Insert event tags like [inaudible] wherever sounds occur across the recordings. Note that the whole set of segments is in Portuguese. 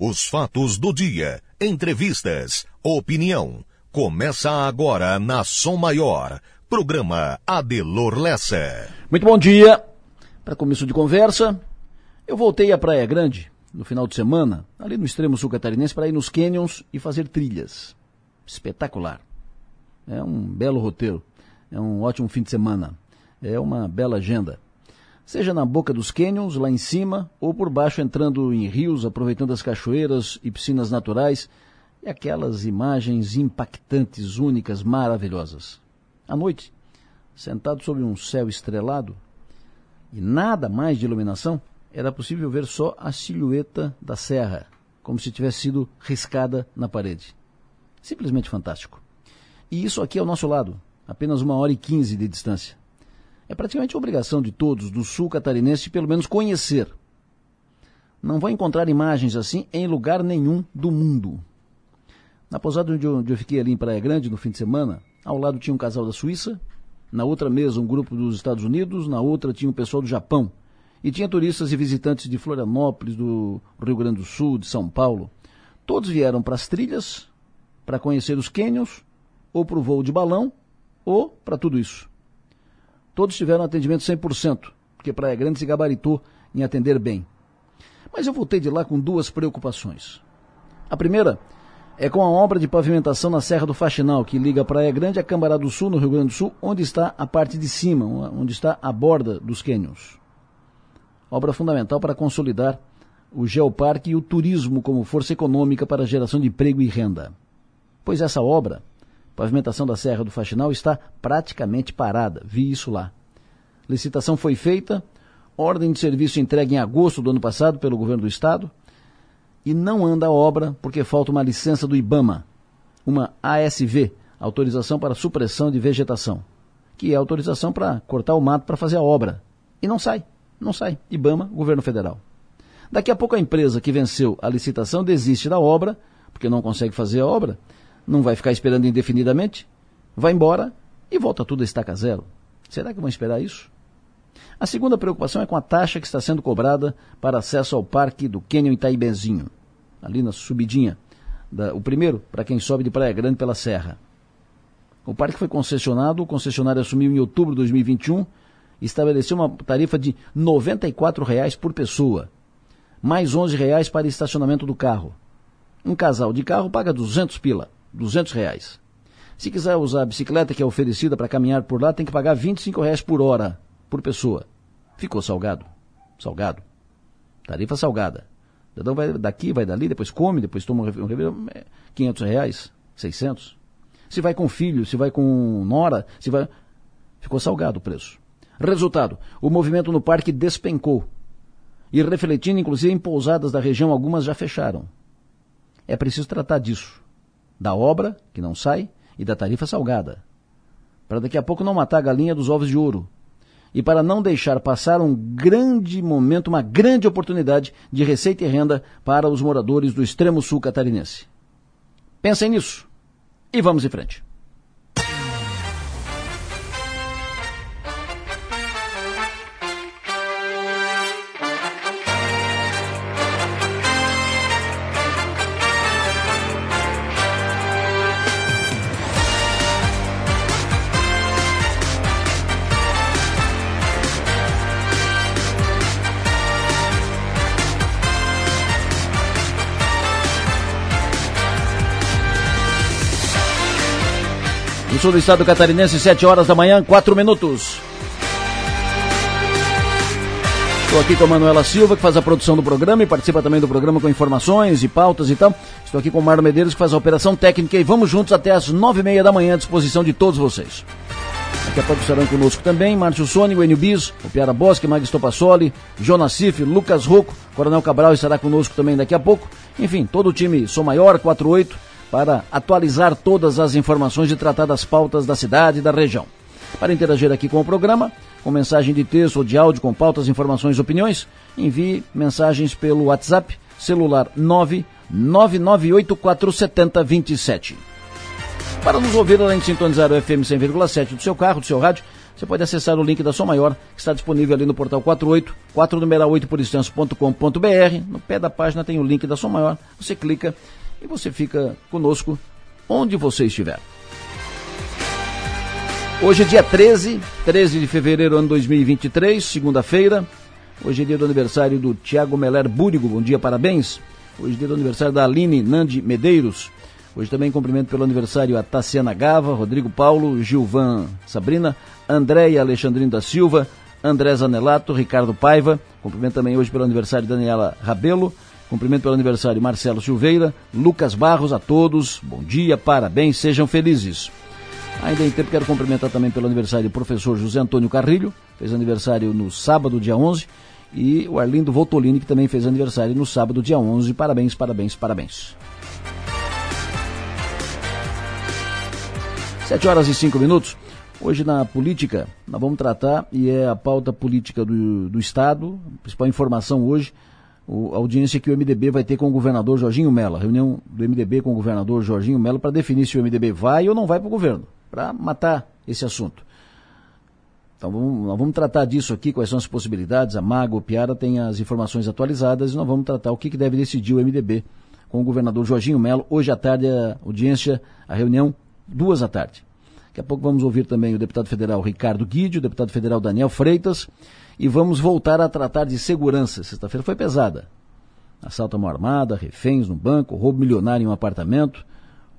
Os fatos do dia, entrevistas, opinião. Começa agora na Som Maior. Programa Adelor Lessa. Muito bom dia. Para começo de conversa, eu voltei à Praia Grande no final de semana, ali no extremo sul catarinense, para ir nos canyons e fazer trilhas. Espetacular. É um belo roteiro. É um ótimo fim de semana. É uma bela agenda seja na boca dos cânions, lá em cima, ou por baixo entrando em rios, aproveitando as cachoeiras e piscinas naturais, e aquelas imagens impactantes, únicas, maravilhosas. À noite, sentado sob um céu estrelado, e nada mais de iluminação, era possível ver só a silhueta da serra, como se tivesse sido riscada na parede. Simplesmente fantástico. E isso aqui ao nosso lado, apenas uma hora e quinze de distância. É praticamente obrigação de todos do sul catarinense pelo menos conhecer. Não vai encontrar imagens assim em lugar nenhum do mundo. Na pousada onde eu, onde eu fiquei ali em Praia Grande no fim de semana, ao lado tinha um casal da Suíça, na outra mesa um grupo dos Estados Unidos, na outra tinha um pessoal do Japão. E tinha turistas e visitantes de Florianópolis, do Rio Grande do Sul, de São Paulo. Todos vieram para as trilhas, para conhecer os cânions, ou para o voo de balão, ou para tudo isso. Todos tiveram atendimento 100%, porque Praia Grande se gabaritou em atender bem. Mas eu voltei de lá com duas preocupações. A primeira é com a obra de pavimentação na Serra do Faxinal, que liga Praia Grande a Cambará do Sul, no Rio Grande do Sul, onde está a parte de cima, onde está a borda dos cânions. Obra fundamental para consolidar o geoparque e o turismo como força econômica para a geração de emprego e renda. Pois essa obra pavimentação da Serra do Faxinal está praticamente parada. Vi isso lá. Licitação foi feita, ordem de serviço entregue em agosto do ano passado pelo governo do estado e não anda a obra porque falta uma licença do IBAMA, uma ASV, autorização para supressão de vegetação, que é autorização para cortar o mato para fazer a obra. E não sai, não sai. IBAMA, governo federal. Daqui a pouco a empresa que venceu a licitação desiste da obra, porque não consegue fazer a obra, não vai ficar esperando indefinidamente, vai embora e volta tudo a estaca zero. Será que vão esperar isso? A segunda preocupação é com a taxa que está sendo cobrada para acesso ao parque do Canyon Itaibezinho, ali na subidinha. Da, o primeiro, para quem sobe de Praia Grande pela Serra. O parque foi concessionado, o concessionário assumiu em outubro de 2021 e estabeleceu uma tarifa de 94 reais por pessoa, mais 11 reais para estacionamento do carro. Um casal de carro paga 200 pila. 200 reais. Se quiser usar a bicicleta que é oferecida para caminhar por lá, tem que pagar 25 reais por hora, por pessoa. Ficou salgado. Salgado. Tarifa salgada. Cidadão vai daqui, vai dali, depois come, depois toma um refeição. 500 reais, 600. Se vai com filho, se vai com nora, se vai... Ficou salgado o preço. Resultado, o movimento no parque despencou. E refletindo, inclusive, em pousadas da região, algumas já fecharam. É preciso tratar disso da obra, que não sai, e da tarifa salgada. Para daqui a pouco não matar a galinha dos ovos de ouro. E para não deixar passar um grande momento, uma grande oportunidade de receita e renda para os moradores do extremo sul catarinense. Pensem nisso e vamos em frente. No sul do estado catarinense, 7 horas da manhã, 4 minutos. Estou aqui com a Manuela Silva, que faz a produção do programa e participa também do programa com informações e pautas e tal. Estou aqui com o Mário Medeiros, que faz a operação técnica e vamos juntos até as nove e meia da manhã à disposição de todos vocês. Daqui a pouco estarão conosco também Márcio Sônico, Enio Bis, o Piara Bosque, Magis Topassoli, Jonas Cif, Lucas Rocco, Coronel Cabral estará conosco também daqui a pouco. Enfim, todo o time Sou Maior, 48, para atualizar todas as informações e tratar das pautas da cidade e da região. Para interagir aqui com o programa, com mensagem de texto ou de áudio com pautas, informações e opiniões, envie mensagens pelo WhatsApp celular 999847027. Para nos ouvir, além de sintonizar o FM 100,7 do seu carro, do seu rádio, você pode acessar o link da Som Maior, que está disponível ali no portal 48, 4 numeral 8 por extenso.com.br. No pé da página tem o link da Som Maior. Você clica e você fica conosco onde você estiver. Hoje é dia 13, 13 de fevereiro ano 2023, segunda-feira. Hoje é dia do aniversário do Tiago Meler Búrigo. Bom dia, parabéns. Hoje é dia do aniversário da Aline Nandi Medeiros. Hoje também cumprimento pelo aniversário a Tassiana Gava, Rodrigo Paulo, Gilvan Sabrina, Andréia Alexandrino da Silva, André Zanelato, Ricardo Paiva. Cumprimento também hoje pelo aniversário Daniela Rabelo. Cumprimento pelo aniversário Marcelo Silveira, Lucas Barros, a todos. Bom dia, parabéns, sejam felizes. Ainda em tempo, quero cumprimentar também pelo aniversário o professor José Antônio Carrilho, fez aniversário no sábado, dia 11, e o Arlindo Voltolini, que também fez aniversário no sábado, dia 11. Parabéns, parabéns, parabéns. 7 horas e 5 minutos. Hoje na política, nós vamos tratar, e é a pauta política do, do Estado, a principal informação hoje, a audiência que o MDB vai ter com o governador Jorginho Mello, reunião do MDB com o governador Jorginho Mello para definir se o MDB vai ou não vai para o governo, para matar esse assunto. Então vamos, nós vamos tratar disso aqui, quais são as possibilidades, a Mago, o Piara tem as informações atualizadas e nós vamos tratar o que, que deve decidir o MDB com o governador Jorginho Mello. Hoje à tarde a audiência, a reunião duas da tarde. Daqui a pouco vamos ouvir também o deputado federal Ricardo Guide, o deputado federal Daniel Freitas, e vamos voltar a tratar de segurança. Sexta-feira foi pesada. Assalto à mão armada, reféns no banco, roubo milionário em um apartamento.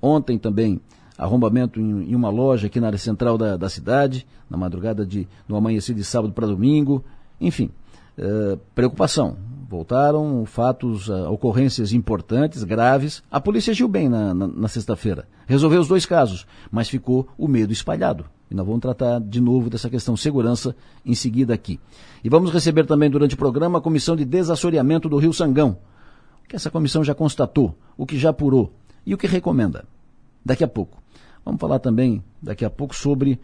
Ontem também arrombamento em, em uma loja aqui na área central da, da cidade, na madrugada de, no amanhecer de sábado para domingo. Enfim, uh, preocupação voltaram fatos, uh, ocorrências importantes, graves. A polícia agiu bem na, na, na sexta-feira. Resolveu os dois casos, mas ficou o medo espalhado. E nós vamos tratar de novo dessa questão segurança em seguida aqui. E vamos receber também durante o programa a comissão de desassoreamento do Rio Sangão. O que essa comissão já constatou, o que já apurou e o que recomenda. Daqui a pouco. Vamos falar também, daqui a pouco, sobre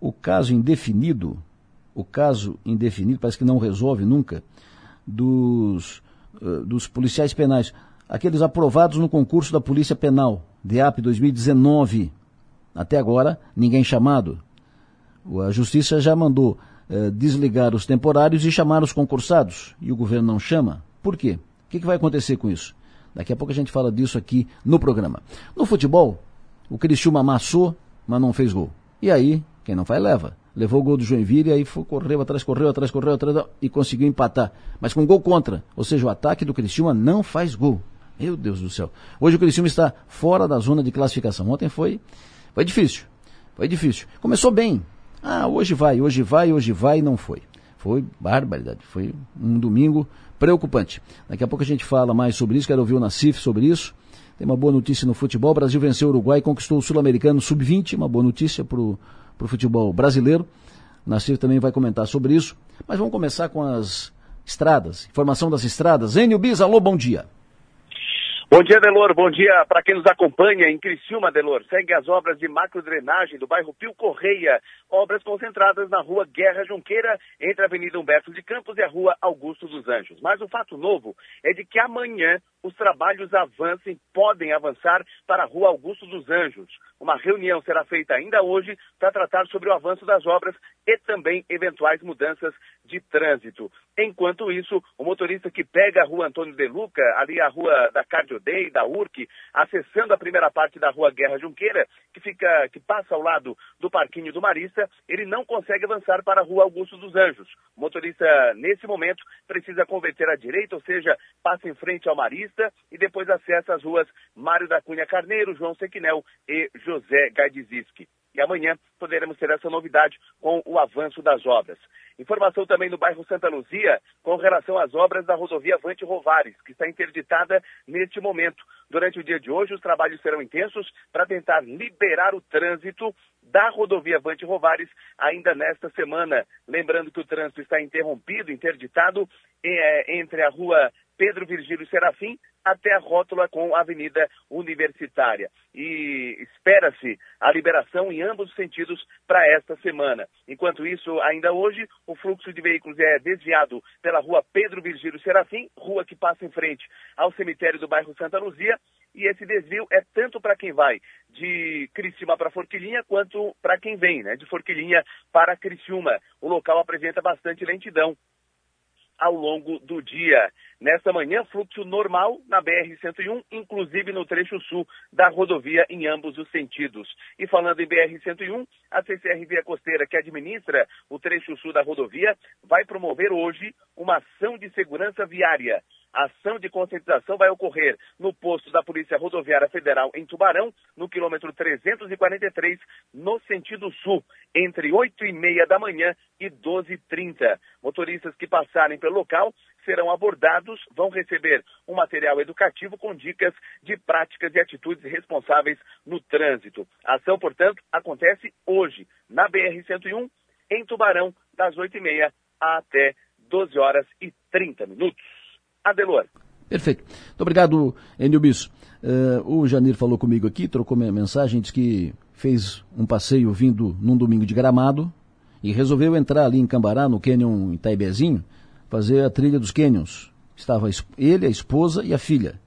o caso indefinido. O caso indefinido, parece que não resolve nunca dos, uh, dos policiais penais, aqueles aprovados no concurso da Polícia Penal, DEAP 2019. Até agora, ninguém chamado. A Justiça já mandou uh, desligar os temporários e chamar os concursados, e o governo não chama. Por quê? O que, que vai acontecer com isso? Daqui a pouco a gente fala disso aqui no programa. No futebol, o Criciúma amassou, mas não fez gol. E aí, quem não faz, leva levou o gol do Joinville e aí foi, correu atrás, correu atrás, correu atrás e conseguiu empatar. Mas com gol contra. Ou seja, o ataque do Criciúma não faz gol. Meu Deus do céu. Hoje o Criciúma está fora da zona de classificação. Ontem foi, foi difícil. Foi difícil. Começou bem. Ah, hoje vai, hoje vai, hoje vai e não foi. Foi barbaridade. Foi um domingo preocupante. Daqui a pouco a gente fala mais sobre isso. Quero ouvir o Nacif sobre isso. Tem uma boa notícia no futebol. O Brasil venceu o Uruguai e conquistou o Sul-Americano Sub-20. Uma boa notícia para o para o futebol brasileiro. Nassir também vai comentar sobre isso. Mas vamos começar com as estradas. Informação das estradas. Enio Bis, alô, bom dia. Bom dia, Delor. Bom dia para quem nos acompanha em Criciúma, Delor. Segue as obras de macro-drenagem do bairro Pio Correia. Obras concentradas na rua Guerra Junqueira, entre a Avenida Humberto de Campos e a rua Augusto dos Anjos. Mas o fato novo é de que amanhã os trabalhos avancem, podem avançar para a rua Augusto dos Anjos. Uma reunião será feita ainda hoje para tratar sobre o avanço das obras e também eventuais mudanças de trânsito. Enquanto isso, o motorista que pega a rua Antônio de Luca, ali a rua da Cardio Day, da URC, acessando a primeira parte da rua Guerra Junqueira, que fica, que passa ao lado do Parquinho do Marista, ele não consegue avançar para a rua Augusto dos Anjos. O motorista, nesse momento, precisa converter à direita, ou seja, passa em frente ao Marista e depois acessa as ruas Mário da Cunha Carneiro, João Sequinel e José Gaidiziski. E amanhã poderemos ter essa novidade com o avanço das obras. Informação também no bairro Santa Luzia com relação às obras da rodovia Vante Rovares, que está interditada neste momento. Durante o dia de hoje, os trabalhos serão intensos para tentar liberar o trânsito da rodovia Vante Rovares ainda nesta semana. Lembrando que o trânsito está interrompido, interditado é, entre a rua Pedro Virgílio Serafim até a rótula com a Avenida Universitária. E espera-se a liberação em ambos os sentidos para esta semana. Enquanto isso, ainda hoje, o fluxo de veículos é desviado pela rua Pedro Virgílio Serafim, rua que passa em frente ao cemitério do bairro Santa Luzia, e esse desvio é tanto para quem vai de Criciúma para Forquilinha, quanto para quem vem, né, de Forquilinha para Criciúma. O local apresenta bastante lentidão ao longo do dia. Nesta manhã, fluxo normal na BR-101, inclusive no trecho sul da rodovia em ambos os sentidos. E falando em BR-101, a CCR Via Costeira, que administra o trecho sul da rodovia, vai promover hoje uma ação de segurança viária a ação de conscientização vai ocorrer no posto da Polícia Rodoviária Federal em Tubarão, no quilômetro 343, no sentido sul, entre 8 e meia da manhã e 12 e 30. Motoristas que passarem pelo local serão abordados, vão receber um material educativo com dicas de práticas e atitudes responsáveis no trânsito. A ação, portanto, acontece hoje, na BR-101, em Tubarão, das 8 e meia até 12 horas e 30 minutos. Adelor. Perfeito. Muito obrigado, Enio Bisso. Uh, o Janir falou comigo aqui, trocou minha mensagem, disse que fez um passeio vindo num domingo de gramado e resolveu entrar ali em Cambará, no Canyon Itaibezinho, fazer a trilha dos Canyons. Estava ele, a esposa e a filha.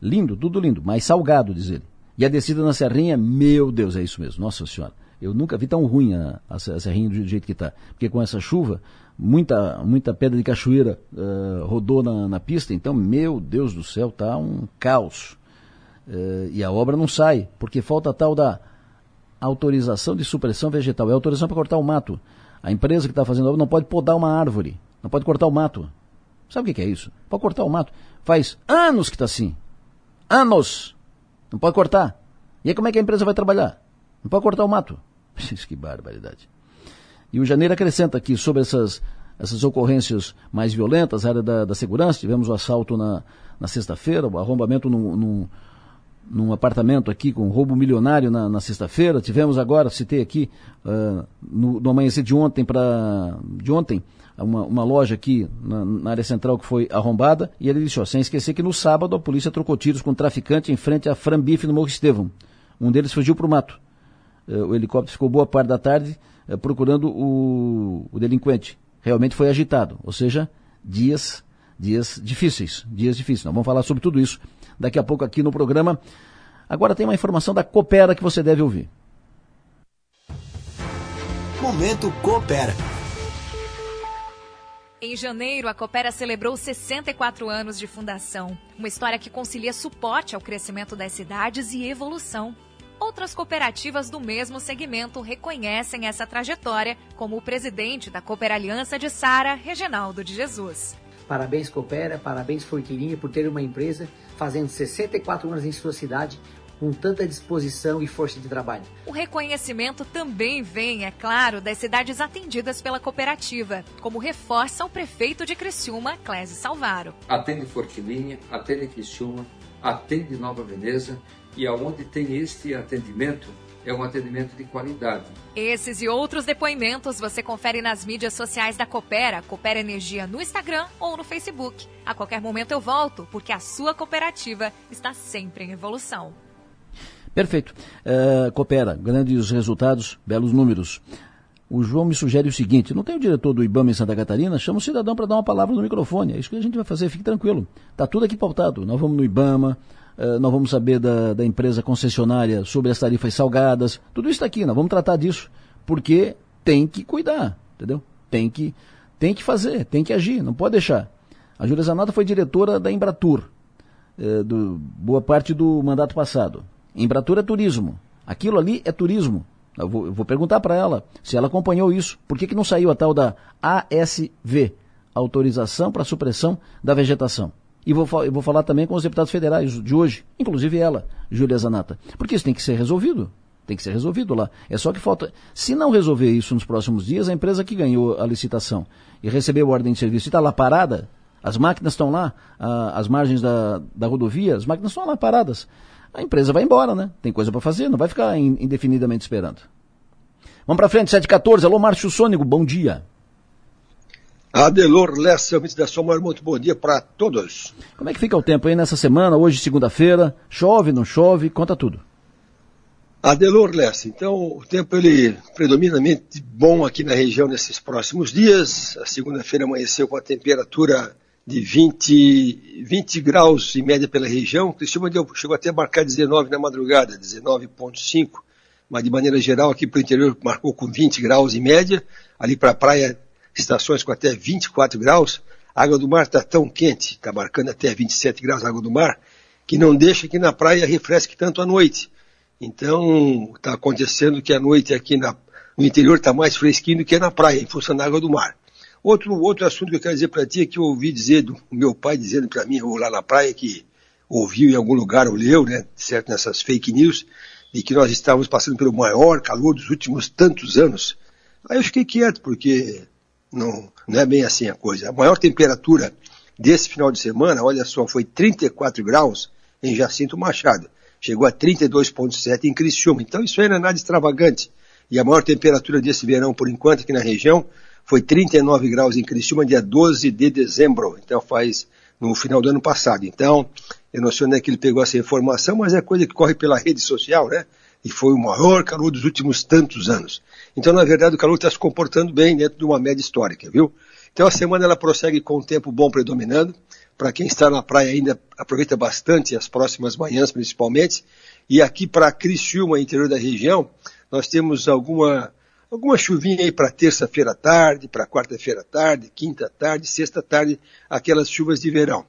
Lindo, tudo lindo, mas salgado, diz ele. E a descida na Serrinha, meu Deus, é isso mesmo, nossa senhora. Eu nunca vi tão ruim a, a, a Serrinha do jeito que está. Porque com essa chuva, muita, muita pedra de cachoeira uh, rodou na, na, pista, então, meu Deus do céu, tá um caos. Uh, e a obra não sai, porque falta tal da autorização de supressão vegetal. É autorização para cortar o mato. A empresa que está fazendo a obra não pode podar uma árvore, não pode cortar o mato. Sabe o que é isso? Pode cortar o mato. Faz anos que está assim. Anos! Não pode cortar. E aí como é que a empresa vai trabalhar? Não pode cortar o mato. Que barbaridade. E o Janeiro acrescenta aqui sobre essas, essas ocorrências mais violentas, área da, da segurança, tivemos o assalto na, na sexta-feira, o arrombamento num, num, num, apartamento aqui com roubo milionário na, na sexta-feira, tivemos agora, citei aqui, uh, no, no amanhecer de ontem para de ontem, uma, uma, loja aqui na, na, área central que foi arrombada, e ele disse, ó, sem esquecer que no sábado a polícia trocou tiros com um traficante em frente à Frambife no Morro Estevão. Um deles fugiu para o mato. Uh, o helicóptero ficou boa parte da tarde eh, procurando o, o delinquente. Realmente foi agitado, ou seja, dias, dias difíceis, dias difíceis. Nós vamos falar sobre tudo isso daqui a pouco aqui no programa. Agora tem uma informação da Coopera que você deve ouvir. Momento Coopera. Em janeiro, a Coopera celebrou 64 anos de fundação. Uma história que concilia suporte ao crescimento das cidades e evolução. Outras cooperativas do mesmo segmento reconhecem essa trajetória, como o presidente da Cooper Aliança de Sara, Reginaldo de Jesus. Parabéns Coopera, parabéns Forquilinha por ter uma empresa fazendo 64 anos em sua cidade com tanta disposição e força de trabalho. O reconhecimento também vem, é claro, das cidades atendidas pela cooperativa, como reforça o prefeito de Criciúma, Clésio Salvaro. Atende Forquilinha, atende Criciúma, atende Nova Veneza e aonde tem este atendimento, é um atendimento de qualidade. Esses e outros depoimentos você confere nas mídias sociais da Coopera, Coopera Energia no Instagram ou no Facebook. A qualquer momento eu volto, porque a sua cooperativa está sempre em evolução. Perfeito. Uh, Coopera, grandes resultados, belos números. O João me sugere o seguinte: não tem o diretor do IBAMA em Santa Catarina? Chama o cidadão para dar uma palavra no microfone. É isso que a gente vai fazer, fique tranquilo. Está tudo aqui pautado. Nós vamos no IBAMA, nós vamos saber da, da empresa concessionária sobre as tarifas salgadas. Tudo isso está aqui, nós vamos tratar disso. Porque tem que cuidar, entendeu? Tem que, tem que fazer, tem que agir, não pode deixar. A Júlia Zanata foi diretora da Embratur, eh, do, boa parte do mandato passado. Embratur é turismo. Aquilo ali é turismo. Eu vou, eu vou perguntar para ela se ela acompanhou isso. Por que, que não saiu a tal da ASV, Autorização para Supressão da Vegetação? E vou, eu vou falar também com os deputados federais de hoje, inclusive ela, Júlia Zanata. Porque isso tem que ser resolvido. Tem que ser resolvido lá. É só que falta. Se não resolver isso nos próximos dias, a empresa que ganhou a licitação e recebeu a ordem de serviço está lá parada, as máquinas estão lá, a, as margens da, da rodovia, as máquinas estão lá paradas. A empresa vai embora, né? Tem coisa para fazer, não vai ficar indefinidamente esperando. Vamos para frente, 714. Alô, Márcio Sônico, bom dia. Adelor Lessa, ouvintes da Somar, muito bom dia para todos. Como é que fica o tempo aí nessa semana, hoje segunda-feira? Chove, não chove? Conta tudo. Adelor Lessa, então o tempo ele predominantemente bom aqui na região nesses próximos dias. A segunda-feira amanheceu com a temperatura de 20, 20 graus em média pela região. Cristina chegou até a marcar 19 na madrugada, 19,5. Mas de maneira geral aqui para o interior marcou com 20 graus em média. Ali para a praia estações com até 24 graus. A água do mar está tão quente, está marcando até 27 graus a água do mar, que não deixa que na praia refresque tanto à noite. Então, está acontecendo que a noite aqui na, no interior está mais fresquinho do que na praia, em função da água do mar. Outro, outro assunto que eu quero dizer para ti é que eu ouvi dizer do meu pai dizendo para mim, ou lá na praia, que ouviu em algum lugar ou leu, né, certo, nessas fake news, de que nós estávamos passando pelo maior calor dos últimos tantos anos. Aí eu fiquei quieto, porque não, não é bem assim a coisa. A maior temperatura desse final de semana, olha só, foi 34 graus em Jacinto Machado. Chegou a 32,7 em Criciúma. Então isso aí não é nada extravagante. E a maior temperatura desse verão, por enquanto, aqui na região, foi 39 graus em Criciúma, dia 12 de dezembro. Então faz no final do ano passado. Então, eu não sei onde é que ele pegou essa informação, mas é coisa que corre pela rede social, né? E foi o maior calor dos últimos tantos anos. Então, na verdade, o calor está se comportando bem dentro de uma média histórica, viu? Então, a semana ela prossegue com o tempo bom predominando. Para quem está na praia ainda aproveita bastante as próximas manhãs, principalmente. E aqui para Criciúma, interior da região, nós temos alguma alguma chuvinha aí para terça-feira à tarde, para quarta-feira à tarde, quinta à tarde, sexta à tarde, aquelas chuvas de verão.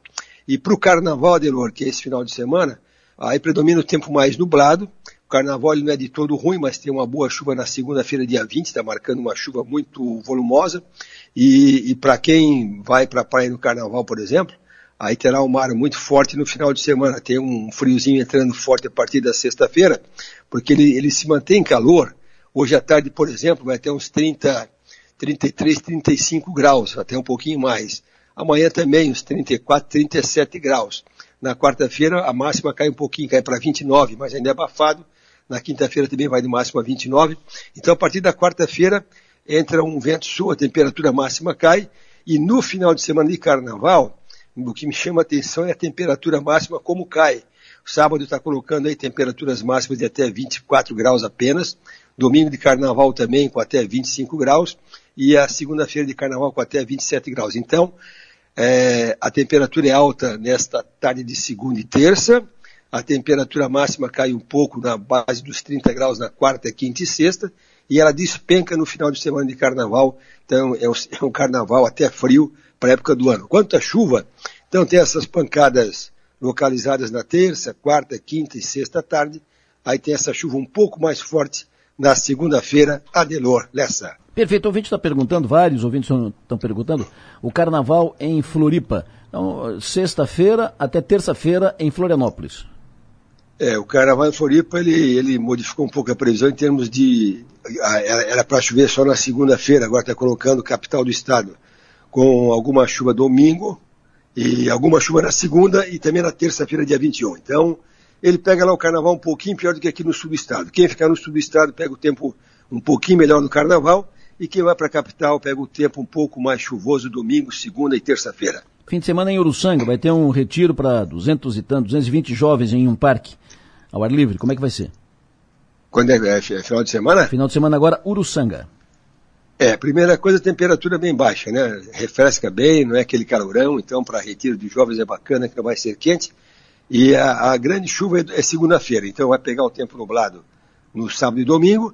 E para o carnaval, Adelor, que é esse final de semana, aí predomina o tempo mais nublado, carnaval não é de todo ruim, mas tem uma boa chuva na segunda-feira, dia 20, está marcando uma chuva muito volumosa. E, e para quem vai para a praia no carnaval, por exemplo, aí terá um mar muito forte no final de semana. Tem um friozinho entrando forte a partir da sexta-feira, porque ele, ele se mantém calor. Hoje à tarde, por exemplo, vai ter uns 30, 33, 35 graus, até um pouquinho mais. Amanhã também uns 34, 37 graus. Na quarta-feira a máxima cai um pouquinho, cai para 29, mas ainda é abafado. Na quinta-feira também vai de máxima 29. Então, a partir da quarta-feira, entra um vento sul, a temperatura máxima cai. E no final de semana de carnaval, o que me chama a atenção é a temperatura máxima como cai. Sábado está colocando aí temperaturas máximas de até 24 graus apenas. Domingo de carnaval também com até 25 graus. E a segunda-feira de carnaval com até 27 graus. Então, é, a temperatura é alta nesta tarde de segunda e terça a temperatura máxima cai um pouco na base dos 30 graus na quarta, quinta e sexta, e ela despenca no final de semana de carnaval, então é um, é um carnaval até frio para a época do ano. Quanto à chuva, então tem essas pancadas localizadas na terça, quarta, quinta e sexta tarde, aí tem essa chuva um pouco mais forte na segunda-feira, Adelor Lessa. Perfeito, o ouvinte está perguntando, vários ouvintes estão perguntando, o carnaval em Floripa. Então, sexta-feira até terça-feira em Florianópolis. É, o Carnaval em Floripa, ele, ele modificou um pouco a previsão em termos de... Era para chover só na segunda-feira, agora está colocando capital do estado com alguma chuva domingo e alguma chuva na segunda e também na terça-feira, dia 21. Então, ele pega lá o carnaval um pouquinho pior do que aqui no sul do estado. Quem ficar no sul do estado pega o tempo um pouquinho melhor no carnaval e quem vai para a capital pega o tempo um pouco mais chuvoso domingo, segunda e terça-feira. Fim de semana em Uruçanga vai ter um retiro para 200 e tantos, 220 jovens em um parque ao ar livre. Como é que vai ser? Quando é, é, é final de semana? Final de semana agora, Uruçanga. É, primeira coisa, temperatura bem baixa, né? Refresca bem, não é aquele calorão, então para retiro de jovens é bacana, que não vai ser quente. E a, a grande chuva é, é segunda-feira, então vai pegar o tempo nublado no sábado e domingo,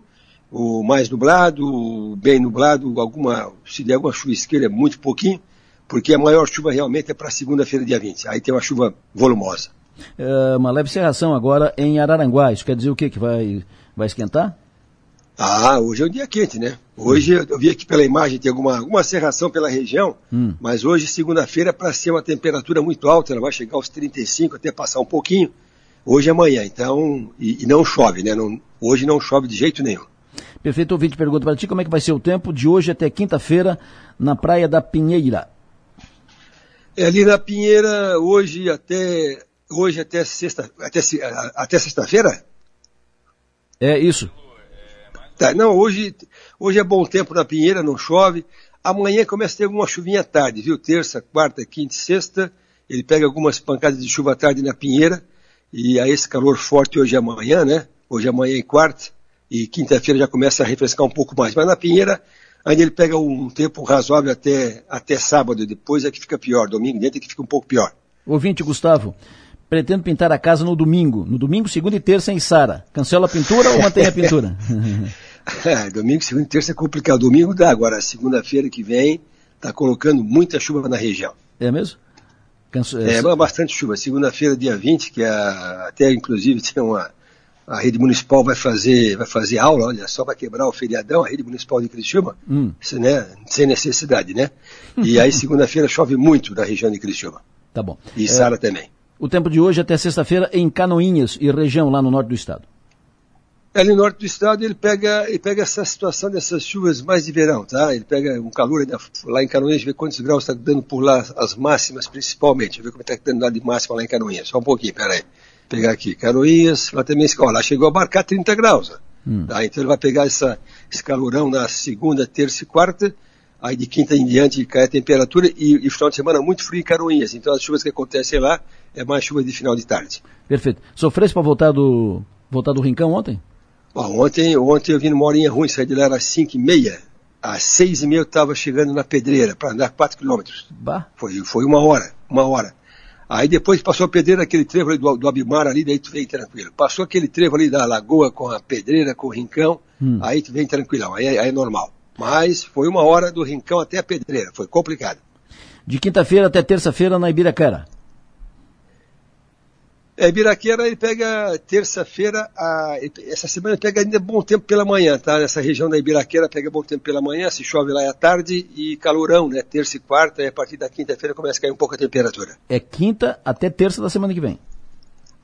o mais nublado, bem nublado, alguma, se der alguma chuvisqueira é muito pouquinho, porque a maior chuva realmente é para segunda-feira, dia 20. Aí tem uma chuva volumosa. É uma leve cerração agora em Araranguá. Isso quer dizer o quê? Que vai, vai esquentar? Ah, hoje é um dia quente, né? Hoje hum. eu vi aqui pela imagem, tem alguma, alguma serração pela região, hum. mas hoje, segunda-feira, para ser uma temperatura muito alta, ela vai chegar aos 35, até passar um pouquinho. Hoje é amanhã, então, e, e não chove, né? Não, hoje não chove de jeito nenhum. Perfeito, ouvinte, pergunta para ti como é que vai ser o tempo de hoje até quinta-feira na Praia da Pinheira. É ali na Pinheira, hoje até hoje até sexta, até, até sexta-feira? É isso. Tá, não, hoje, hoje é bom tempo na Pinheira, não chove. Amanhã começa a ter alguma chuvinha à tarde, viu? Terça, quarta, quinta e sexta. Ele pega algumas pancadas de chuva à tarde na Pinheira. E aí esse calor forte hoje e amanhã, né? Hoje, amanhã e quarta. E quinta-feira já começa a refrescar um pouco mais. Mas na Pinheira, ainda ele pega um tempo razoável até, até sábado. Depois é que fica pior. Domingo dentro é que fica um pouco pior. Ouvinte, Gustavo. Pretendo pintar a casa no domingo. No domingo, segunda e terça em Sara. Cancela a pintura ou mantém a pintura? [laughs] É, domingo, segunda e terça é complicado. Domingo dá, agora segunda-feira que vem está colocando muita chuva na região. É mesmo? Canso... É, é bastante chuva. Segunda-feira, dia 20, que é até inclusive tem uma. A rede municipal vai fazer, vai fazer aula, olha, só para quebrar o feriadão, a rede municipal de Criciúma, hum. né, sem necessidade, né? E aí segunda-feira chove muito na região de Criciúma. Tá bom. E é, Sara também. O tempo de hoje até sexta-feira em Canoinhas e região lá no norte do estado ali no norte do estado ele pega, ele pega essa situação dessas chuvas mais de verão, tá? Ele pega um calor lá em Canoinhas, vê quantos graus está dando por lá, as máximas principalmente, vê como está dando lá de máxima lá em Canoinhas. Só um pouquinho, peraí. Pegar aqui, Canoinhas, lá também, ó, lá chegou a marcar 30 graus. Hum. Tá? Então ele vai pegar essa, esse calorão na segunda, terça e quarta, aí de quinta em diante cai a temperatura e, e final de semana muito frio em Canoinhas. Então as chuvas que acontecem lá é mais chuva de final de tarde. Perfeito. Sofresse para voltar do, voltar do Rincão ontem? Bom, ontem, ontem eu vim numa horinha ruim, saí de lá às 5 e meia. Às 6 e meia eu estava chegando na pedreira para andar 4 quilômetros. Foi, foi uma hora, uma hora. Aí depois passou a pedreira, aquele trevo ali do, do Abimar ali, daí tu vem tranquilo. Passou aquele trevo ali da lagoa com a pedreira, com o rincão, hum. aí tu vem tranquilão, aí, aí é normal. Mas foi uma hora do rincão até a pedreira, foi complicado. De quinta-feira até terça-feira na Ibiracara. É, Ibiraqueira ele pega terça-feira, essa semana ele pega ainda bom tempo pela manhã, tá? Nessa região da Ibiraqueira pega bom tempo pela manhã, se chove lá à tarde e calorão, né? Terça e quarta, e a partir da quinta-feira começa a cair um pouco a temperatura. É quinta até terça da semana que vem.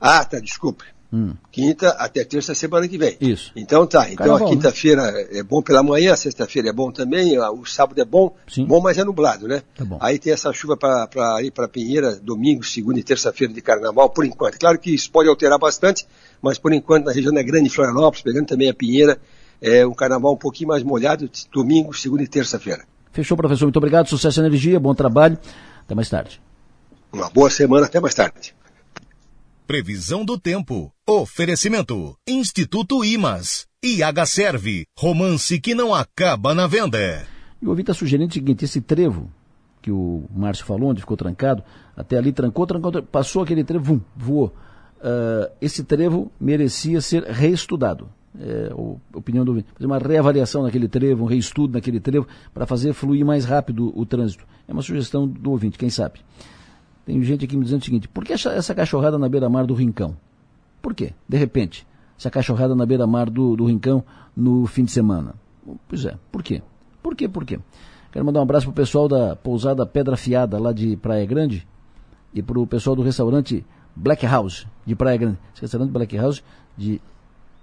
Ah, tá, desculpe. Hum. Quinta até terça semana que vem. Isso. Então tá. Então a né? quinta-feira né? é bom pela manhã, a sexta-feira é bom também, o sábado é bom. Sim. Bom, mas é nublado, né? Tá bom. Aí tem essa chuva para ir para Pinheira, domingo, segunda e terça-feira de carnaval, por enquanto. Claro que isso pode alterar bastante, mas por enquanto na região da Grande Florianópolis, pegando também a Pinheira, é um carnaval um pouquinho mais molhado, domingo, segunda e terça-feira. Fechou, professor. Muito obrigado. Sucesso e energia, bom trabalho. Até mais tarde. Uma boa semana, até mais tarde. Previsão do tempo. Oferecimento. Instituto Imas. IH Serve. Romance que não acaba na venda. E o ouvinte está sugerindo o seguinte: esse trevo que o Márcio falou, onde ficou trancado, até ali trancou, trancou, passou aquele trevo, vum, voou. Uh, esse trevo merecia ser reestudado. É, a opinião do ouvinte. Fazer uma reavaliação naquele trevo, um reestudo naquele trevo, para fazer fluir mais rápido o trânsito. É uma sugestão do ouvinte, quem sabe. Tem gente aqui me dizendo o seguinte: por que essa cachorrada na beira-mar do Rincão? Por quê? De repente, essa cachorrada na beira-mar do, do Rincão no fim de semana. Pois é, por quê? Por quê? Por quê? Quero mandar um abraço pro pessoal da pousada Pedra Fiada, lá de Praia Grande, e pro pessoal do restaurante Black House, de Praia Grande. Esse restaurante Black House, de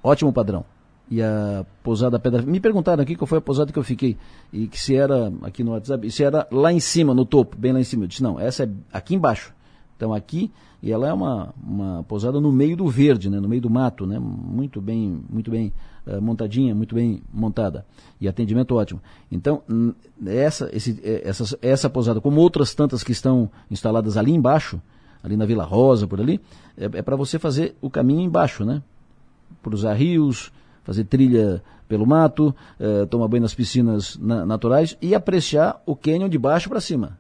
ótimo padrão e a pousada Pedra. Me perguntaram aqui qual foi a pousada que eu fiquei e que se era aqui no WhatsApp, se era lá em cima, no topo, bem lá em cima. Eu disse não, essa é aqui embaixo. Então aqui e ela é uma, uma pousada no meio do verde, né, no meio do mato, né, muito bem, muito bem uh, montadinha, muito bem montada e atendimento ótimo. Então essa, esse, eh, essa, essa pousada, como outras tantas que estão instaladas ali embaixo, ali na Vila Rosa por ali, é, é para você fazer o caminho embaixo, né, cruzar rios, fazer trilha pelo mato, eh, tomar banho nas piscinas na naturais e apreciar o cânion de baixo para cima.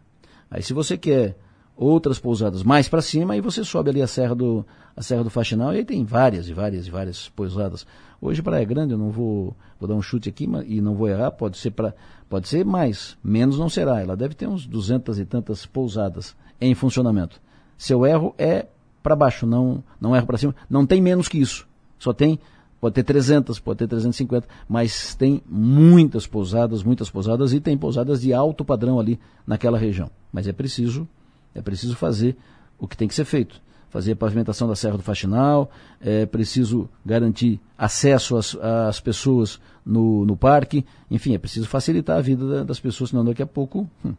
Aí se você quer outras pousadas mais para cima, aí você sobe ali a Serra do, a Serra do Faxinal e aí tem várias e várias e várias pousadas. Hoje Praia Grande eu não vou, vou dar um chute aqui e não vou errar, pode ser para pode ser mais, menos não será. Ela deve ter uns duzentas e tantas pousadas em funcionamento. Se eu erro é para baixo, não não erro para cima. Não tem menos que isso. Só tem Pode ter 300, pode ter 350, mas tem muitas pousadas, muitas pousadas e tem pousadas de alto padrão ali naquela região. Mas é preciso, é preciso fazer o que tem que ser feito. Fazer a pavimentação da Serra do Faxinal, é preciso garantir acesso às, às pessoas no, no parque, enfim, é preciso facilitar a vida das pessoas, senão daqui a pouco. Hum.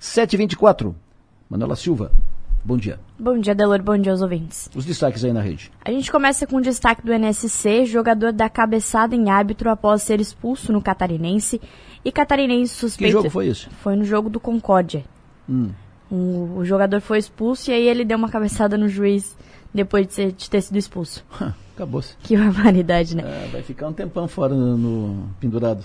7h24, Manuela Silva. Bom dia. Bom dia, Delor. Bom dia aos ouvintes. Os destaques aí na rede. A gente começa com o destaque do NSC, jogador da cabeçada em árbitro após ser expulso no Catarinense. E Catarinense suspeito... Que jogo foi isso? Foi no jogo do Concórdia. Hum. O, o, jogador foi expulso e aí ele deu uma cabeçada no juiz depois de, ser, de ter sido expulso. [laughs] Acabou-se. Que barbaridade, né? É, vai ficar um tempão fora no, no, pendurado.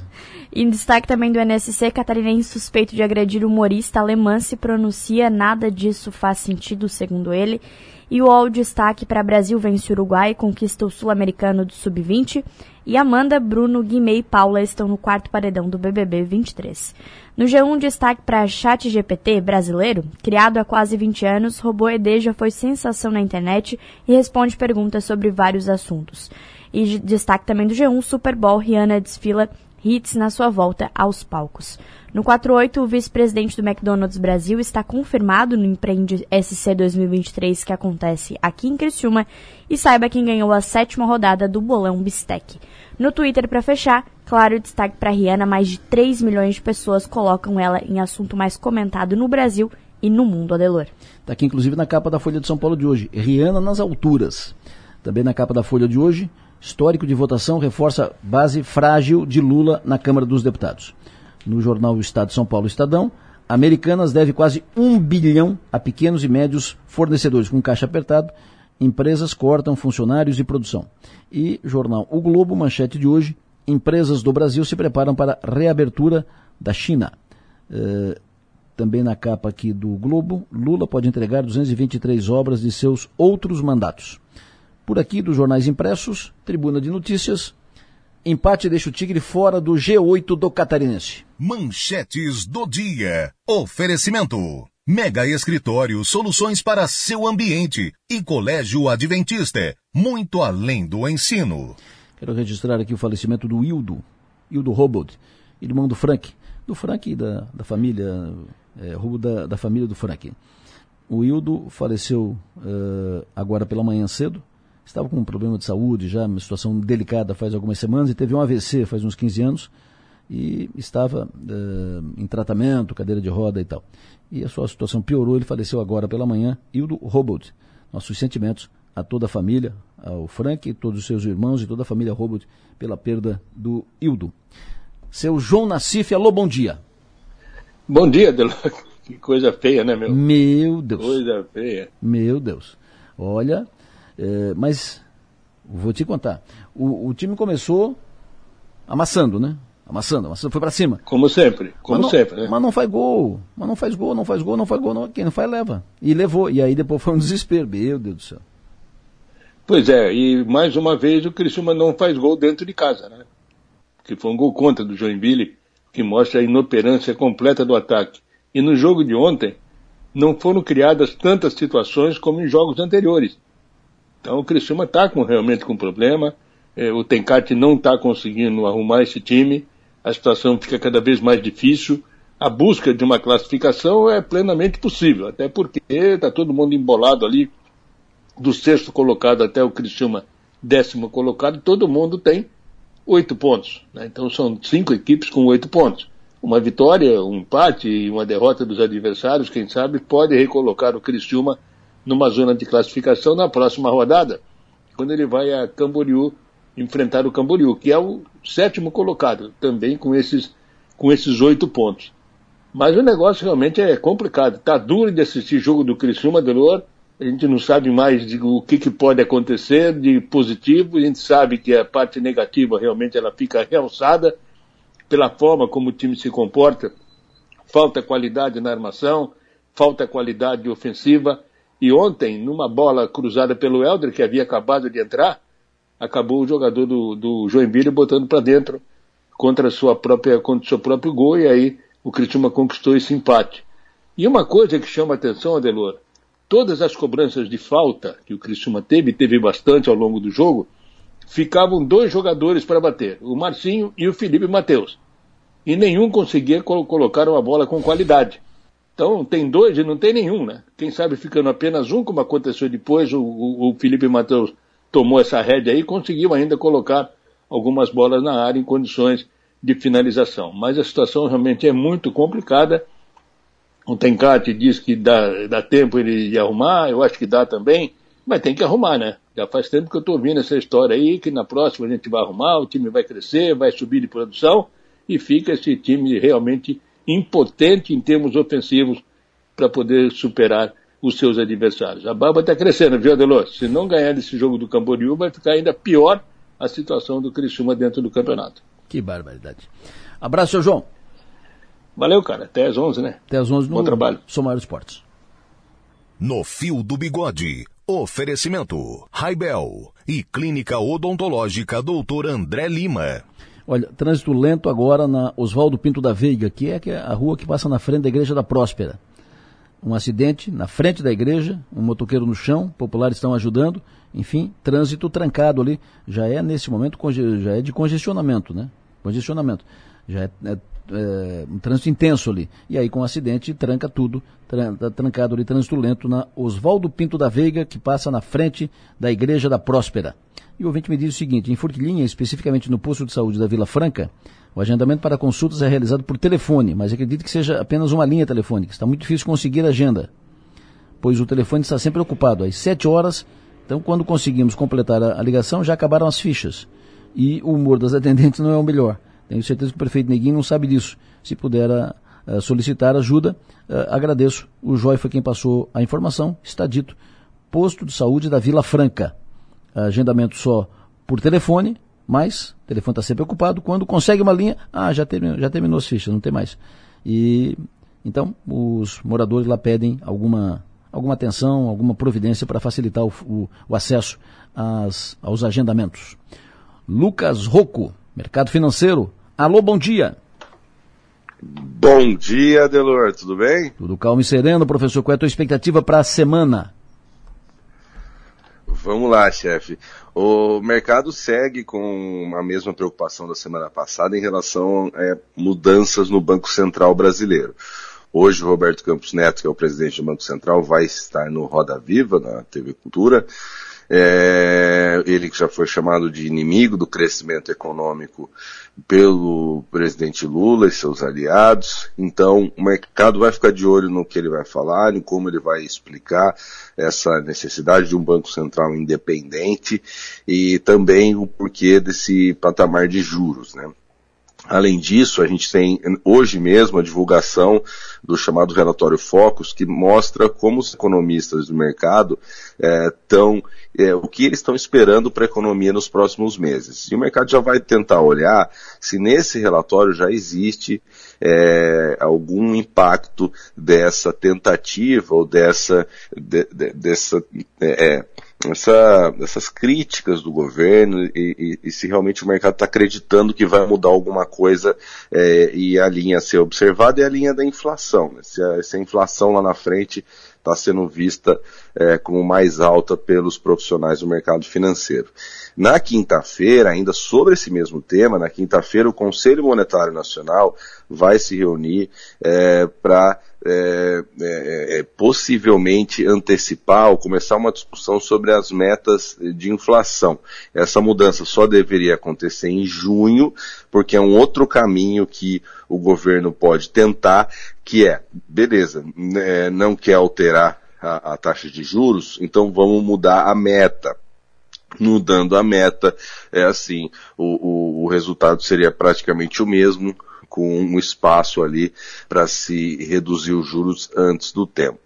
Em destaque também do NSC, catarinense suspeito de agredir humorista alemã se pronuncia, nada disso faz sentido, segundo ele. E o all destaque para Brasil vence Uruguai, conquista o sul-americano do sub-20. E Amanda, Bruno, Guimê e Paula estão no quarto paredão do BBB 23. No G1, destaque para ChatGPT brasileiro, criado há quase 20 anos, robô ED já foi sensação na internet e responde perguntas sobre vários assuntos. E destaque também do G1, Super Bowl, Rihanna desfila hits na sua volta aos palcos. No 48, o vice-presidente do McDonald's Brasil está confirmado no Empreende SC 2023 que acontece aqui em Criciúma e saiba quem ganhou a sétima rodada do Bolão Bistec. No Twitter, para fechar, claro, destaque para Rihanna, mais de 3 milhões de pessoas colocam ela em assunto mais comentado no Brasil e no mundo, Adelor. Está aqui inclusive na capa da Folha de São Paulo de hoje. Rihanna nas alturas. Também na capa da Folha de hoje, histórico de votação reforça base frágil de Lula na Câmara dos Deputados no jornal Estado de São Paulo Estadão, Americanas deve quase um bilhão a pequenos e médios fornecedores com caixa apertado. Empresas cortam funcionários e produção. E jornal O Globo, manchete de hoje: empresas do Brasil se preparam para reabertura da China. Uh, também na capa aqui do Globo, Lula pode entregar 223 obras de seus outros mandatos. Por aqui, dos jornais impressos, Tribuna de Notícias, Empate deixa o Tigre fora do G8 do Catarinense. Manchetes do dia. Oferecimento. Mega Escritório, soluções para seu ambiente. E Colégio Adventista, muito além do ensino. Quero registrar aqui o falecimento do Hildo, Hildo Robold, irmão do Frank, do Frank e da, da família, é, da, da família do Frank. O Hildo faleceu uh, agora pela manhã cedo, estava com um problema de saúde já, uma situação delicada faz algumas semanas, e teve um AVC faz uns 15 anos, e estava uh, em tratamento, cadeira de roda e tal. E a sua situação piorou, ele faleceu agora pela manhã, Hildo Robold. Nossos sentimentos a toda a família, ao Frank, todos os seus irmãos e toda a família Robold pela perda do Hildo. Seu João Nassif, alô, bom dia. Bom dia, Delor. [laughs] Que coisa feia, né, meu? Meu Deus. Coisa feia. Meu Deus. Olha, é, mas vou te contar. O, o, time começou amassando, né? Amassando, amassando, foi para cima. Como sempre, como não, sempre, né? Mas não faz gol, mas não faz gol, não faz gol, não faz gol, não, quem não faz leva. E levou, e aí depois foi um desespero, meu Deus do céu. Pois é, e mais uma vez o Criciúma não faz gol dentro de casa, né? Que foi um gol contra do Joinville, que mostra a inoperância completa do ataque. E no jogo de ontem, não foram criadas tantas situações como em jogos anteriores. Então o Criciúma está com, realmente com problema, é, o Tencate não está conseguindo arrumar esse time, a situação fica cada vez mais difícil, a busca de uma classificação é plenamente possível, até porque está todo mundo embolado ali, do sexto colocado até o Criciúma décimo colocado, todo mundo tem oito pontos. Né? Então são cinco equipes com oito pontos. Uma vitória, um empate e uma derrota dos adversários, quem sabe, pode recolocar o Criciúma numa zona de classificação na próxima rodada, quando ele vai a Camboriú enfrentar o Camboriú, que é o sétimo colocado, também com esses com esses oito pontos. Mas o negócio realmente é complicado. Está duro de assistir jogo do Criciúma Delor. A gente não sabe mais de o que, que, pode acontecer de positivo. A gente sabe que a parte negativa realmente ela fica realçada pela forma como o time se comporta. Falta qualidade na armação, falta qualidade ofensiva. E ontem, numa bola cruzada pelo Helder, que havia acabado de entrar, acabou o jogador do, do Joinville botando para dentro contra, sua própria, contra seu próprio gol, e aí o Criciúma conquistou esse empate. E uma coisa que chama a atenção, Adelor, todas as cobranças de falta que o Criciúma teve, teve bastante ao longo do jogo, ficavam dois jogadores para bater, o Marcinho e o Felipe Mateus. E nenhum conseguia colocar uma bola com qualidade. Então tem dois e não tem nenhum, né? Quem sabe ficando apenas um, como aconteceu depois, o, o, Felipe Matheus tomou essa rédea aí e conseguiu ainda colocar algumas bolas na área em condições de finalização. Mas a situação realmente é muito complicada. O Tencate diz que dá, dá tempo ele de arrumar, eu acho que dá também, mas tem que arrumar, né? Já faz tempo que eu estou ouvindo essa história aí, que na próxima a gente vai arrumar, o time vai crescer, vai subir de produção, e fica esse time realmente impotente em termos ofensivos para poder superar os seus adversários. A barba está crescendo, viu, Adelor? Se não ganhar desse jogo do Camboriú, vai ficar ainda pior a situação do Criciúma dentro do campeonato. Que barbaridade. Abraço, seu João. Valeu, cara. Até às 11, né? Até às 11 no Bom trabalho. Somar Esportes. No Fio do Bigode. Oferecimento. Raibel e Clínica Odontológica Doutor André Lima. Olha, trânsito lento agora na Oswaldo Pinto da Veiga, que é, que é a rua que passa na frente da Igreja da Próspera. Um acidente na frente da igreja, um motoqueiro no chão, populares estão ajudando, enfim, trânsito trancado ali. Já é nesse momento, já é de congestionamento, né? Congestionamento. Já é, é, é um trânsito intenso ali. E aí com o acidente tranca tudo, tá trancado ali, trânsito lento na Oswaldo Pinto da Veiga, que passa na frente da Igreja da Próspera. E o ouvinte me diz o seguinte, em Forquilinha, especificamente no posto de saúde da Vila Franca, o agendamento para consultas é realizado por telefone, mas acredito que seja apenas uma linha telefônica. Está muito difícil conseguir agenda, pois o telefone está sempre ocupado às 7 horas. Então, quando conseguimos completar a, a ligação, já acabaram as fichas. E o humor das atendentes não é o melhor. Tenho certeza que o prefeito Neguinho não sabe disso. Se puder a solicitar ajuda, a, agradeço. O Joy foi quem passou a informação. Está dito. Posto de saúde da Vila Franca. Agendamento só por telefone, mas o telefone está sempre ocupado. Quando consegue uma linha, ah, já terminou, já terminou as fichas, não tem mais. E então os moradores lá pedem alguma, alguma atenção, alguma providência para facilitar o, o, o acesso às, aos agendamentos. Lucas Rocco, Mercado Financeiro. Alô, bom dia. Bom dia, Delor, tudo bem? Tudo calmo e sereno, professor. Qual é a tua expectativa para a semana? Vamos lá, chefe. O mercado segue com a mesma preocupação da semana passada em relação a é, mudanças no Banco Central brasileiro. Hoje, o Roberto Campos Neto, que é o presidente do Banco Central, vai estar no Roda Viva, na TV Cultura, é, ele que já foi chamado de inimigo do crescimento econômico pelo presidente Lula e seus aliados. Então, o mercado vai ficar de olho no que ele vai falar, em como ele vai explicar essa necessidade de um Banco Central independente e também o porquê desse patamar de juros, né? Além disso, a gente tem hoje mesmo a divulgação do chamado relatório Focus, que mostra como os economistas do mercado estão, é, é, o que eles estão esperando para a economia nos próximos meses. E o mercado já vai tentar olhar se nesse relatório já existe é, algum impacto dessa tentativa ou dessa, de, de, dessa é, essa, essas críticas do governo e, e, e se realmente o mercado está acreditando que vai mudar alguma coisa é, e a linha a ser observada é a linha da inflação. Né? Se, a, se a inflação lá na frente está sendo vista é, como mais alta pelos profissionais do mercado financeiro. Na quinta-feira, ainda sobre esse mesmo tema, na quinta-feira o Conselho Monetário Nacional vai se reunir é, para é, é, é, possivelmente antecipar ou começar uma discussão sobre as metas de inflação. Essa mudança só deveria acontecer em junho, porque é um outro caminho que o governo pode tentar, que é, beleza, né, não quer alterar a, a taxa de juros, então vamos mudar a meta mudando a meta, é assim, o, o, o, resultado seria praticamente o mesmo, com um espaço ali para se reduzir os juros antes do tempo.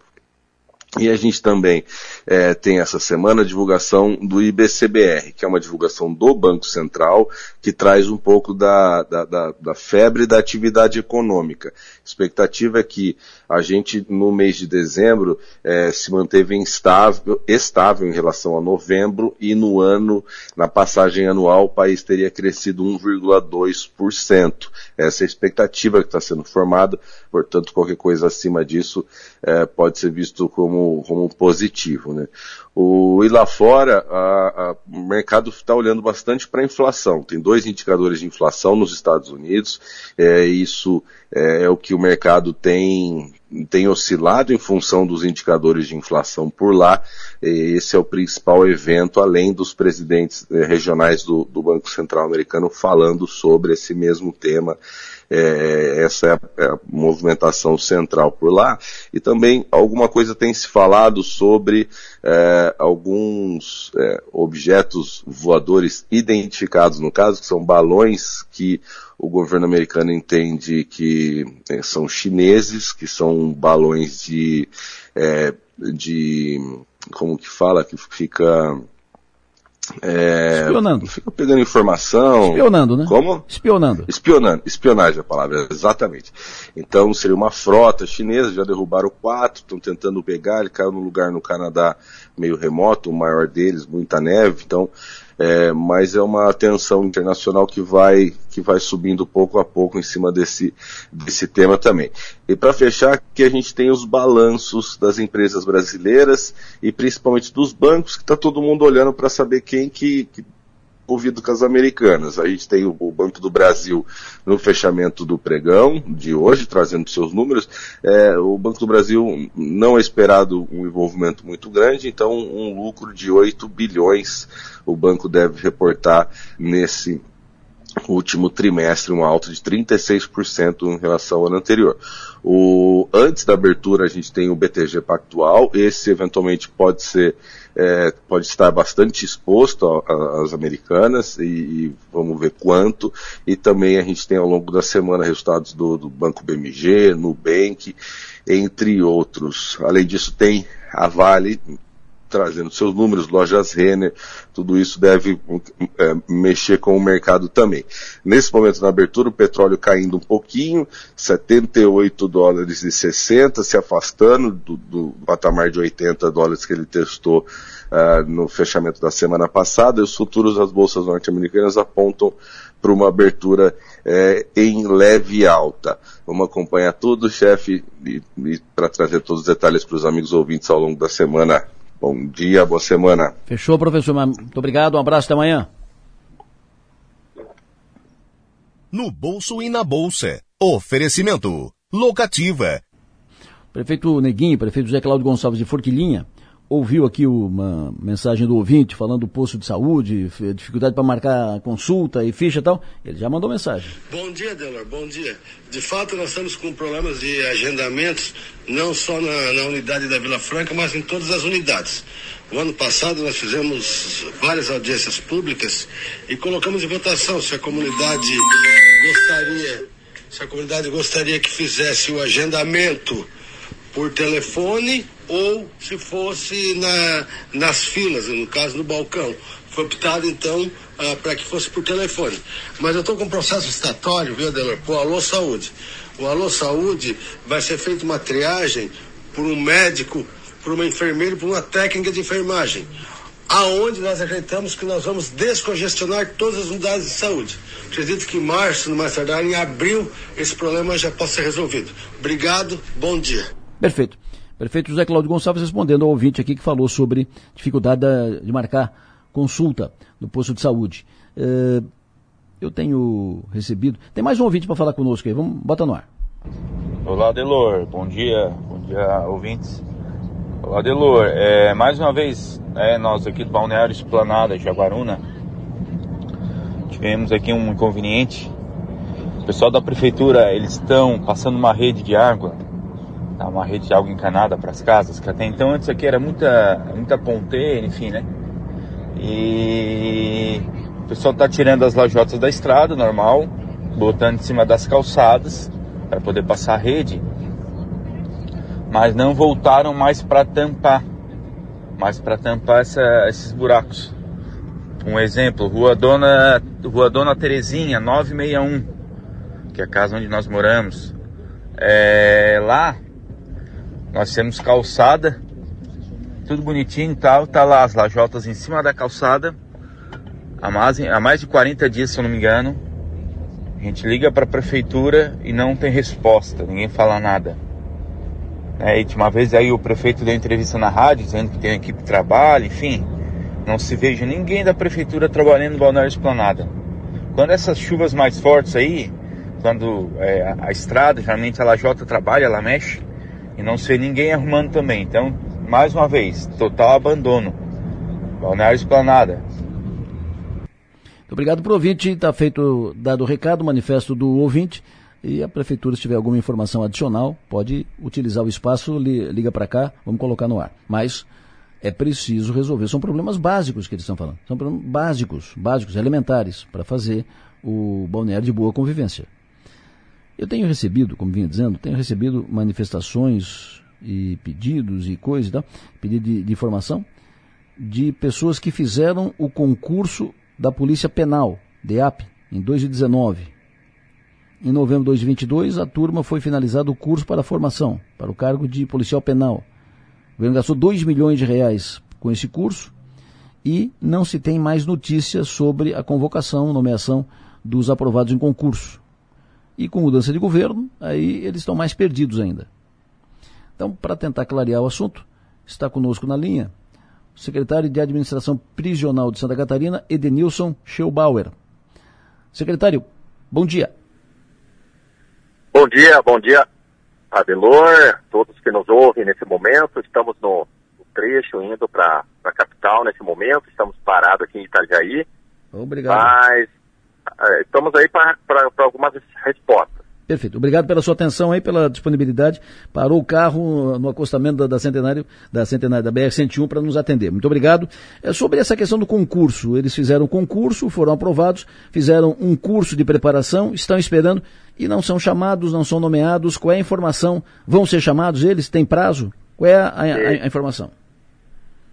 E a gente também é, tem essa semana a divulgação do IBCBR, que é uma divulgação do Banco Central, que traz um pouco da, da, da, da febre da atividade econômica. A expectativa é que a gente, no mês de dezembro, é, se manteve instável, estável em relação a novembro, e no ano, na passagem anual, o país teria crescido 1,2%. Essa é a expectativa que está sendo formada, portanto, qualquer coisa acima disso é, pode ser visto como, como positivo. Né? O, e lá fora, a, a, o mercado está olhando bastante para a inflação. Tem dois indicadores de inflação nos Estados Unidos. É, isso é, é, o que o mercado tem, tem oscilado em função dos indicadores de inflação por lá. Esse é o principal evento, além dos presidentes é, regionais do, do Banco Central Americano falando sobre esse mesmo tema É, essa é a, é a, movimentação central por lá. E também alguma coisa tem se falado sobre é, alguns é, objetos voadores identificados, no caso, que são balões que o governo americano entende que é, são chineses, que são balões de, é, de como que fala, que fica é, Espionando. Fica pegando informação. Espionando, né? Como? Espionando. Espionando. Espionagem é a palavra, exatamente. Então seria uma frota chinesa, já derrubaram quatro, estão tentando pegar, ele caiu num lugar no Canadá meio remoto, o maior deles, muita neve, então é, mas é uma tensão internacional que vai, que vai subindo pouco a pouco em cima desse, desse tema também. E para fechar, que a gente tem os balanços das empresas brasileiras e principalmente dos bancos, que está todo mundo olhando para saber quem que, que ouvido com as americanas. A gente tem o, o, Banco do Brasil no fechamento do pregão de hoje, trazendo seus números. É, o Banco do Brasil não é esperado um envolvimento muito grande, então um lucro de 8 bilhões o banco deve reportar nesse último trimestre, uma alta de 36% em relação ao ano anterior. O, antes da abertura a gente tem o BTG Pactual, esse eventualmente pode ser é, pode estar bastante exposto às americanas e, e, vamos ver quanto. E também a gente tem ao longo da semana resultados do, do Banco BMG, Nubank, entre outros. Além disso tem a Vale trazendo seus números, lojas Renner, tudo isso deve é, mexer com o mercado também. Nesse momento na abertura, o petróleo caindo um pouquinho, 78 dólares e 60, se afastando do, do patamar de 80 dólares que ele testou uh, no fechamento da semana passada, e os futuros das bolsas norte-americanas apontam para uma abertura é, em leve alta. Vamos acompanhar tudo, chefe, e, e para trazer todos os detalhes para os amigos ouvintes ao longo da semana Bom dia, boa semana. Fechou, professor. Muito obrigado, um abraço até amanhã. No bolso e na bolsa. Oferecimento. Locativa. Prefeito Neguinho, prefeito José Cláudio Gonçalves de Forquilinha, ouviu aqui uma mensagem do ouvinte falando do posto de saúde, dificuldade para marcar consulta e ficha e tal. Ele já mandou mensagem. Bom dia, Delor, bom dia. De fato, nós estamos com problemas de agendamentos, não só na, na unidade da Vila Franca, mas em todas as unidades. O ano passado nós fizemos várias audiências públicas e colocamos em votação se a comunidade gostaria, se a comunidade gostaria que fizesse o agendamento por telefone ou se fosse na, nas filas, no caso no balcão. Foi optado então ah, para que fosse por telefone. Mas eu estou com um processo estatório, viu, Adelor, o Alô Saúde. O Alô Saúde vai ser feita uma triagem por um médico, por uma enfermeira, por uma técnica de enfermagem. Aonde nós acreditamos que nós vamos descongestionar todas as unidades de saúde. Acredito que em março, no mais tardar, em abril, esse problema já possa ser resolvido. Obrigado, bom dia. Perfeito. Prefeito José Cláudio Gonçalves respondendo ao ouvinte aqui que falou sobre dificuldade de marcar consulta no posto de saúde. É, eu tenho recebido. Tem mais um ouvinte para falar conosco aí. Vamos, bota no ar. Olá, Delor. Bom dia. Bom dia, ouvintes. Olá, Delor. É, mais uma vez, é, nós aqui do Balneário Esplanada, Jaguaruna, tivemos aqui um inconveniente. O pessoal da prefeitura, eles estão passando uma rede de água Uma rede de água encanada para as casas, que até então antes aqui era muita, muita ponteira, enfim, né? E o pessoal tá tirando as lajotas da estrada, normal, botando em cima das calçadas para poder passar a rede, mas não voltaram mais para tampar, mais para tampar essa, esses buracos. Um exemplo, Rua Dona, Rua Dona Terezinha, 961, que é a casa onde nós moramos. É, lá nós temos calçada, tudo bonitinho e tal, tá lá as lajotas em cima da calçada. Há mais, de 40 dias, se eu não me engano. A gente liga para a prefeitura e não tem resposta, ninguém fala nada. É, e uma vez aí o prefeito deu entrevista na rádio dizendo que tem equipe de trabalho, enfim. Não se veja ninguém da prefeitura trabalhando no Balneário Esplanada. Quando essas chuvas mais fortes aí, quando é, a estrada, geralmente a lajota trabalha, ela mexe, e não ser ninguém arrumando também. Então, mais uma vez, total abandono. Balneário Esplanada. Obrigado pro ouvinte, está feito, dado o recado, o manifesto do ouvinte. E a prefeitura, se tiver alguma informação adicional, pode utilizar o espaço, liga para cá, vamos colocar no ar. Mas é preciso resolver. São problemas básicos que eles estão falando. São problemas básicos, básicos, elementares, para fazer o balneário de boa convivência. Eu tenho recebido, como vinha dizendo, tenho recebido manifestações e pedidos e coisas e tal, pedido de, de informação de pessoas que fizeram o concurso da Polícia Penal, DEAP, em 2019. Em novembro de 2022, a turma foi finalizado o curso para a formação, para o cargo de policial penal. O governo gastou 2 milhões de reais com esse curso e não se tem mais notícias sobre a convocação, nomeação dos aprovados em concurso. E com mudança de governo, aí eles estão mais perdidos ainda. Então, para tentar clarear o assunto, está conosco na linha secretário de Administração Prisional de Santa Catarina, Edenilson Scheubauer. Secretário, bom dia. Bom dia, bom dia, Adelor, todos que nos ouvem nesse momento. Estamos no, trecho indo para a capital nesse momento, estamos parados aqui em Itajaí. Obrigado. Mas estamos aí para algumas respostas. Perfeito. Obrigado pela sua atenção aí, pela disponibilidade. Parou o carro no acostamento da, da Centenário, da Centenário, da BR-101 para nos atender. Muito obrigado. É sobre essa questão do concurso. Eles fizeram concurso, foram aprovados, fizeram um curso de preparação, estão esperando e não são chamados, não são nomeados. Qual é a informação? Vão ser chamados eles? Tem prazo? Qual é a, a, a, a informação?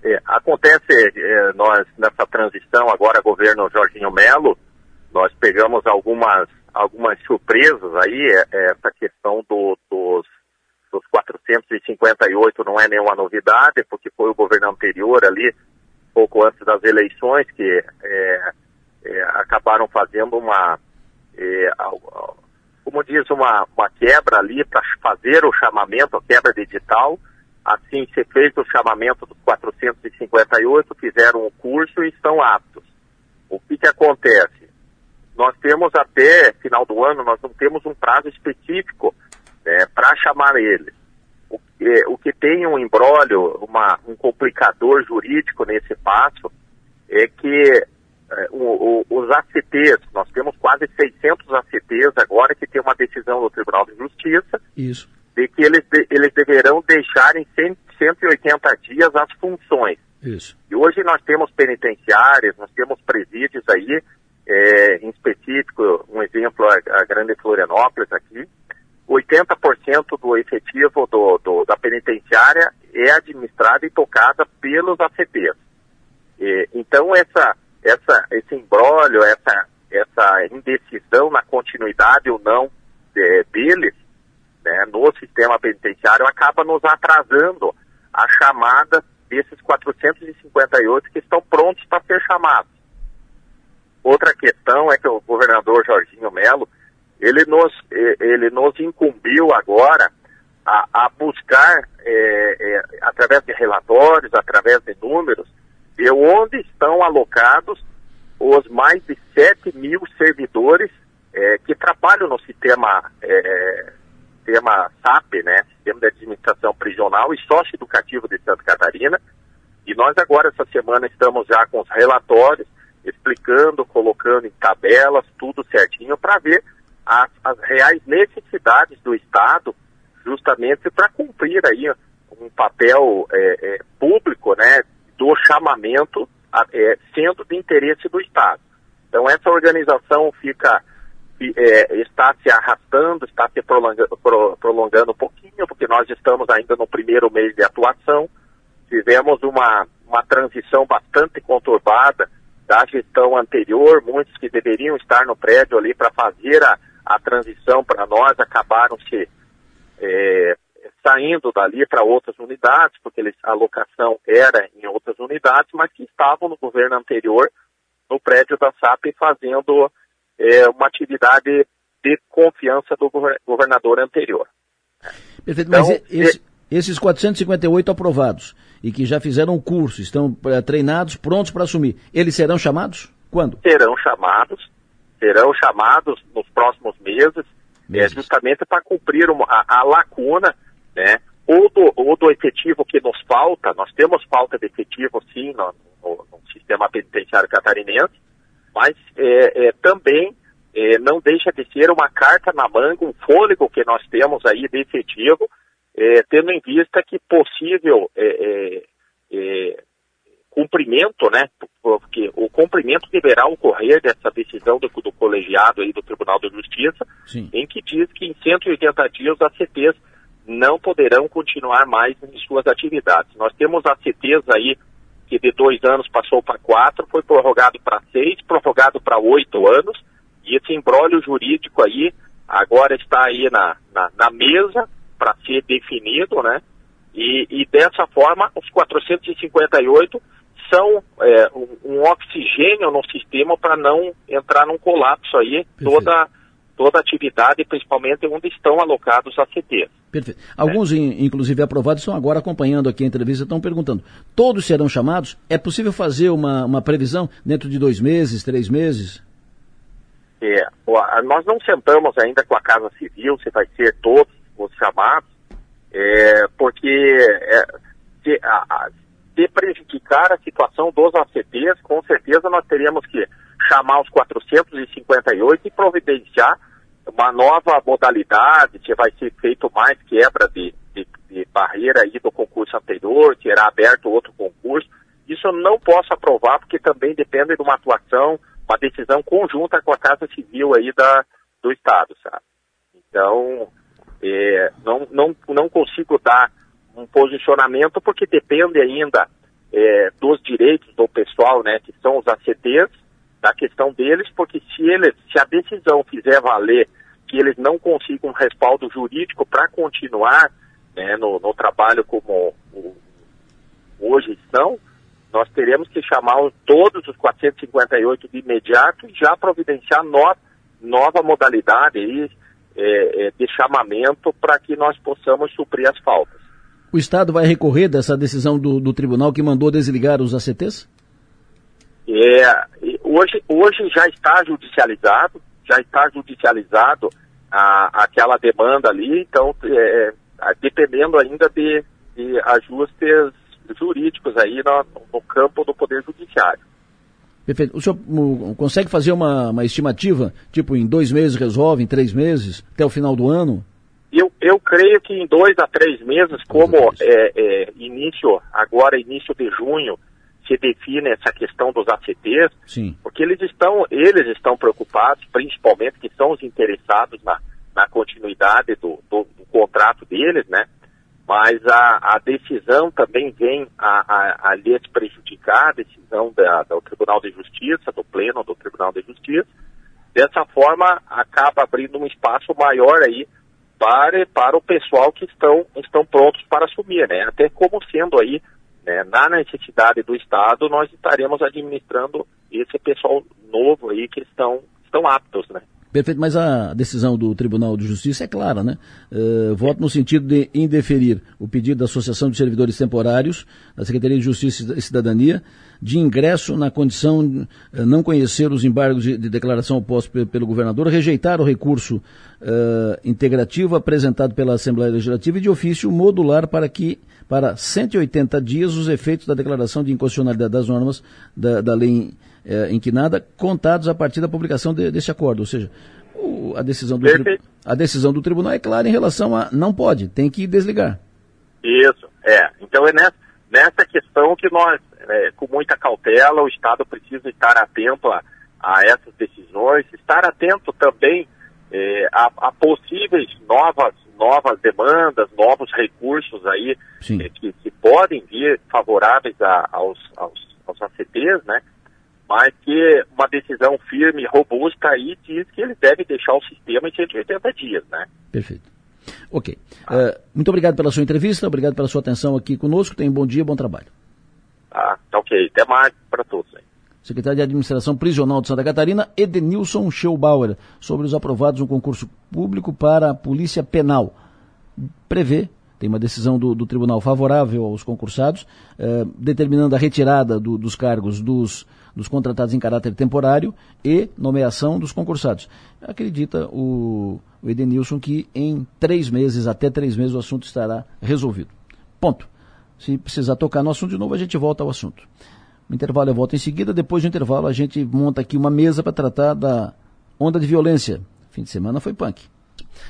É, acontece, é, nós nessa transição agora governo Jorginho Melo, nós pegamos algumas algumas surpresas aí, é, é essa questão do, dos, dos 458 não é nenhuma novidade, porque foi o governo anterior ali, pouco antes das eleições, que é, é, acabaram fazendo uma, é, como diz, uma, uma quebra ali para fazer o chamamento, a quebra de edital, assim ser feito o chamamento dos 458, fizeram o curso e estão aptos. O que, que acontece? Nós temos até final do ano, nós não temos um prazo específico né, para chamar ele. O, é, o, que tem um embrólio, uma, um complicador jurídico nesse passo, é que é, o, o, os ACTs, nós temos quase 600 ACTs agora que tem uma decisão do Tribunal de Justiça Isso. de que eles, de, eles deverão deixar em 100, 180 dias as funções. Isso. E hoje nós temos penitenciárias, nós temos presídios aí é, em específico, um exemplo, a, a Grande Florianópolis aqui, 80% do efetivo do, do, da penitenciária é administrada e tocada pelos ACPs. Então, essa, essa, esse embrólio, essa, essa indecisão na continuidade ou não é, deles né, no sistema penitenciário acaba nos atrasando a chamada desses 458 que estão prontos para ser chamados. Outra questão é que o governador Jorginho Melo, ele nos, ele nos incumbiu agora a, a buscar, é, é, através de relatórios, através de números, de onde estão alocados os mais de 7 mil servidores é, que trabalham no sistema, é, sistema SAP, né, Sistema de Administração Prisional e Socioeducativo de Santa Catarina. E nós agora, essa semana, estamos já com os relatórios explicando, colocando em tabelas, tudo certinho, para ver as, as, reais necessidades do Estado, justamente para cumprir aí um papel é, é, público, né, do chamamento é, sendo de interesse do Estado. Então essa organização fica é, está se arrastando, está se prolongando, prolongando um pouquinho, porque nós estamos ainda no primeiro mês de atuação. Tivemos uma, uma transição bastante conturbada da gestão anterior, muitos que deveriam estar no prédio ali para fazer a, a transição para nós acabaram se é, saindo dali para outras unidades, porque eles, a locação era em outras unidades, mas que estavam no governo anterior, no prédio da SAP, fazendo é, uma atividade de confiança do governador anterior. Perfeito, então, mas esse, esses 458 aprovados e que já fizeram o curso, estão é, treinados, prontos para assumir, eles serão chamados? Quando? Serão chamados, serão chamados nos próximos meses, é, justamente para cumprir uma, a, a, lacuna, né? Ou do, ou do efetivo que nos falta, nós temos falta de efetivo sim no, no, no sistema penitenciário catarinense, mas é, é, também é, não deixa de ser uma carta na manga, um fôlego que nós temos aí de efetivo, é, tendo em vista que possível é, é, cumprimento, né, porque o cumprimento deverá ocorrer dessa decisão do, do colegiado aí do Tribunal de Justiça, Sim. em que diz que em 180 dias as CTs não poderão continuar mais em suas atividades. Nós temos as CTs aí que de dois anos passou para quatro, foi prorrogado para seis, prorrogado para oito anos, e esse embrólio jurídico aí agora está aí na, na, na mesa para ser definido, né? E, e, dessa forma, os 458 são é, um, oxigênio no sistema para não entrar num colapso aí toda toda a atividade, principalmente onde estão alocados as CTs. Perfeito. Alguns, é. inclusive aprovados, estão agora acompanhando aqui a entrevista, estão perguntando: todos serão chamados? É possível fazer uma, uma previsão dentro de dois meses, três meses? É, nós não sentamos ainda com a Casa Civil se vai ser todos os chamados, é, porque é, se, a, a, se prejudicar a situação dos ACTs, com certeza nós teríamos que chamar os 458 e providenciar uma nova modalidade, que vai ser feito mais quebra de, de, de barreira aí do concurso anterior, será aberto outro concurso. Isso eu não posso aprovar, porque também depende de uma atuação, uma decisão conjunta com a Casa Civil aí da, do Estado, sabe? Então, é, não, não, não consigo dar um posicionamento, porque depende ainda é, dos direitos do pessoal, né, que são os ACTs, da questão deles, porque se eles, se a decisão fizer valer que eles não consigam um respaldo jurídico para continuar né, no, no, trabalho como o, hoje estão, nós teremos que chamar todos os 458 de imediato e já providenciar no, nova modalidade aí, é, é, de chamamento para que nós possamos suprir as faltas. O Estado vai recorrer dessa decisão do, do tribunal que mandou desligar os ACTs? É, hoje, hoje já está judicializado, já está judicializado a, aquela demanda ali, então é, é, dependendo ainda de, de ajustes jurídicos aí no, no, campo do Poder Judiciário. Perfeito. O senhor consegue fazer uma, uma estimativa, tipo em dois meses resolve, em três meses, até o final do ano? Eu, eu creio que em dois a três meses, como é, é, início, agora início de junho, se define essa questão dos ACTs, Sim. porque eles estão, eles estão preocupados, principalmente que são os interessados na, na continuidade do, do, do contrato deles, né? Mas a, a decisão também vem a, a, a lhes prejudicar, a decisão da, do Tribunal de Justiça, do Pleno do Tribunal de Justiça. Dessa forma, acaba abrindo um espaço maior aí para, para o pessoal que estão, estão prontos para assumir, né? Até como sendo aí né, na necessidade do Estado, nós estaremos administrando esse pessoal novo aí que estão, estão aptos, né? Perfeito, mas a decisão do Tribunal de Justiça é clara, né? Uh, voto no sentido de indeferir o pedido da Associação de Servidores Temporários, da Secretaria de Justiça e Cidadania, de ingresso na condição de uh, não conhecer os embargos de, de declaração opostos pelo governador, rejeitar o recurso uh, integrativo apresentado pela Assembleia Legislativa e de ofício modular para que para 180 dias os efeitos da declaração de inconstitucionalidade das normas da, da lei é, inquinada, contados a partir da publicação de, desse acordo. Ou seja, o, a, decisão do a decisão do tribunal é clara em relação a não pode, tem que desligar. Isso, é. Então é nessa, nessa questão que nós, é, com muita cautela, o Estado precisa estar atento a, a essas decisões, estar atento também é, a, a, possíveis novas novas demandas, novos recursos aí é, que, que, podem vir favoráveis a, aos, aos, aos ACTs, né? Mas que uma decisão firme, robusta aí diz que ele deve deixar o sistema em 180 dias, né? Perfeito. Ok. Ah. Uh, muito obrigado pela sua entrevista, obrigado pela sua atenção aqui conosco. Tenha um bom dia, bom trabalho. Ah, tá ok. Até mais para todos. Hein? secretário de Administração Prisional de Santa Catarina, Edenilson Scheubauer, sobre os aprovados no concurso público para a Polícia Penal. Prevê, tem uma decisão do, do Tribunal favorável aos concursados, eh, determinando a retirada do, dos cargos dos, dos contratados em caráter temporário e nomeação dos concursados. Acredita o, Edenilson que em três meses, até três meses, o assunto estará resolvido. Ponto. Se precisar tocar no assunto de novo, a gente volta ao assunto. O intervalo eu volto em seguida. Depois do intervalo, a gente monta aqui uma mesa para tratar da onda de violência. Fim de semana foi punk.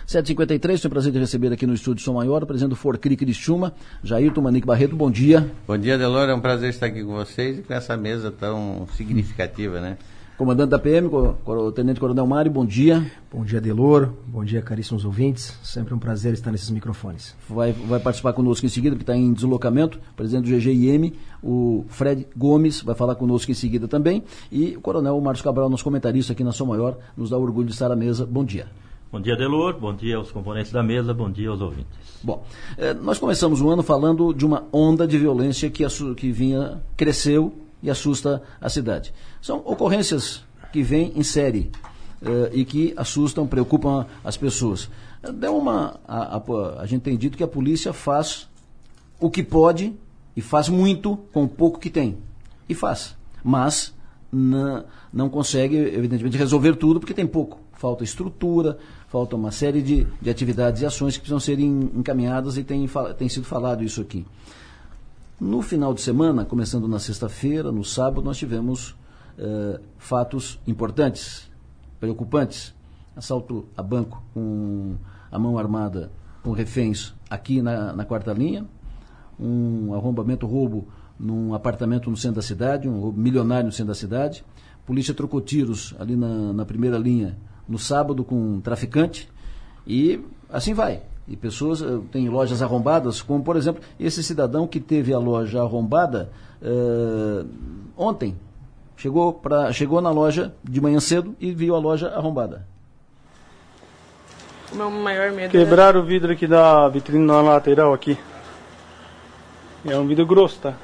7h53, tenho o prazer de receber aqui no estúdio Som Maior, o presidente do Forcri Criciúma, Jairton Manique Barreto, bom dia. Bom dia, Delor, é um prazer estar aqui com vocês e com essa mesa tão significativa, né? Comandante da PM, o Tenente Coronel Mário, bom dia. Bom dia, Delor. Bom dia, caríssimos ouvintes. Sempre um prazer estar nesses microfones. Vai, vai participar conosco em seguida, porque está em deslocamento, presidente do GGIM, o Fred Gomes, vai falar conosco em seguida também. E o Coronel Marcos Cabral, nosso comentarista aqui na São Maior, nos dá orgulho de estar à mesa. Bom dia. Bom dia, Delor. Bom dia aos componentes da mesa. Bom dia aos ouvintes. Bom, eh, nós começamos o ano falando de uma onda de violência que, que vinha, cresceu e assusta a cidade. São ocorrências que vêm em série uh, e que assustam, preocupam as pessoas. Deu uma, a, a, a, gente tem dito que a polícia faz o que pode e faz muito com o pouco que tem. E faz. Mas na, não consegue, evidentemente, resolver tudo porque tem pouco. Falta estrutura, falta uma série de, de atividades e ações que precisam ser encaminhadas e tem, tem sido falado isso aqui. No final de semana, começando na sexta-feira, no sábado, nós tivemos uh, fatos importantes, preocupantes. Assalto a banco com a mão armada com reféns aqui na, na quarta linha, um arrombamento, roubo num apartamento no centro da cidade, um roubo milionário no centro da cidade. Polícia trocou tiros ali na, na primeira linha no sábado com um traficante e assim vai. E pessoas uh, têm lojas arrombadas, como por exemplo esse cidadão que teve a loja arrombada uh, ontem, Chegou, pra, chegou na loja de manhã cedo e viu a loja arrombada. O meu maior medo Quebraram é... o vidro aqui da vitrine na lateral aqui. É um vidro grosso, tá?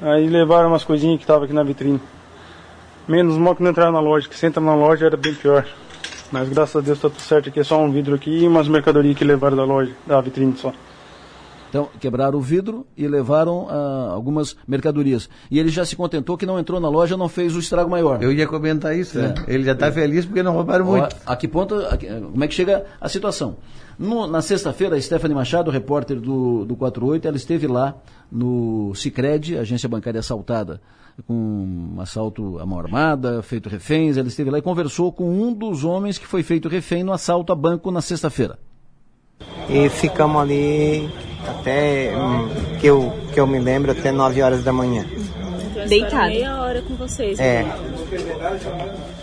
Aí levaram umas coisinhas que estavam aqui na vitrine. Menos mal que não entraram na loja, que se entra na loja era bem pior. Mas graças a Deus tá tudo certo aqui, é só um vidro aqui e umas mercadorias que levaram da loja, da vitrine só. Então, quebraram o vidro e levaram ah, algumas mercadorias. E ele já se contentou que não entrou na loja, não fez o estrago maior. Eu ia comentar isso, né? É. Ele já está é. feliz porque não roubaram muito. A, a que ponto, a, como é que chega a situação? No, na sexta-feira, a Stephanie Machado, repórter do, do 48, ela esteve lá no Cicred, agência bancária assaltada, com um assalto à mão armada, feito reféns. Ela esteve lá e conversou com um dos homens que foi feito refém no assalto a banco na sexta-feira. E ficamos ali até hum, que eu, que eu me lembro até 9 horas da manhã. Deitado. Meia hora com vocês. É.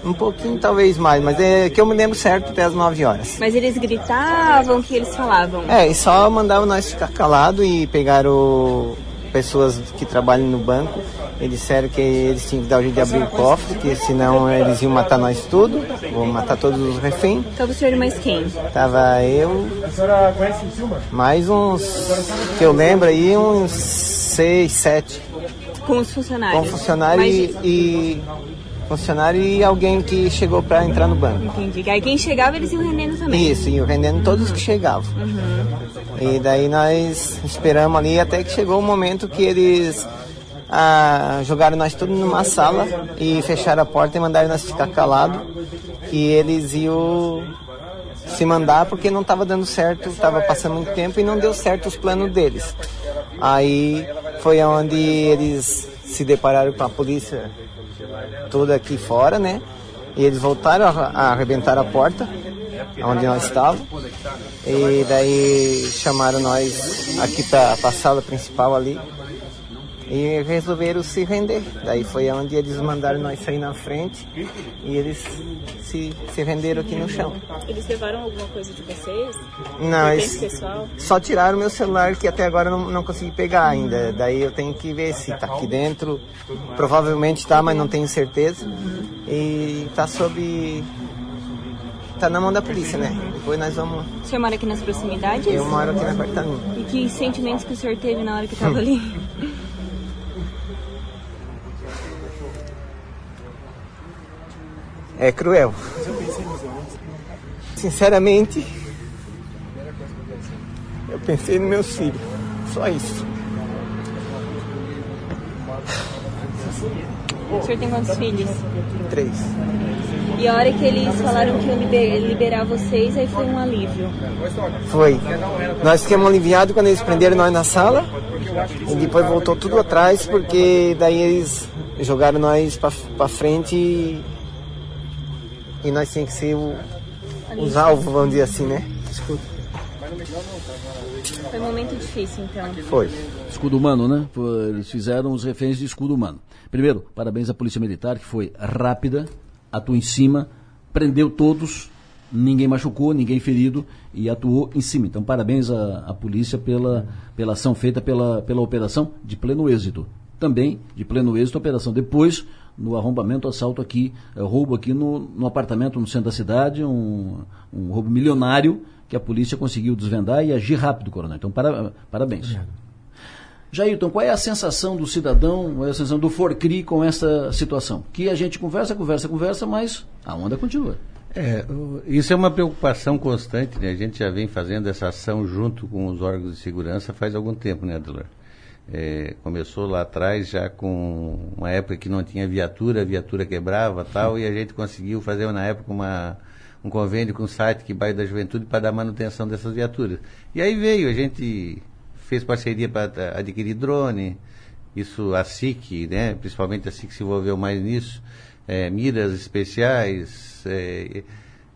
Um pouquinho talvez mais, mas é que eu me lembro certo até as 9 horas. Mas eles gritavam, o que eles falavam? É, e só mandavam nós ficar calado e pegaram pessoas que trabalham no banco eles disseram que eles tinham que dar o jeito de abrir o cofre, que senão eles iam matar nós tudo, ou matar todos os reféns. Tava o senhor e mais quem? Tava eu, mais uns, que eu lembro aí, uns seis, sete. Com os funcionários? Com funcionário e, e funcionário e alguém que chegou para entrar no banco. Entendi. Aí quem chegava eles iam rendendo também? Isso, iam rendendo todos que chegavam. Uhum. E daí nós esperamos ali até que chegou o momento que eles ah, jogaram nós tudo numa sala e fecharam a porta e mandaram nós ficar calado que eles iam se mandar porque não estava dando certo, estava passando muito tempo e não deu certo os planos deles. Aí foi onde eles se depararam com a polícia toda aqui fora, né? E eles voltaram a, a arrebentar a porta onde nós estávamos. E daí chamaram nós aqui para a sala principal ali e resolveram se render. Daí foi onde eles mandaram nós sair na frente e eles se, se renderam aqui no chão. Eles levaram alguma coisa de vocês? Não, eles só tiraram meu celular que até agora não, não consegui pegar ainda. Daí eu tenho que ver se está aqui dentro. Provavelmente está, mas não tenho certeza. E está sob tá na mão da polícia, né? Depois nós vamos. O senhor mora aqui nas proximidades? Eu moro aqui na apartamento. E que sentimentos que o senhor teve na hora que estava [laughs] ali? É cruel. Sinceramente, eu pensei no meu filho, só isso. O senhor tem quantos filhos? Três. E a hora que eles falaram que iam liberar vocês, aí foi um alívio? Foi. Nós ficamos aliviados quando eles prenderam nós na sala e depois voltou tudo atrás porque daí eles jogaram nós para frente e e nós tínhamos que ser o, os alvos, vamos dizer assim, né? Escuta. Foi um momento difícil, então. Foi. Escudo humano, né? Eles fizeram os reféns de escudo humano. Primeiro, parabéns à Polícia Militar, que foi rápida, atuou em cima, prendeu todos, ninguém machucou, ninguém ferido e atuou em cima. Então, parabéns à, à polícia pela, pela ação feita pela, pela operação de pleno êxito. Também de pleno êxito a operação. Depois, no arrombamento, assalto aqui, eh, roubo aqui no, no apartamento no centro da cidade, um, um roubo milionário que a polícia conseguiu desvendar e agir rápido, coronel. Então, para, parabéns. Jailton, qual é a sensação do cidadão, qual é a sensação do Forcri com essa situação? Que a gente conversa, conversa, conversa, mas a onda continua. É, isso é uma preocupação constante, né? A gente já vem fazendo essa ação junto com os órgãos de segurança faz algum tempo, né, Adelor? É, começou lá atrás já com uma época que não tinha viatura, a viatura quebrava tal, e a gente conseguiu fazer na época uma, um convênio com o site que Bairro da Juventude para dar manutenção dessas viaturas. E aí veio, a gente fez parceria para adquirir drone, isso a SIC, né, principalmente a SIC se envolveu mais nisso, é, miras especiais, é,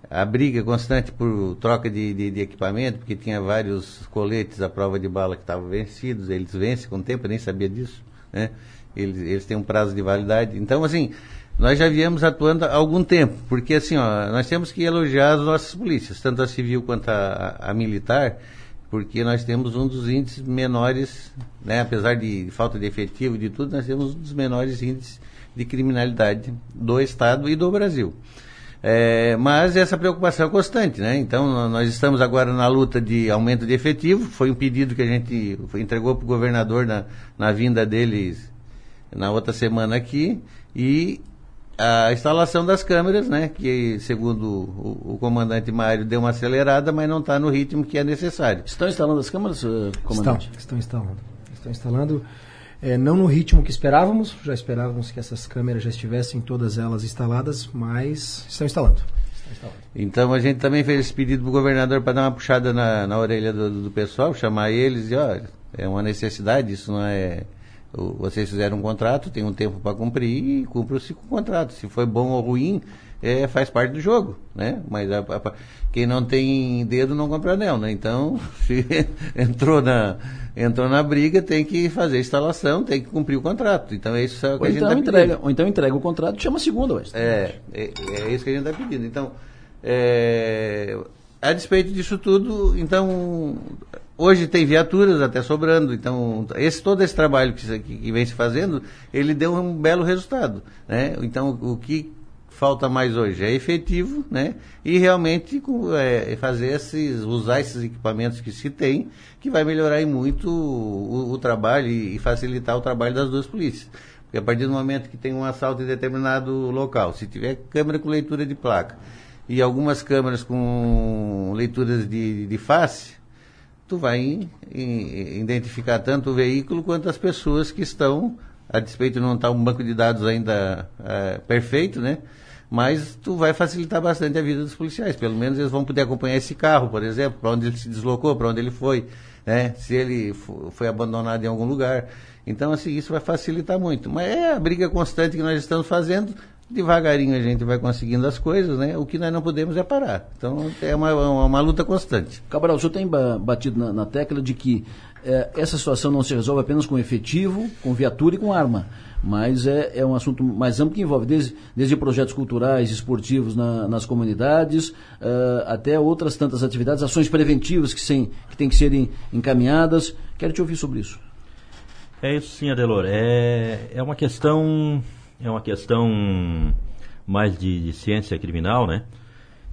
a briga constante por troca de, de, de equipamento, porque tinha vários coletes à prova de bala que estavam vencidos, eles vencem com o tempo, eu nem sabia disso, né? Eles, eles têm um prazo de validade. Então, assim, nós já viemos atuando há algum tempo, porque assim, ó, nós temos que elogiar as nossas polícias, tanto a civil quanto a, a, a militar, porque nós temos um dos índices menores, né, apesar de falta de efetivo e de tudo, nós temos um dos menores índices de criminalidade do Estado e do Brasil. É, mas essa preocupação é constante, né? Então nó- nós estamos agora na luta de aumento de efetivo. Foi um pedido que a gente entregou para o governador na, na vinda deles na outra semana aqui e a instalação das câmeras, né? Que segundo o, o comandante Mário deu uma acelerada, mas não está no ritmo que é necessário. Estão instalando as câmeras, eh, Estão, comandante? estão instalando. Estão instalando, eh, não no ritmo que esperávamos, já esperávamos que essas câmeras já estivessem todas elas instaladas, mas estão instalando. Estão instalando. Então a gente também fez esse pedido para o governador para dar uma puxada na, na orelha do, do pessoal, chamar eles e olha, é uma necessidade, isso não é. Vocês fizeram um contrato, tem um tempo para cumprir e cumpra-se com o contrato. Se foi bom ou ruim, é, faz parte do jogo, né? Mas a- a- quem não tem dedo não compra anel, né? Então, [laughs] se entrou na, entrou na briga, tem que fazer a instalação, tem que cumprir o contrato. Então é isso que Ou a gente então, tá entrega, pedindo. ou então entrega o contrato e chama a segunda, ué. É, é, é isso que a gente está pedindo. Então, é, a despeito disso tudo, então, hoje tem viaturas até sobrando, então, esse, todo esse trabalho que, que vem se fazendo, ele deu um belo resultado, né? Então, o que falta mais hoje é efetivo, né? E realmente é, fazer esses, usar esses equipamentos que se tem, que vai melhorar muito o, o trabalho e, facilitar o trabalho das duas polícias. Porque a partir do momento que tem um assalto em determinado local, se tiver câmera com leitura de placa e algumas câmeras com leituras de, de face, tu vai in- in- identificar tanto o veículo quanto as pessoas que estão, a despeito de não estar um banco de dados ainda eh, perfeito, né? Mas tu vai facilitar bastante a vida dos policiais. Pelo menos eles vão poder acompanhar esse carro, por exemplo, para onde ele se deslocou, para onde ele foi, né? Se ele fo- foi abandonado em algum lugar. Então, assim, isso vai facilitar muito. Mas é a briga constante que nós estamos fazendo. Devagarinho a gente vai conseguindo as coisas, né? O que nós não podemos é parar. Então, é uma, uma, uma luta constante. Cabral, o senhor tem ba- batido na, na tecla de que eh, essa situação não se resolve apenas com efetivo, com viatura e com arma, mas é, é um assunto mais amplo que envolve desde, desde projetos culturais, esportivos na- nas comunidades, eh, até outras tantas atividades, ações preventivas que, sem, que têm que serem encaminhadas. Quero te ouvir sobre isso. É isso sim, Adelor. É, é uma questão é uma questão mais de, de ciência criminal, né?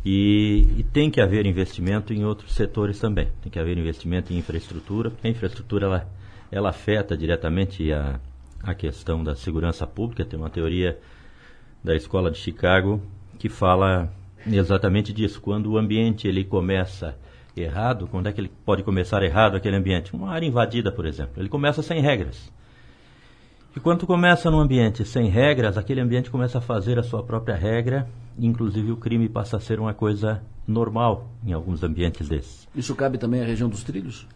E, e tem que haver investimento em outros setores também. Tem que haver investimento em infraestrutura, porque a infraestrutura ela, ela afeta diretamente a, a questão da segurança pública. Tem uma teoria da Escola de Chicago que fala exatamente disso. Quando o ambiente ele começa errado, quando é que ele pode começar errado aquele ambiente? Uma área invadida, por exemplo. Ele começa sem regras. E quando começa num ambiente sem regras, aquele ambiente começa a fazer a sua própria regra, inclusive o crime passa a ser uma coisa normal em alguns ambientes desses. Isso cabe também à região dos trilhos?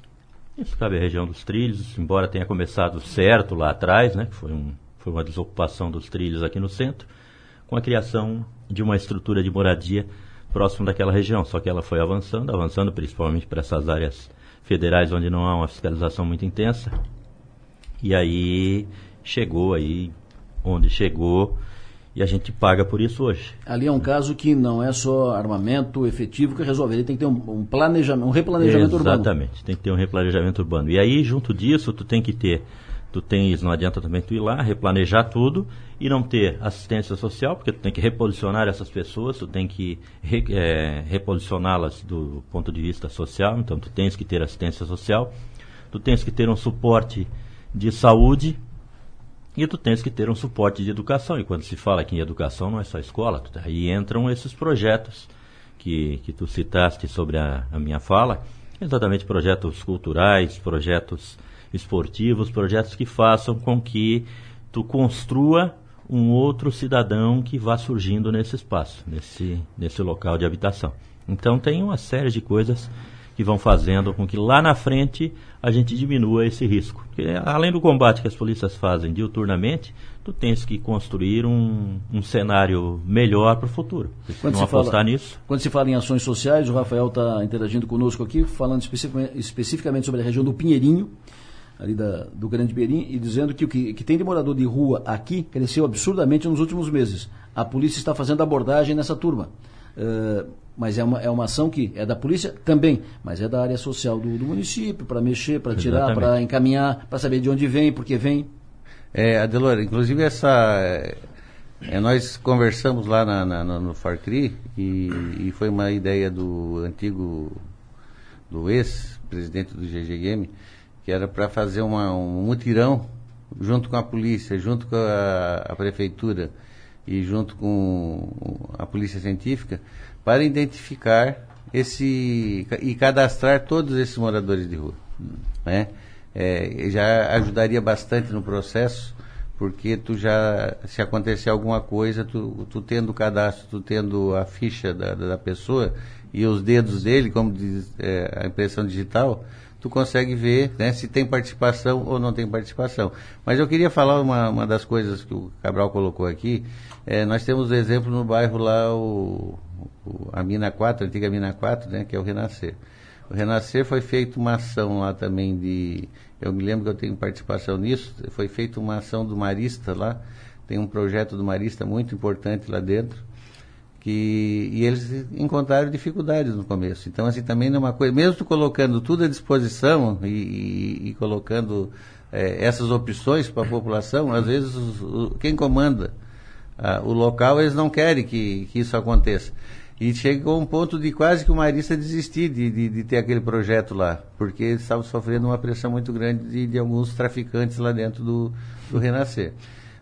Cabe à região dos trilhos, embora tenha começado certo lá atrás, né, que foi, um, foi uma desocupação dos trilhos aqui no centro, com a criação de uma estrutura de moradia próximo daquela região. Só que ela foi avançando, avançando principalmente para essas áreas federais onde não há uma fiscalização muito intensa. E aí chegou aí onde chegou e a gente paga por isso hoje. Ali é um caso que não é só armamento efetivo que resolve, ele tem que ter um, um planejamento, um replanejamento Exatamente, urbano. Exatamente, tem que ter um replanejamento urbano. E aí, junto disso, tu tem que ter, tu tens, não adianta também tu ir lá, replanejar tudo e não ter assistência social, porque tu tem que reposicionar essas pessoas, tu tem que re, é, reposicioná-las do ponto de vista social, então tu tens que ter assistência social, tu tens que ter um suporte de saúde, e tu tens que ter um suporte de educação. E quando se fala aqui em educação, não é só escola. Tu, aí entram esses projetos que, que tu citaste sobre a, a minha fala. Exatamente projetos culturais, projetos esportivos, projetos que façam com que tu construa um outro cidadão que vá surgindo nesse espaço, nesse, nesse local de habitação. Então tem uma série de coisas que vão fazendo com que lá na frente a gente diminua esse risco. Porque, além do combate que as polícias fazem diuturnamente, tu tens que construir um, um cenário melhor para o futuro. Quando não apostar fala, nisso. Quando se fala em ações sociais, o Rafael está interagindo conosco aqui, falando especificamente, especificamente sobre a região do Pinheirinho, ali da, do Grande Berim, e dizendo que o que, que tem de morador de rua aqui cresceu absurdamente nos últimos meses. A polícia está fazendo abordagem nessa turma. Uh, mas é uma, é uma ação que é da polícia também, mas é da área social do, do município, para mexer, para tirar, para encaminhar, para saber de onde vem, por que vem. É, Adelor, inclusive essa. É, nós conversamos lá na, na, no Farcri e, e foi uma ideia do antigo, do ex-presidente do GGM, que era para fazer uma, um mutirão junto com a polícia, junto com a, a prefeitura e junto com a polícia científica para identificar esse e cadastrar todos esses moradores de rua, né? É, já ajudaria bastante no processo, porque tu já se acontecer alguma coisa, tu, tu tendo o cadastro, tu tendo a ficha da, da pessoa e os dedos dele, como diz é, a impressão digital, tu consegue ver né, se tem participação ou não tem participação. Mas eu queria falar uma, uma das coisas que o Cabral colocou aqui. É, nós temos o exemplo no bairro lá, o, o, a Mina 4, a antiga Mina 4, né, que é o Renascer. O Renascer foi feita uma ação lá também de. Eu me lembro que eu tenho participação nisso. Foi feita uma ação do Marista lá. Tem um projeto do Marista muito importante lá dentro. Que, e eles encontraram dificuldades no começo. Então, assim, também não é uma coisa. Mesmo colocando tudo à disposição e, e, e colocando é, essas opções para a população, às vezes quem comanda ah, o local, eles não querem que, que isso aconteça. E chegou um ponto de quase que o Marista desistir de, de, de ter aquele projeto lá, porque eles estavam sofrendo uma pressão muito grande de, de alguns traficantes lá dentro do, do Renascer.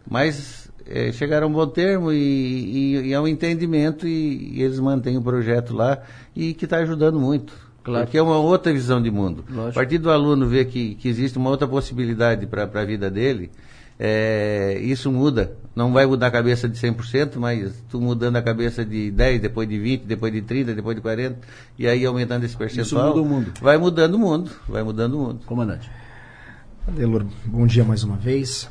Mas é, chegaram a um bom termo e, e, e é um entendimento e, e, eles mantêm o projeto lá e que está ajudando muito. Claro. Porque é uma outra visão de mundo. Lógico. A partir do aluno ver que, que existe uma outra possibilidade para a vida dele, é, isso muda. Não vai mudar a cabeça de 100%, mas tu mudando a cabeça de 10, depois de 20, depois de 30, depois de 40, e aí aumentando esse percentual. Isso muda o mundo. Vai mudando o mundo, vai mudando o mundo. Comandante. Adelor, bom dia mais uma vez.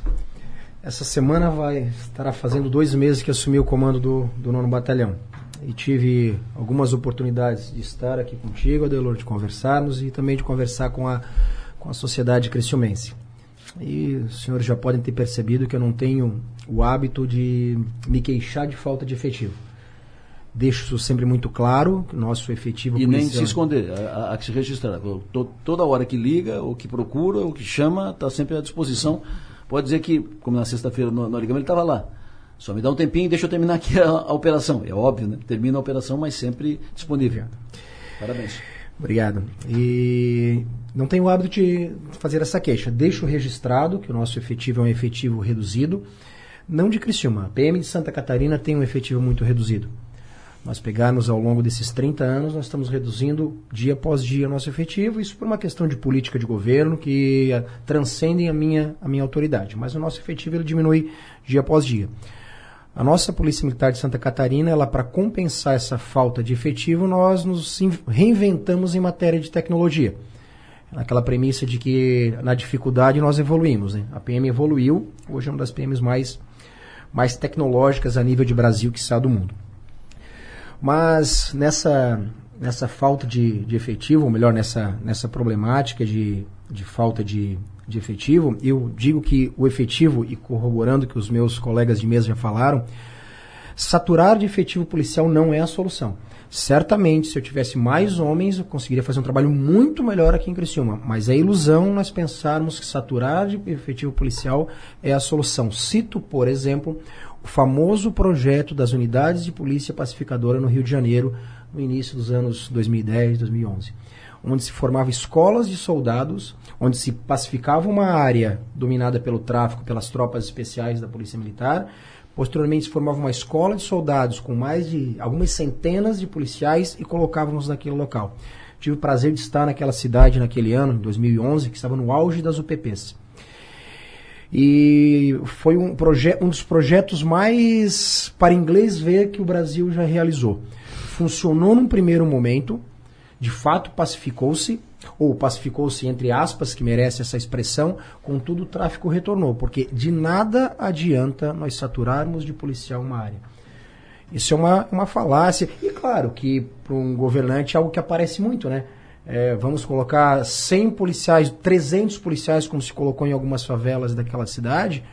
Essa semana vai estará fazendo dois meses que assumi o comando do, do nono batalhão. E tive algumas oportunidades de estar aqui contigo, Adelor, de conversarmos e também de conversar com a, com a sociedade criciumense. E os senhores já podem ter percebido que eu não tenho o hábito de me queixar de falta de efetivo. Deixo isso sempre muito claro, que nosso efetivo E policial... nem se esconder, a, a, que se registrar. Toda hora que liga, ou que procura, ou que chama, está sempre à disposição. Pode dizer que, como na sexta-feira no, no Ligama, ele estava lá. Só me dá um tempinho e deixa eu terminar aqui a, a operação. É óbvio, né? Termina a operação, mas sempre disponível. Parabéns. Obrigado. E não tenho o hábito de fazer essa queixa. Deixo registrado que o nosso efetivo é um efetivo reduzido. Não de Criciúma. A PM de Santa Catarina tem um efetivo muito reduzido. Nós pegarmos ao longo desses 30 anos, nós estamos reduzindo dia após dia o nosso efetivo, isso por uma questão de política de governo que uh, transcendem a minha, a minha autoridade. Mas o nosso efetivo ele diminui dia após dia. A nossa Polícia Militar de Santa Catarina, ela para compensar essa falta de efetivo, nós nos reinventamos em matéria de tecnologia. Naquela premissa de que na dificuldade nós evoluímos. Né? A PM evoluiu, hoje é uma das PMs mais, mais tecnológicas a nível de Brasil que está do mundo. Mas nessa, nessa falta de, de efetivo, ou melhor, nessa, nessa problemática de, de falta de, de efetivo, eu digo que o efetivo, e corroborando que os meus colegas de mesa já falaram, saturar de efetivo policial não é a solução. Certamente, se eu tivesse mais homens, eu conseguiria fazer um trabalho muito melhor aqui em Criciúma. Mas é ilusão nós pensarmos que saturar de efetivo policial é a solução. Cito, por exemplo, o famoso projeto das unidades de polícia pacificadora no Rio de Janeiro, no início dos anos 2010, 2011, onde se formavam escolas de soldados, onde se pacificava uma área dominada pelo tráfico, pelas tropas especiais da Polícia Militar, Posteriormente se formava uma escola de soldados com mais de algumas centenas de policiais e colocávamos naquele local. Tive o prazer de estar naquela cidade naquele ano, em 2011, que estava no auge das UPPs. E foi um, um dos projetos mais para inglês ver que o Brasil já realizou. Funcionou num primeiro momento, de fato pacificou-se, ou pacificou-se entre aspas, que merece essa expressão, contudo o tráfico retornou, porque de nada adianta nós saturarmos de policial uma área. Isso é uma, uma falácia. E claro que para um governante é algo que aparece muito, né? É, vamos colocar 100 policiais, 300 policiais, como se colocou em algumas favelas daquela cidade,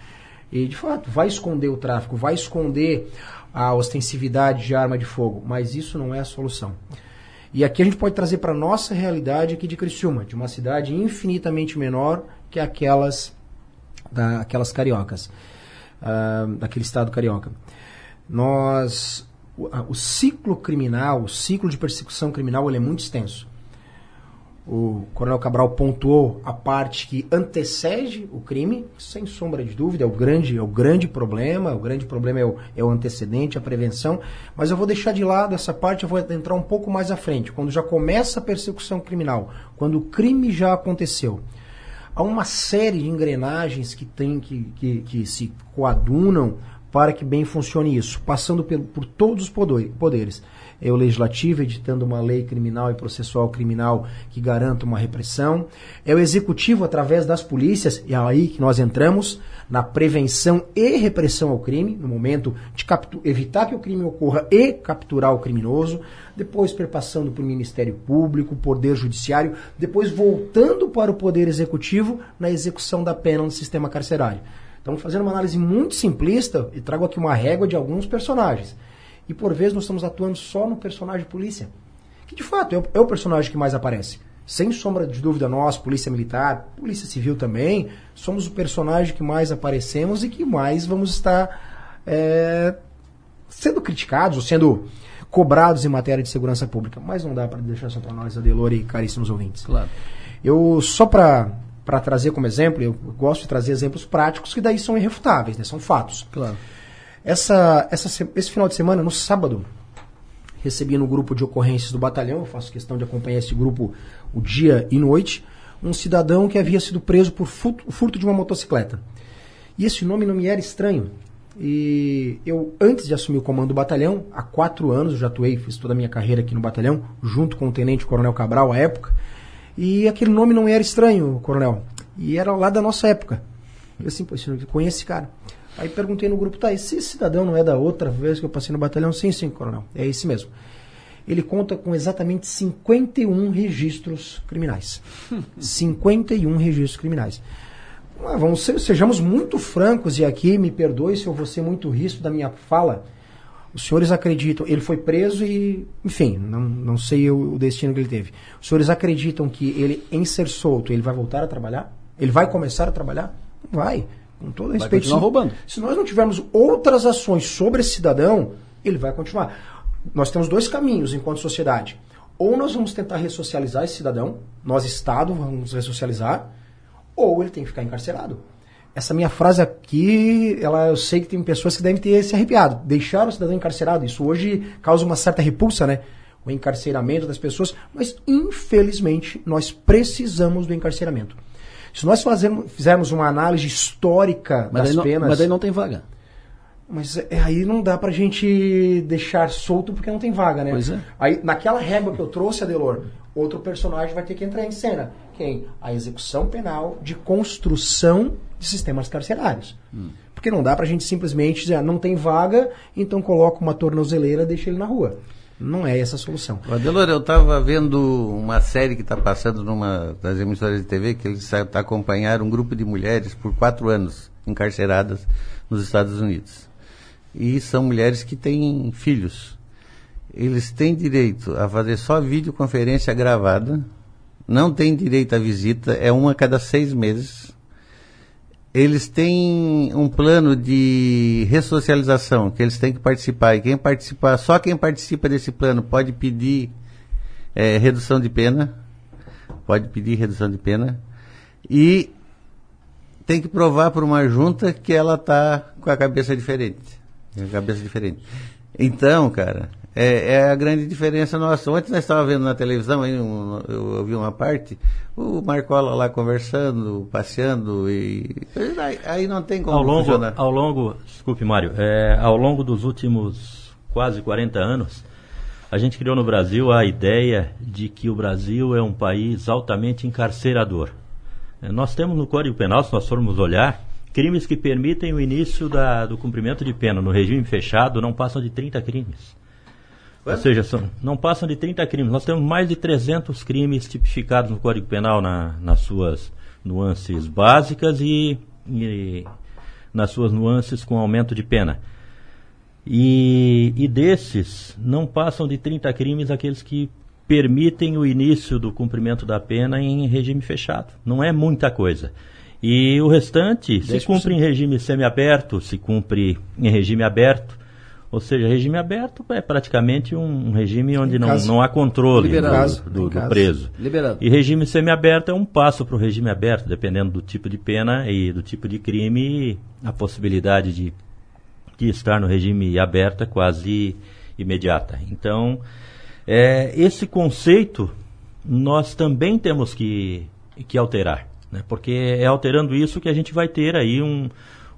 e de fato vai esconder o tráfico, vai esconder a ostensividade de arma de fogo, mas isso não é a solução. E aqui a gente pode trazer para a nossa realidade aqui de Criciúma, de uma cidade infinitamente menor que aquelas, da, aquelas cariocas, uh, daquele estado carioca. Nós, o, o, ciclo criminal, o ciclo de persecução criminal, ele é muito extenso o Coronel Cabral pontuou a parte que antecede o crime, sem sombra de dúvida, é o grande, é o grande problema, o grande problema é o, é o antecedente, a prevenção, mas eu vou deixar de lado essa parte, eu vou entrar um pouco mais à frente, quando já começa a persecução criminal, quando o crime já aconteceu. Há uma série de engrenagens que, tem, que, que, que se coadunam para que bem funcione isso, passando por, por todos os poderes é o legislativo editando uma lei criminal e processual criminal que garanta uma repressão, é o executivo através das polícias, e é aí que nós entramos na prevenção e repressão ao crime, no momento de evitar que o crime ocorra e capturar o criminoso, depois perpassando para o Ministério Público, Poder Judiciário, depois voltando para o Poder Executivo na execução da pena no sistema carcerário. Estamos fazendo uma análise muito simplista e trago aqui uma régua de alguns personagens. E por vezes nós estamos atuando só no personagem polícia, que de fato é o, é o personagem que mais aparece. Sem sombra de dúvida, nós, Polícia Militar, Polícia Civil também, somos o personagem que mais aparecemos e que mais vamos estar é, sendo criticados ou sendo cobrados em matéria de segurança pública. Mas não dá para deixar só para nós, Adelor e caríssimos ouvintes. Claro. Eu, só para para trazer como exemplo, eu gosto de trazer exemplos práticos que daí são irrefutáveis, né? são fatos. Claro. Essa, essa, esse final de semana, no sábado, recebi no grupo de ocorrências do batalhão, eu faço questão de acompanhar esse grupo o dia e noite, um cidadão que havia sido preso por furto, de uma motocicleta. E esse nome não me era estranho. E eu, antes de assumir o comando do batalhão, há quatro anos, eu já atuei, fiz toda a minha carreira aqui no batalhão, junto com o Tenente Coronel Cabral à época, e aquele nome não era estranho, Coronel. E era lá da nossa época. Eu assim, pô, conheço esse cara. Aí perguntei no grupo, tá, esse cidadão não é da outra vez que eu passei no batalhão? Sim, sim, coronel, é esse mesmo. Ele conta com exatamente 51 registros criminais. [laughs] 51 registros criminais. Mas vamos ser, sejamos muito francos, e aqui me perdoe se eu vou ser muito risco da minha fala. Os senhores acreditam, ele foi preso e, enfim, não, não sei o, o destino que ele teve. Os senhores acreditam que ele, em ser solto, ele vai voltar a trabalhar? Ele vai começar a trabalhar? Não vai. Com todo vai respeito. Se, roubando. se nós não tivermos outras ações sobre esse cidadão, ele vai continuar. Nós temos dois caminhos enquanto sociedade. Ou nós vamos tentar ressocializar esse cidadão, nós, Estado, vamos ressocializar, ou ele tem que ficar encarcerado. Essa minha frase aqui, ela, eu sei que tem pessoas que devem ter se arrepiado. Deixar o cidadão encarcerado, isso hoje causa uma certa repulsa, né? O encarceramento das pessoas, mas infelizmente nós precisamos do encarceramento. Se nós fazermos, fizermos uma análise histórica mas das não, penas. Mas aí não tem vaga. Mas é, aí não dá pra gente deixar solto porque não tem vaga, né? Pois é. Aí, naquela régua que eu trouxe, Adelor, outro personagem vai ter que entrar em cena. Quem? A execução penal de construção de sistemas carcerários. Hum. Porque não dá pra gente simplesmente dizer, ah, não tem vaga, então coloca uma tornozeleira e deixa ele na rua. Não é essa a solução. Adelor, eu estava vendo uma série que está passando numa das emissoras de TV que eles está acompanhar um grupo de mulheres por quatro anos encarceradas nos Estados Unidos. E são mulheres que têm filhos. Eles têm direito a fazer só videoconferência gravada, não têm direito à visita, é uma a cada seis meses eles têm um plano de ressocialização que eles têm que participar. E quem participar, só quem participa desse plano pode pedir é, redução de pena. Pode pedir redução de pena. E tem que provar por uma junta que ela está com a cabeça diferente. A cabeça diferente. Então, cara, é, é, a grande diferença nossa. Ontem nós estávamos vendo na televisão, aí um, eu ouvi uma parte, o Marcola lá conversando, passeando, e aí, aí não tem como ao longo, funcionar. Ao longo, desculpe Mário, é, ao longo dos últimos quase 40 anos, a gente criou no Brasil a ideia de que o Brasil é um país altamente encarcerador. É, nós temos no Código Penal, se nós formos olhar, crimes que permitem o início da, do cumprimento de pena no regime fechado não passam de 30 crimes. Ou seja, são, não passam de 30 crimes. Nós temos mais de 300 crimes tipificados no Código Penal na, nas suas nuances básicas e, e, nas suas nuances com aumento de pena. E, e desses, não passam de 30 crimes aqueles que permitem o início do cumprimento da pena em regime fechado. Não é muita coisa. E o restante 10%. se cumpre em regime semiaberto, se cumpre em regime aberto ou seja, regime aberto é praticamente um, regime onde não, não há controle do, do, do preso. Liberado. E regime semiaberto é um passo para o regime aberto, dependendo do tipo de pena e do tipo de crime, a possibilidade de, de estar no regime aberto é quase imediata. Então, é, esse conceito nós também temos que, que alterar, né? porque é alterando isso que a gente vai ter aí um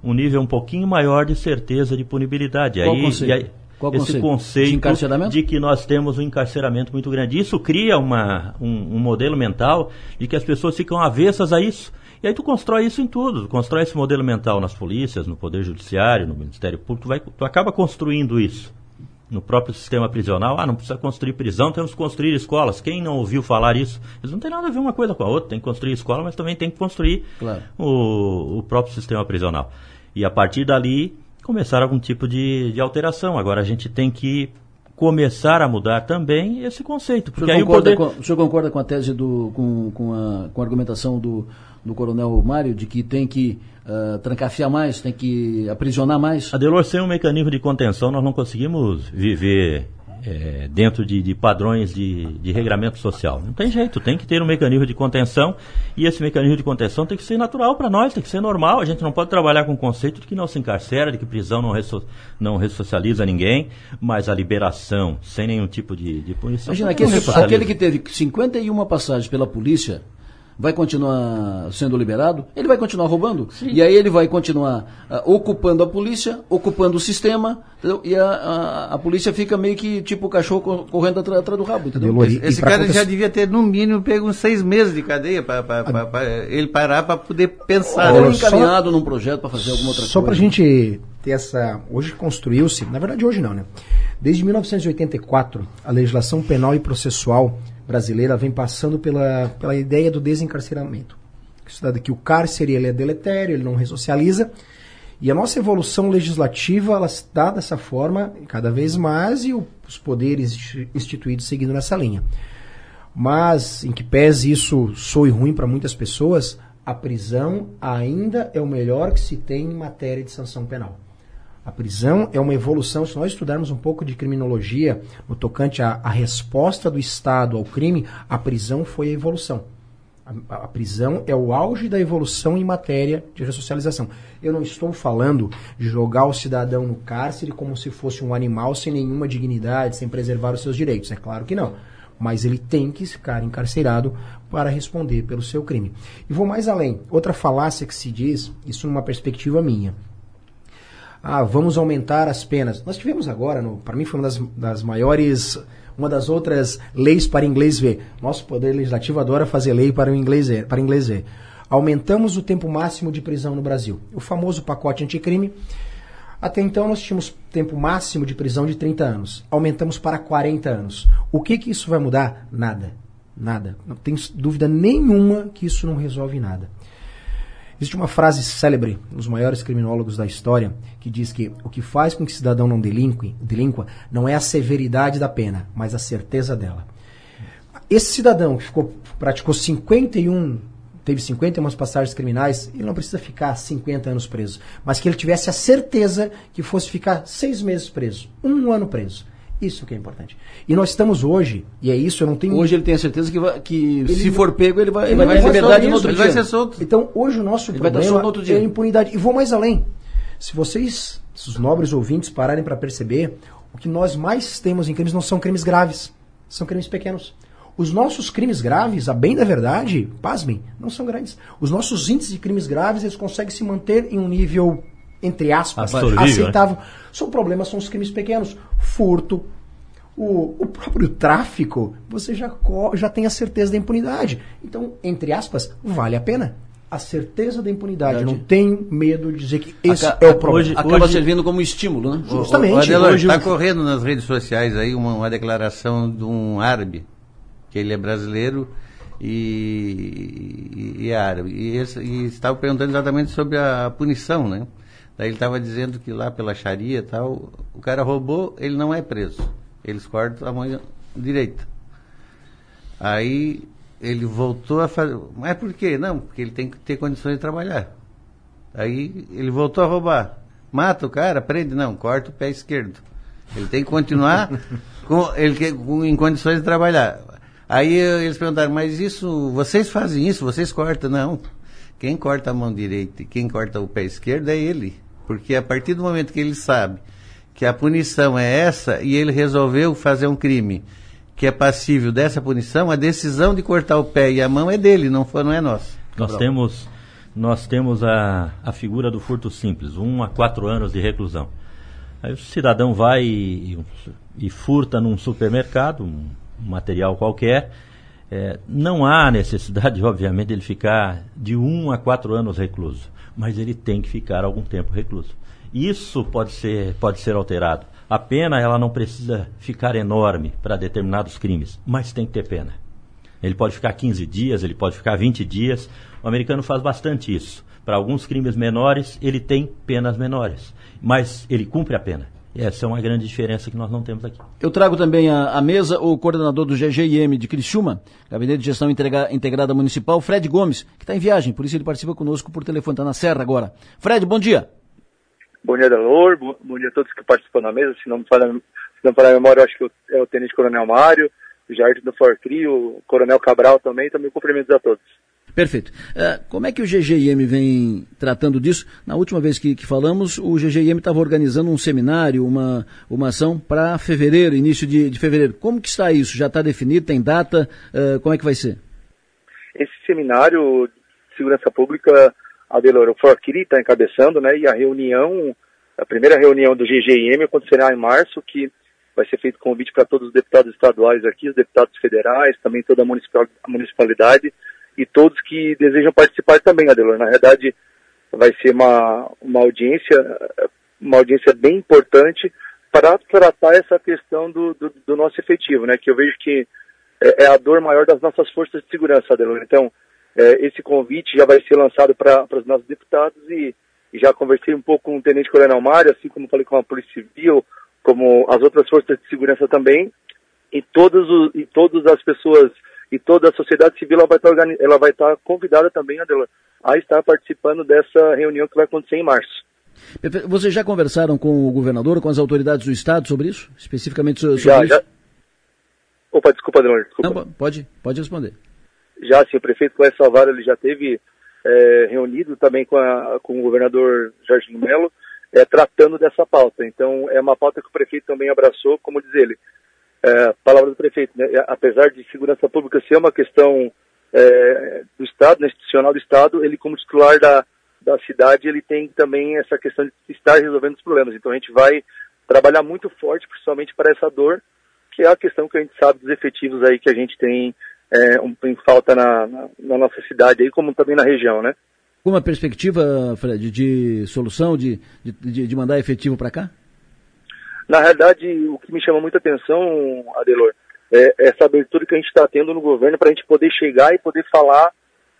um nível um pouquinho maior de certeza de punibilidade. Qual aí, conceito? aí, Qual esse conceito? conceito de, de que nós temos um encarceramento muito grande. Isso cria uma, um, um, modelo mental de que as pessoas ficam avessas a isso. E aí tu constrói isso em tudo. Tu constrói esse modelo mental nas polícias, no Poder Judiciário, no Ministério Público. Tu, vai, tu acaba construindo isso. No próprio sistema prisional, ah, não precisa construir prisão, temos que construir escolas. Quem não ouviu falar isso? Eles não tem nada a ver uma coisa com a outra. Tem que construir escola, mas também tem que construir claro. o, o próprio sistema prisional. E a partir dali começar algum tipo de, de alteração. Agora a gente tem que começar a mudar também esse conceito. Porque o, senhor aí concorda o, poder... com, o senhor concorda com a tese do. com, com, a, com a argumentação do, do coronel Mário de que tem que uh, trancafiar mais, tem que aprisionar mais? Adelor, sem um mecanismo de contenção, nós não conseguimos viver é, dentro de, de padrões de, de, regramento social. Não tem jeito, tem que ter um mecanismo de contenção e esse mecanismo de contenção tem que ser natural para nós, tem que ser normal. A gente não pode trabalhar com o conceito de que não se encarcera, de que prisão não, resso, não ressocializa ninguém, mas a liberação sem nenhum tipo de, de punição. Imagina, aquele, aquele que teve 51 passagens pela polícia vai continuar sendo liberado, ele vai continuar roubando. Sim. E aí ele vai continuar uh, ocupando a polícia, ocupando o sistema, entendeu? e a, a, a, polícia fica meio que tipo o cachorro correndo atrás, atrás do rabo. Entendeu? Esse, esse cara acontecer... já devia ter no mínimo pego uns seis meses de cadeia para ele parar para poder pensar. Ou encaminhado só, num projeto para fazer alguma outra só coisa. Só para a gente ter essa. Hoje construiu-se, na verdade hoje não, né? Desde 1984, a legislação penal e processual brasileira vem passando pela, pela ideia do desencarceramento. Que o cárcere ele é deletério, ele não ressocializa. E a nossa evolução legislativa ela está dessa forma cada vez mais e os poderes instituídos seguindo nessa linha. Mas, em que pese isso soe ruim para muitas pessoas, a prisão ainda é o melhor que se tem em matéria de sanção penal. A prisão é uma evolução. Se nós estudarmos um pouco de criminologia no tocante à, à resposta do Estado ao crime, a prisão foi a evolução. A, a, prisão é o auge da evolução em matéria de ressocialização. Eu não estou falando de jogar o cidadão no cárcere como se fosse um animal sem nenhuma dignidade, sem preservar os seus direitos. É claro que não. Mas ele tem que ficar encarcerado para responder pelo seu crime. E vou mais além. Outra falácia que se diz, isso numa perspectiva minha ah, vamos aumentar as penas. Nós tivemos agora, para mim foi uma das, das maiores, uma das outras leis para inglês ver. Nosso poder legislativo adora fazer lei para o inglês ver, para inglês ver. Aumentamos o tempo máximo de prisão no Brasil. O famoso pacote anticrime. Até então nós tínhamos tempo máximo de prisão de 30 anos. Aumentamos para 40 anos. O que que isso vai mudar? Nada. Nada. Não tem dúvida nenhuma que isso não resolve nada. Existe uma frase célebre dos maiores criminólogos da história que diz que o que faz com que o cidadão não delinque, delinqua não é a severidade da pena, mas a certeza dela. Esse cidadão que ficou, praticou 51 teve 51 passagens criminais, ele não precisa ficar 50 anos preso, mas que ele tivesse a certeza que fosse ficar seis meses preso, um ano preso. Isso que é importante. E nós estamos hoje, e é isso, eu não tenho. Hoje ele tem a certeza que, vai, que Ele se não- for pego, ele vai, ele ele vai liberdade isso, no outro ele dia. vai ser solto. Então, hoje o nosso Ele problema solto no outro dia. é a impunidade. E vou mais além. Se vocês, se os nobres ouvintes pararem para perceber, o que nós mais temos em crimes não são crimes graves, são crimes pequenos. Os nossos crimes graves, a bem da verdade, pasmem, não são grandes. Os nossos índices de crimes graves, eles conseguem se manter em um nível, entre aspas, Absorvível, aceitável. São problemas, são os crimes pequenos. Furto, o, o próprio tráfico, você já, já tem a certeza da impunidade. Então, entre aspas, vale a pena. A certeza da impunidade. Eu não tenho medo de dizer que esse Aca- é o problema. acaba servindo como estímulo, né? Justamente. O Adelor, Hoje está correndo nas redes sociais aí uma, uma declaração de um árabe, que ele é brasileiro e, e é árabe. E, e estava perguntando exatamente sobre a punição, né? Daí ele estava dizendo que lá pela Sharia e tal, o cara roubou, ele não é preso. Eles cortam a mão direita. Aí ele voltou a fazer. Mas por quê? Não, porque ele tem que ter condições de trabalhar. Aí ele voltou a roubar. Mata o cara, prende, não, corta o pé esquerdo. Ele tem que continuar [laughs] com, ele, com- em condições de trabalhar. Aí eles perguntaram, mas isso, vocês fazem isso, vocês cortam? Não. Quem corta a mão direita e quem corta o pé esquerdo é ele. Porque a partir do momento que ele sabe que a punição é essa e ele resolveu fazer um crime que é passível dessa punição, a decisão de cortar o pé e a mão é dele, não, foi, não é nossa. Nós temos, nós temos a, a figura do furto simples, um a quatro anos de reclusão. Aí o cidadão vai e, e furta num supermercado, um material qualquer. É, não há necessidade, [laughs] obviamente, dele ficar de um a quatro anos recluso, mas ele tem que ficar algum tempo recluso. Isso pode ser, pode ser alterado. A pena ela não precisa ficar enorme para determinados crimes, mas tem que ter pena. Ele pode ficar 15 dias, ele pode ficar 20 dias. O americano faz bastante isso. Para alguns crimes menores, ele tem penas menores, mas ele cumpre a pena. Essa é uma grande diferença que nós não temos aqui. Eu trago também à, mesa o coordenador do GGIM de Criciúma, Gabinete de Gestão Integra- Integrada Municipal, Fred Gomes, que está em viagem, por isso ele participa conosco por telefone, está na Serra agora. Fred, bom dia. Bom dia, Delor. Bom, bom dia a todos que participam da mesa. Se não me falha, se não falha a memória, eu acho que é o Tenente Coronel Mário, o Jardim do Forcri, o Coronel Cabral também. Também cumprimentos a todos. Perfeito. Eh, como é que o GGIM vem tratando disso? Na última vez que, que falamos, o GGIM estava organizando um seminário, uma, uma ação para fevereiro, início de, de fevereiro. Como que está isso? Já está definido? Tem data? Eh, como é que vai ser? Esse seminário de segurança pública, a Delor, o Forcri está encabeçando, né? E a reunião, a primeira reunião do GGIM acontecerá em março, que vai ser feito convite para todos os deputados estaduais aqui, os deputados federais, também toda a municipalidade e todos que desejam participar também, Adelor. Na verdade, vai ser uma, uma audiência, uma audiência bem importante para tratar essa questão do, do, do nosso efetivo, né? Que eu vejo que é, é a dor maior das nossas forças de segurança, Adelor. Então, é, esse convite já vai ser lançado para os nossos deputados e, e já conversei um pouco com o Tenente Coronel Mário, assim como falei com a Polícia Civil, como as outras forças de segurança também, e todos os, e todas as pessoas e toda a sociedade civil ela vai estar organi- ela vai estar convidada também Adelor, a estar participando dessa reunião que vai acontecer em março. Vocês já conversaram com o governador, com as autoridades do Estado sobre isso? Especificamente so- sobre Já, isso? já. Opa, desculpa, Adelor, desculpa. Não, pode, pode responder. Já, sim, o prefeito Clécio Salvador ele já teve é, reunido também com, a- com o governador Jorginho Melo, é, tratando dessa pauta. Então, é uma pauta que o prefeito também abraçou, como diz ele. É, palavra do prefeito, né? apesar de segurança pública ser uma questão é, do Estado, né, institucional do Estado, ele como titular da, da cidade, ele tem também essa questão de estar resolvendo os problemas. Então, a gente vai trabalhar muito forte, principalmente para essa dor, que é a questão que a gente sabe dos efetivos aí que a gente tem é, um, em falta na, na, na nossa cidade aí, como também na região, né? alguma perspectiva, Fred, de solução, de, de, de mandar efetivo para cá? Na realidade, o que me chama muita atenção, Adelor, é essa abertura que a gente está tendo no governo para a gente poder chegar e poder falar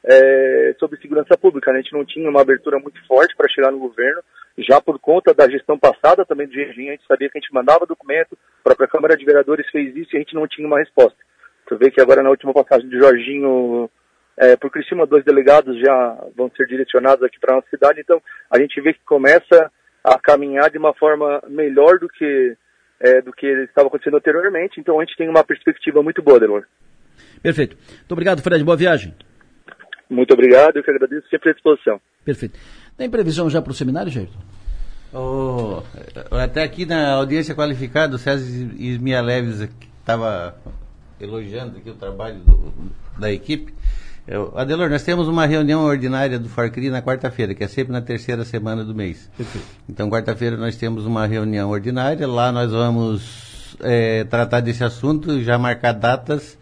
é, sobre segurança pública. Né? A gente não tinha uma abertura muito forte para chegar no governo, já por conta da gestão passada também do GG, a gente sabia que a gente mandava documento, a própria Câmara de Vereadores fez isso e a gente não tinha uma resposta. Tu vê que agora na última passagem de Jorginho é, por Criciúma, dois delegados já vão ser direcionados aqui para a nossa cidade, então a gente vê que começa a caminhar de uma forma melhor do que é, do que estava acontecendo anteriormente, então a gente tem uma perspectiva muito boa, Delor. Perfeito. Muito obrigado, Fred. Boa viagem. Muito obrigado, eu que agradeço, sempre à disposição. Perfeito. Tem previsão já para o seminário, Jair? Oh, até aqui na audiência qualificada, o César Ismia Leves estava elogiando aqui o trabalho do, da equipe. Eu, Adelor, nós temos uma reunião ordinária do Farcri na quarta-feira, que é sempre na terceira semana do mês. Perfeito. Então, quarta-feira nós temos uma reunião ordinária, lá nós vamos é, tratar desse assunto, já marcar datas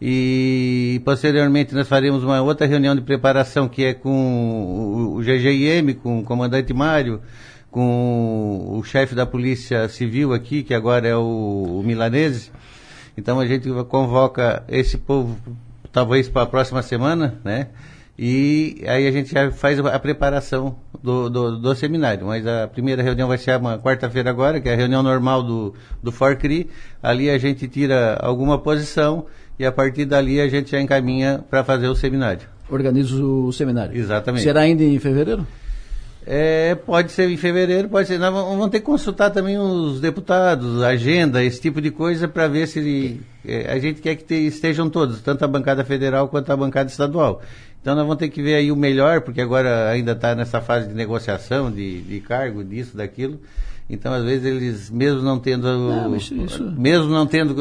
e posteriormente nós faremos uma outra reunião de preparação que é com o, o GGIM, com o comandante Mário, com o chefe da Polícia Civil aqui, que agora é o, o Milanese. Então a gente convoca esse povo talvez para a próxima semana, né? E aí a gente já faz a preparação do, do, do seminário. Mas a primeira reunião vai ser uma quarta-feira agora, que é a reunião normal do, do FORCRI. Ali a gente tira alguma posição e a partir dali a gente já encaminha para fazer o seminário. Organiza o seminário. Exatamente. Será ainda em fevereiro? É, pode ser em fevereiro, pode ser. Nós vamos ter que consultar também os deputados, agenda, esse tipo de coisa, para ver se é, a gente quer que te, estejam todos, tanto a bancada federal quanto a bancada estadual. Então nós vamos ter que ver aí o melhor, porque agora ainda está nessa fase de negociação, de, de cargo, disso, daquilo. Então, às vezes, eles, mesmo não tendo. Não, isso, mesmo não tendo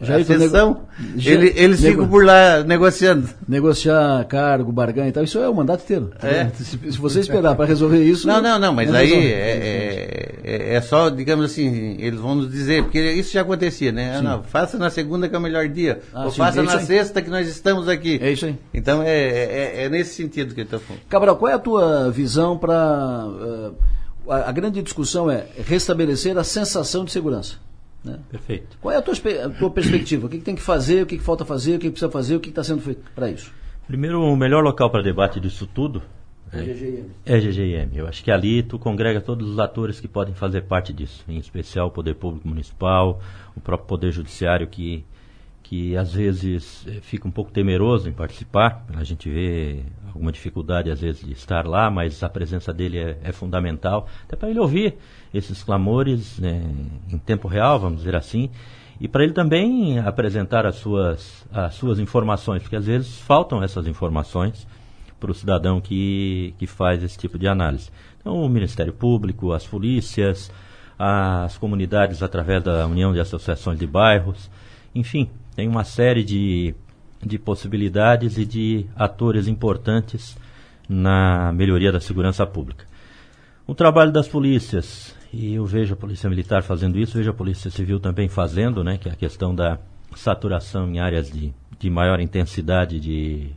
já a sessão, nego... ele, eles nego... ficam por lá negociando. Negociar cargo, barganha e tal, isso é o mandato inteiro. É. [laughs] Se, se você esperar para resolver isso. Não, não, não, mas não aí é, é, é, só, digamos assim, eles vão nos dizer, porque isso já acontecia, né? Ah, não, faça na segunda que é o melhor dia, ah, ou sim, faça é na sexta que nós estamos aqui. É isso aí. Então, é, é, é nesse sentido que eu estou falando. Cabral, qual é a tua visão para. Uh, a, a, grande discussão é restabelecer a sensação de segurança. Né? Perfeito. Qual é a tua, a tua perspectiva? O que, que, tem que fazer, o que, que falta fazer, o que, que precisa fazer, o que está sendo feito para isso? Primeiro, o melhor local para debate disso tudo é, é GGIM. É. Eu acho que ali tu congrega todos os atores que podem fazer parte disso, em especial o Poder Público Municipal, o próprio Poder Judiciário que que às vezes eh, fica um pouco temeroso em participar, a gente vê alguma dificuldade às vezes de estar lá, mas a presença dele é, é fundamental, até para ele ouvir esses clamores né, em tempo real, vamos dizer assim, e para ele também apresentar as suas, as suas informações, porque às vezes faltam essas informações para o cidadão que, que faz esse tipo de análise. Então, o Ministério Público, as polícias, as comunidades através da União de Associações de Bairros, enfim, tem uma série de, de possibilidades e de atores importantes na melhoria da segurança pública. O trabalho das polícias, e eu vejo a Polícia Militar fazendo isso, vejo a Polícia Civil também fazendo, né, que é a questão da saturação em áreas de, de maior intensidade de,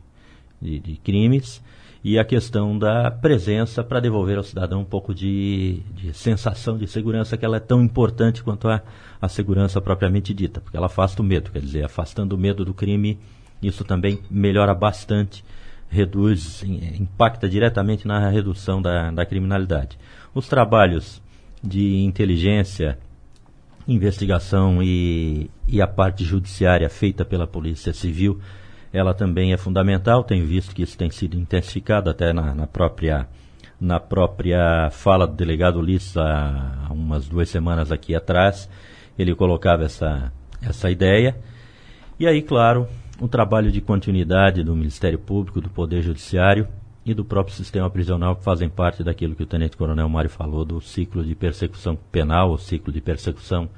de, de crimes e a questão da presença para devolver ao cidadão um pouco de, de, sensação de segurança que ela é tão importante quanto a, a segurança propriamente dita, porque ela afasta o medo, quer dizer, afastando o medo do crime, isso também melhora bastante, reduz, impacta diretamente na redução da, da criminalidade. Os trabalhos de inteligência, investigação e, e a parte judiciária feita pela Polícia Civil ela também é fundamental. Tenho visto que isso tem sido intensificado até na, na própria na própria fala do delegado Ulisses há umas duas semanas aqui atrás, ele colocava essa, essa ideia. E aí, claro, o trabalho de continuidade do Ministério Público, do Poder Judiciário e do próprio sistema prisional que fazem parte daquilo que o Tenente Coronel Mário falou do ciclo de persecução penal, o ciclo de persecução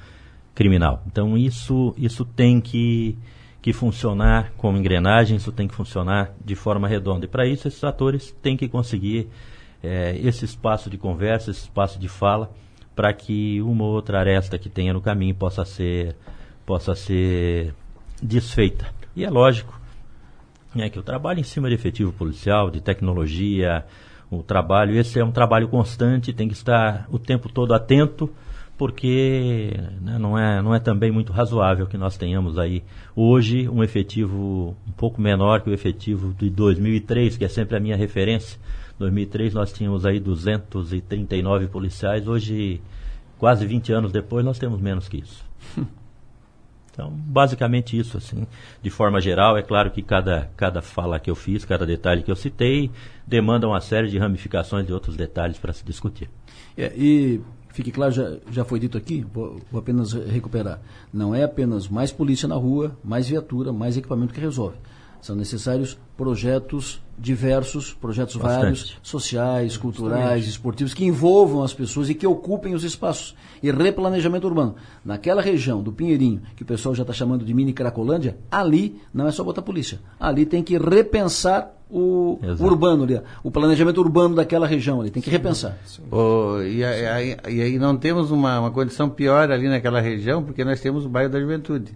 criminal. Então isso, isso tem que que funcionar como engrenagem, isso tem que funcionar de forma redonda. E para isso, esses atores têm que conseguir é, esse espaço de conversa, esse espaço de fala, para que uma ou outra aresta que tenha no caminho possa ser, possa ser desfeita. E é lógico É que o trabalho em cima de efetivo policial, de tecnologia, o trabalho, esse é um trabalho constante, tem que estar o tempo todo atento, porque né, não, é, não é também muito razoável que nós tenhamos aí hoje um efetivo um pouco menor que o efetivo de 2003, que é sempre a minha referência. 2003 nós tínhamos aí 239 policiais, hoje, quase 20 anos depois, nós temos menos que isso. [laughs] Então, basicamente isso, assim, de forma geral, é claro que cada, cada fala que eu fiz, cada detalhe que eu citei, demanda uma série de ramificações de outros detalhes para se discutir. É, e fique claro, já, já foi dito aqui, vou, vou, apenas recuperar. Não é apenas mais polícia na rua, mais viatura, mais equipamento que resolve. São necessários projetos diversos, projetos Bastante. vários, sociais, culturais, esportivos, que envolvam as pessoas e que ocupem os espaços. E replanejamento urbano. Naquela região do Pinheirinho, que o pessoal já está chamando de mini Cracolândia, ali não é só botar polícia. Ali tem que repensar o Exato. urbano ali, o planejamento urbano daquela região ali, tem que repensar. Oh, e, aí, e, aí, não temos uma, uma condição pior ali naquela região, porque nós temos o bairro da Juventude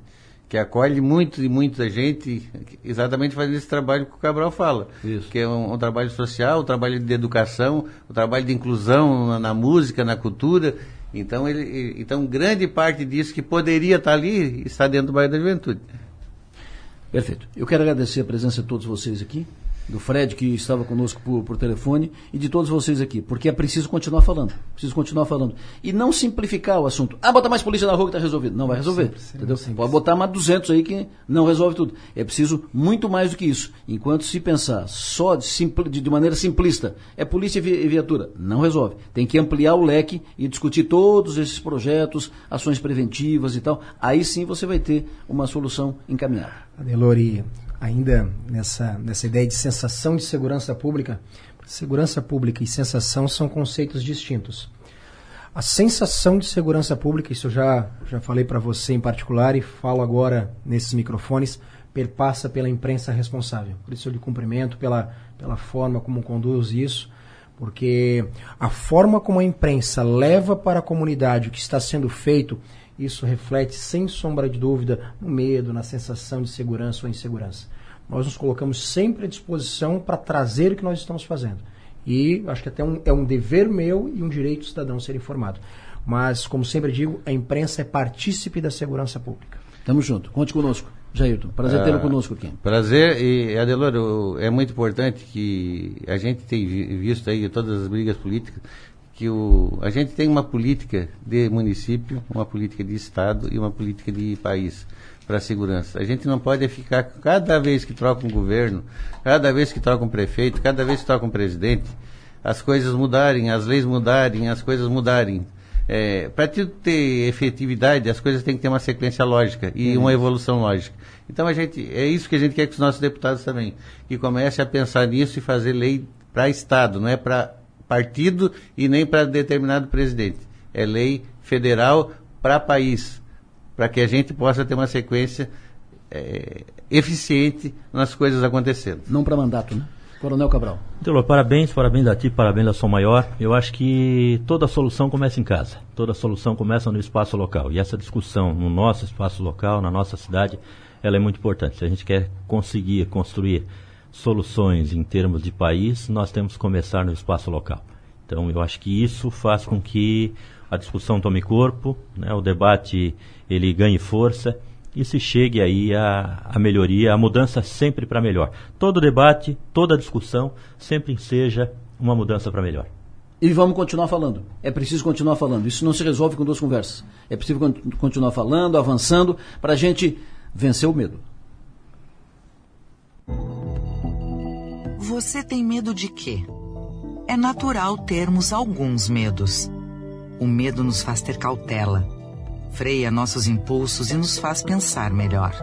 que acolhe muito e muita gente, exatamente fazendo esse trabalho que o Cabral fala, Isso. que é um, um, trabalho social, um trabalho de educação, um trabalho de inclusão na, na música, na cultura. Então, ele, então, grande parte disso que poderia estar ali está dentro do bairro da Juventude. Perfeito. Eu quero agradecer a presença de todos vocês aqui do Fred, que estava conosco por, por, telefone, e de todos vocês aqui, porque é preciso continuar falando. Preciso continuar falando. E não simplificar o assunto. Ah, bota mais polícia na rua que está resolvido. Não vai resolver. Simples, entendeu? Simples. Pode botar mais 200 aí que não resolve tudo. É preciso muito mais do que isso. Enquanto se pensar só de, simpl, de, de maneira simplista, é polícia e viatura. Não resolve. Tem que ampliar o leque e discutir todos esses projetos, ações preventivas e tal. Aí sim você vai ter uma solução encaminhada. Adelori, ainda nessa, nessa ideia de sensação de segurança pública, segurança pública e sensação são conceitos distintos. A sensação de segurança pública, isso eu já, já falei para você em particular e falo agora nesses microfones, perpassa pela imprensa responsável. Por isso eu lhe cumprimento pela, pela forma como conduz isso, porque a forma como a imprensa leva para a comunidade o que está sendo feito isso reflete, sem sombra de dúvida, no medo, na sensação de segurança ou insegurança. Nós nos colocamos sempre à disposição para trazer o que nós estamos fazendo. E acho que até um, é um dever meu e um direito do cidadão ser informado. Mas, como sempre digo, a imprensa é partícipe da segurança pública. Tamo junto. Conte conosco. Jailton, prazer ah, tê-lo conosco aqui. Prazer, e Adelor, é muito importante que a gente tem visto aí todas as brigas políticas, que o, a gente tem uma política de município, uma política de Estado e uma política de país para a segurança. A gente não pode ficar, cada vez que troca um governo, cada vez que troca um prefeito, cada vez que troca um presidente, as coisas mudarem, as leis mudarem, as coisas mudarem. É, para ter efetividade, as coisas têm que ter uma sequência lógica e uhum. uma evolução lógica. Então a gente, é isso que a gente quer com os nossos deputados também, que comece a pensar nisso e fazer lei para Estado, não é para partido e nem para determinado presidente. É lei federal para país, para que a gente possa ter uma sequência é, eficiente nas coisas acontecendo. Não para mandato, né? Coronel Cabral. Delor, parabéns, parabéns a ti, parabéns a Som Maior. Eu acho que toda solução começa em casa, toda solução começa no espaço local. E essa discussão no nosso espaço local, na nossa cidade, ela é muito importante. Se a gente quer conseguir construir soluções em termos de país, nós temos que começar no espaço local. Então, eu acho que isso faz com que a discussão tome corpo, né, o debate ele ganhe força e se chegue aí a, a melhoria, a mudança sempre para melhor. Todo debate, toda discussão sempre seja uma mudança para melhor. E vamos continuar falando. É preciso continuar falando. Isso não se resolve com duas conversas. É preciso continuar falando, avançando, para a gente vencer o medo. Você tem medo de quê? É natural termos alguns medos. O medo nos faz ter cautela, freia nossos impulsos e nos faz pensar melhor.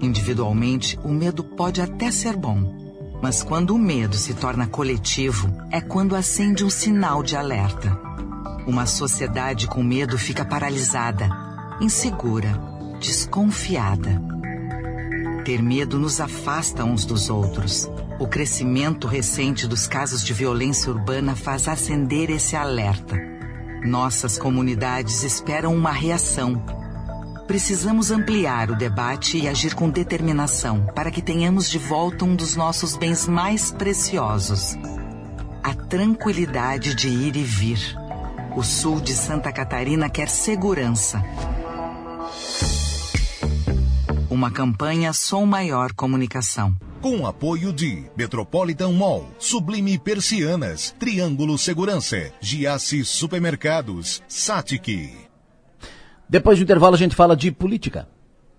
Individualmente, o medo pode até ser bom, mas quando o medo se torna coletivo, é quando acende um sinal de alerta. Uma sociedade com medo fica paralisada, insegura, desconfiada. Ter medo nos afasta uns dos outros o crescimento recente dos casos de violência urbana faz acender esse alerta. Nossas comunidades esperam uma reação. Precisamos ampliar o debate e agir com determinação para que tenhamos de volta um dos nossos bens mais preciosos: a tranquilidade de ir e vir. O sul de Santa Catarina quer segurança. Uma campanha Som Maior Comunicação. Com apoio de Metropolitan Mall, Sublime Persianas, Triângulo Segurança, Giasse Supermercados, Satic. Depois do intervalo a gente fala de política.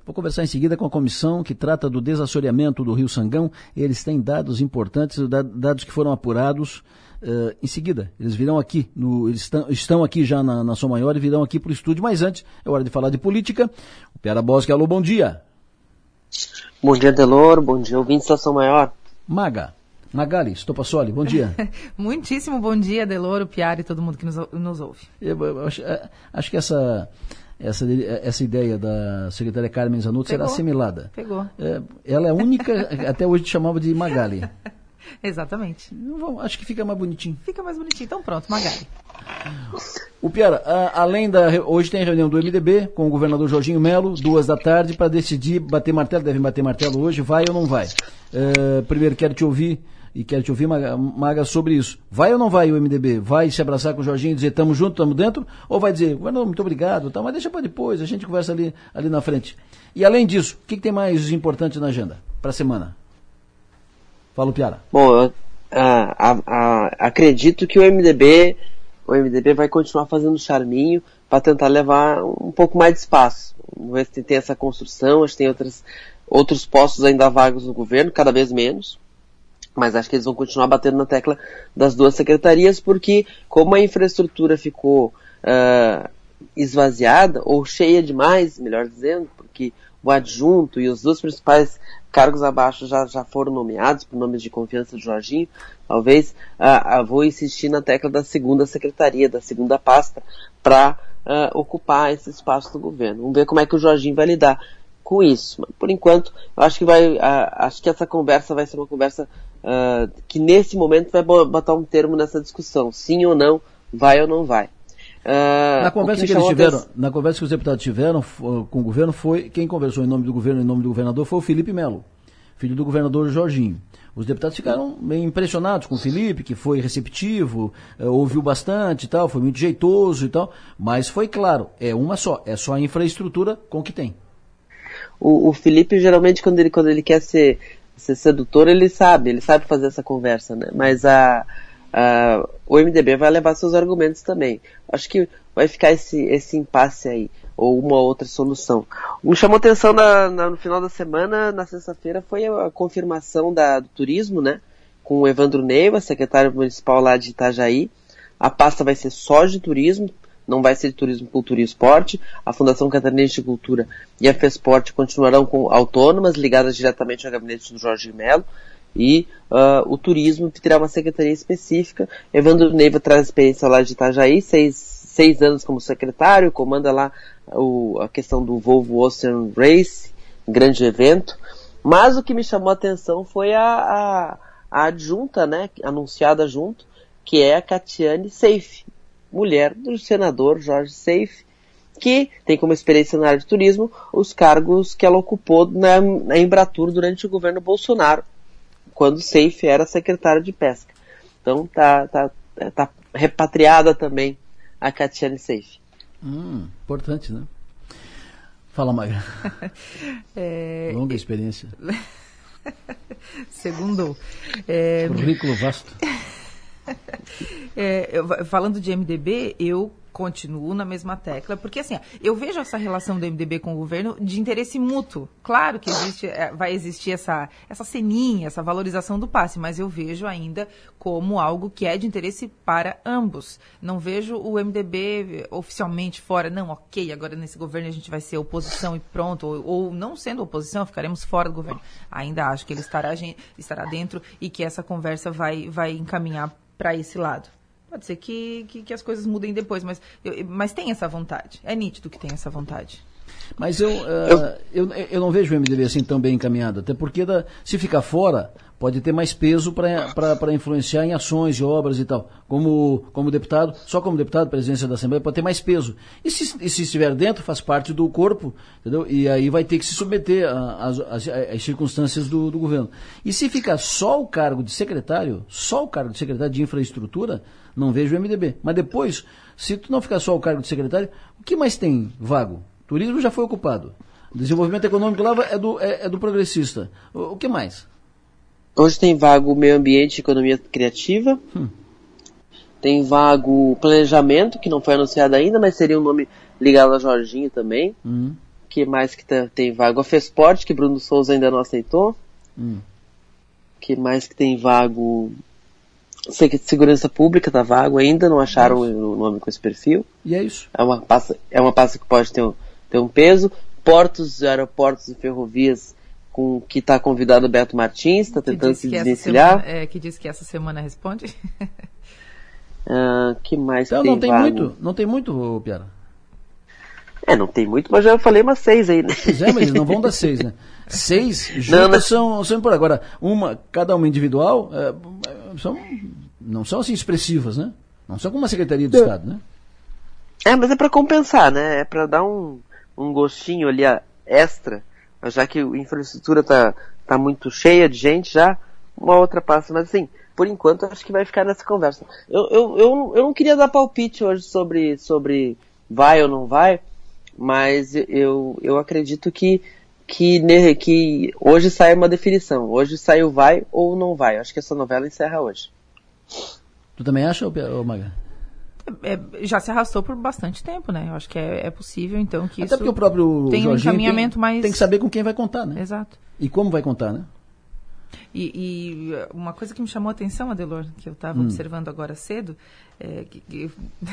Vou conversar em seguida com a comissão que trata do desassoreamento do Rio Sangão. Eles têm dados importantes, dados que foram apurados. Uh, em seguida, eles virão aqui, no, eles estão, estão aqui já na, na Som Maior e virão aqui para o estúdio. Mas antes, é hora de falar de política. O Piara Bosque, alô, bom dia. Bom dia, Delor. Bom dia, ouvintes da Som Maior. Maga. Magali, Stopassoli, bom dia. [laughs] Muitíssimo bom dia, Deloro, Piara e todo mundo que nos, nos ouve. Eu, eu acho, é, acho que essa essa, essa ideia da secretária Carmen Zanotto será assimilada. Pegou. É, ela é a única, [laughs] até hoje chamava de Magali. [laughs] Exatamente. Acho que fica mais bonitinho. Fica mais bonitinho. Então pronto, Magali. O Piara, a, além da. Hoje tem reunião do MDB com o governador Jorginho Melo, duas da tarde, para decidir bater martelo. Devem bater martelo hoje, vai ou não vai? É, primeiro quero te ouvir e quero te ouvir, Maga, sobre isso. Vai ou não vai o MDB? Vai se abraçar com o Jorginho e dizer estamos juntos, estamos dentro? Ou vai dizer, não, muito obrigado, tá, mas deixa para depois, a gente conversa ali, ali na frente. E além disso, o que, que tem mais importante na agenda para a semana? Fala, Piara. Bom, eu, acredito que o MDB, o MDB vai continuar fazendo charminho para tentar levar um pouco mais de espaço. Vamos ver se tem essa construção, acho que tem outras, outros postos ainda vagos no governo, cada vez menos mas acho que eles vão continuar batendo na tecla das duas secretarias, porque como a infraestrutura ficou uh, esvaziada, ou cheia demais, melhor dizendo, porque o adjunto e os dois principais cargos abaixo já, já foram nomeados por nomes de confiança do Jorginho, talvez uh, uh, vou insistir na tecla da segunda secretaria, da segunda pasta, para uh, ocupar esse espaço do governo. Vamos ver como é que o Jorginho vai lidar com isso. Por enquanto, eu acho que vai, acho que essa conversa vai ser uma conversa que nesse momento vai botar um termo nessa discussão, sim ou não, vai ou não vai. Uh, na conversa que, que eles tiveram, na conversa que os deputados tiveram com o governo foi quem conversou em nome do governo, em nome do governador, foi o Felipe Melo, filho do governador Jorginho. Os deputados ficaram bem impressionados com o Felipe, que foi receptivo, uh, ouviu bastante e tal, foi muito jeitoso e tal, mas foi claro, é uma só, é só a infraestrutura com o que tem. O, o Felipe geralmente quando ele quando ele quer ser ser sedutor, ele sabe, ele sabe fazer essa conversa, né? Mas a, a, o MDB vai levar seus argumentos também. Acho que vai ficar esse, esse impasse aí, ou uma outra solução. O que chamou atenção na, na, no final da semana, na sexta-feira, foi a, confirmação da, do turismo, né? Com o Evandro Neiva, secretário municipal lá de Itajaí. A pasta vai ser só de turismo, não vai ser de turismo, cultura e esporte. A Fundação Catarinense de Cultura e a FESPORT continuarão com autônomas, ligadas diretamente ao gabinete do Jorge Melo. E uh, o turismo terá uma secretaria específica. Evandro Neiva traz experiência lá de Itajaí, seis, seis anos como secretário, comanda lá o, a questão do Volvo Ocean Race, grande evento. Mas o que me chamou a atenção foi a, a, a adjunta, né, anunciada junto, que é a Catiane Seife, mulher do senador Jorge Seife, que tem como experiência na área de turismo os cargos que ela ocupou na, na Embratur durante o governo Bolsonaro, quando Seife era secretário de pesca. Então tá, tá, tá repatriada também a Catiane Seife. Hum, importante, né? Fala, Magra. [laughs] é... Longa experiência. [laughs] Segundo. É... Currículo vasto. [laughs] é, eu, falando de MDB, eu continuo na mesma tecla, porque assim, eu vejo essa relação do MDB com o governo de interesse mútuo. Claro que existe, é, vai existir essa, essa ceninha, essa valorização do passe, mas eu vejo ainda como algo que é de interesse para ambos. Não vejo o MDB oficialmente fora, não, ok, agora nesse governo a gente vai ser oposição e pronto, ou, ou não sendo oposição, ficaremos fora do governo. Ainda acho que ele estará, estará dentro e que essa conversa vai, vai encaminhar para esse lado. Pode ser que, que, que, as coisas mudem depois, mas, eu, mas tem essa vontade. É nítido que tem essa vontade. Mas eu, uh, eu, eu não vejo o MDB assim tão bem encaminhado, até porque da, se ficar fora, pode ter mais peso para influenciar em ações e obras e tal. Como, como deputado, só como deputado, presidência da Assembleia, pode ter mais peso. E se, e se estiver dentro, faz parte do corpo, entendeu? E aí vai ter que se submeter às circunstâncias do, do governo. E se ficar só o cargo de secretário, só o cargo de secretário de infraestrutura, não vejo o MDB. Mas depois, se tu não ficar só o cargo de secretário, o que mais tem vago? Turismo já foi ocupado. Desenvolvimento econômico lá é do, é, é do progressista. O, o que mais? Hoje tem vago meio ambiente e economia criativa. Hum. Tem vago planejamento, que não foi anunciado ainda, mas seria um nome ligado a Jorginho também. Hum. que mais que tá, tem vago? A Fesporte, que Bruno Souza ainda não aceitou. Hum. que mais que tem vago? Sei que segurança pública tá vago ainda, não acharam é o nome com esse perfil. E é isso. É uma pasta, é uma pasta que pode ter um, ter um peso. Portos, aeroportos e ferrovias com que está convidado o Beto Martins, está tentando se desvencilhar. É, que diz que essa semana responde. uh, [laughs] que mais então, tem não tem vago? muito, não tem muito, Piara. É, não tem muito, mas já falei umas seis aí, né? Pois é, mas eles não vão dar seis, né? [laughs] Seis juntas não, não. são, são por agora. Uma, cada uma individual, é, são, não são assim expressivas, né? Não são como uma Secretaria de Estado, né? É, mas é para compensar, né? É para dar um, um gostinho ali extra já que a infraestrutura tá, tá muito cheia de gente já, uma outra passa. Mas assim, por enquanto acho que vai ficar nessa conversa. Eu, eu, eu, eu não queria dar palpite hoje sobre, sobre vai ou não vai, mas eu, eu acredito que, que, que hoje sai uma definição. Hoje sai o vai ou não vai. Acho que essa novela encerra hoje. Tu também acha, Maga? É, já se arrastou por bastante tempo, né? Eu acho que é, é possível, então, que Até porque o próprio tem um encaminhamento tem, mais... Tem que saber com quem vai contar, né? Exato. E como vai contar, né? E, e, uma coisa que me chamou a atenção, Adelor, que eu estava hum. observando agora cedo, é que, que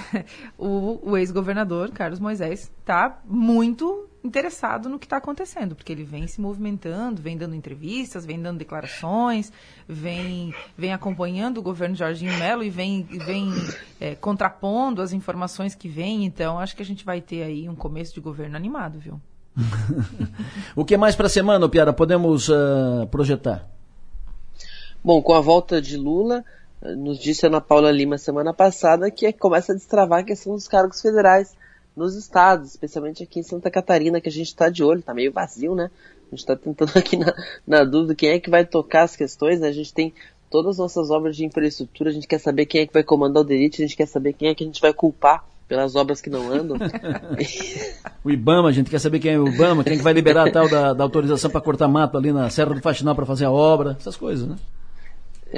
[laughs] o, o ex-governador Carlos Moisés está muito interessado no que está acontecendo, porque ele vem se movimentando, vem dando entrevistas, vem dando declarações, vem, vem acompanhando o governo Jorginho Melo e vem, vem é, contrapondo as informações que vêm. Então, acho que a gente vai ter aí um começo de governo animado, viu? [laughs] o que mais para a semana, Piara, podemos uh, projetar? Bom, com a volta de Lula, nos disse Ana Paula Lima semana passada que começa a destravar a questão dos cargos federais nos estados, especialmente aqui em Santa Catarina, que a gente está de olho, está meio vazio, né? A gente está tentando [laughs] aqui na, na, dúvida quem é que vai tocar as questões, né? A gente tem todas as nossas obras de infraestrutura, a gente quer saber quem é que vai comandar o delito, a gente quer saber quem é que a gente vai culpar pelas obras que não andam. [laughs] o IBAMA, a gente quer saber quem é o IBAMA, quem é que vai liberar a tal da, da autorização para cortar mato ali na Serra do Faxinal para fazer a obra, essas coisas, né?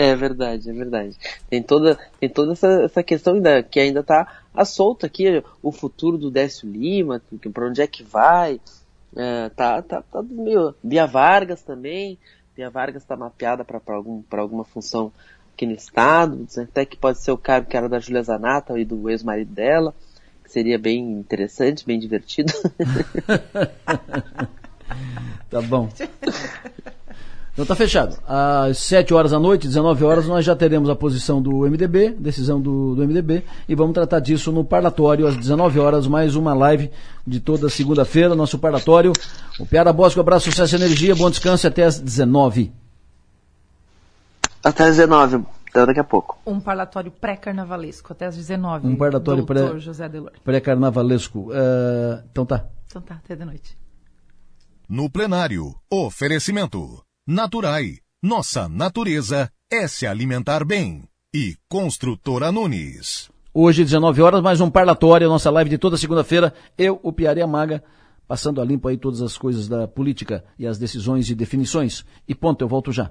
É verdade, é verdade. Tem toda, tem toda essa, essa questão ainda, que ainda está à solta aqui, o futuro do Décio Lima, para onde é que vai, é, tá, tá, tá meio, Via Vargas também, Via Vargas está mapeada para algum, alguma função aqui no estado, até que pode ser o cargo que era da Julia Zanata e do ex-marido dela, que seria bem interessante, bem divertido. [laughs] tá bom. [laughs] Então tá fechado. Às 7 horas da noite, 19 horas, nós já teremos a posição do MDB, decisão do, do MDB, e vamos tratar disso no parlatório às 19 horas, mais uma live de toda segunda-feira, nosso parlatório. O Piara Bosco, abraço, sucesso e energia, bom descanso até às 19. Até às 19, até daqui a pouco. Um parlatório pré-carnavalesco, até às 19. Um parlatório pré-carnavalesco. Pré uh, então tá. Então tá, até de noite. No plenário, oferecimento. Naturai. Nossa natureza é se alimentar bem. E Construtora Nunes. Hoje, 19 horas, mais um parlatório, nossa live de toda segunda-feira. Eu, o Piaria Maga, passando a limpo aí todas as coisas da política e as decisões e definições. E ponto, eu volto já.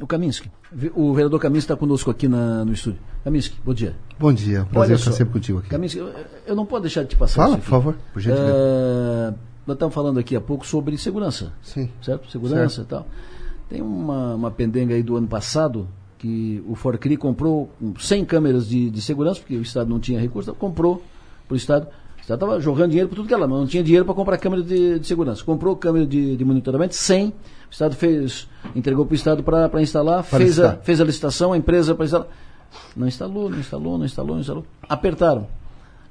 O Kaminski. O vereador Kaminski está conosco aqui na, no estúdio. Kaminski, bom dia. Bom dia, prazer estar sempre contigo aqui. Kaminski, eu, eu, não posso deixar de te passar Fala, por favor, por gentileza. Uh, nós estamos falando aqui há pouco sobre segurança. Sim. Certo? Segurança certo. e tal. Tem uma, uma pendenga aí do ano passado que o Forcri comprou 100 câmeras de, de segurança, porque o Estado não tinha recurso, então comprou para o Estado. O Estado estava jogando dinheiro para tudo que era, mas não tinha dinheiro para comprar câmera de, de, segurança. Comprou câmera de, de monitoramento, 100. O Estado fez, entregou para o Estado para instalar, fez a, fez a licitação, a empresa para instalar. Não instalou, não instalou, não instalou, não instalou. Apertaram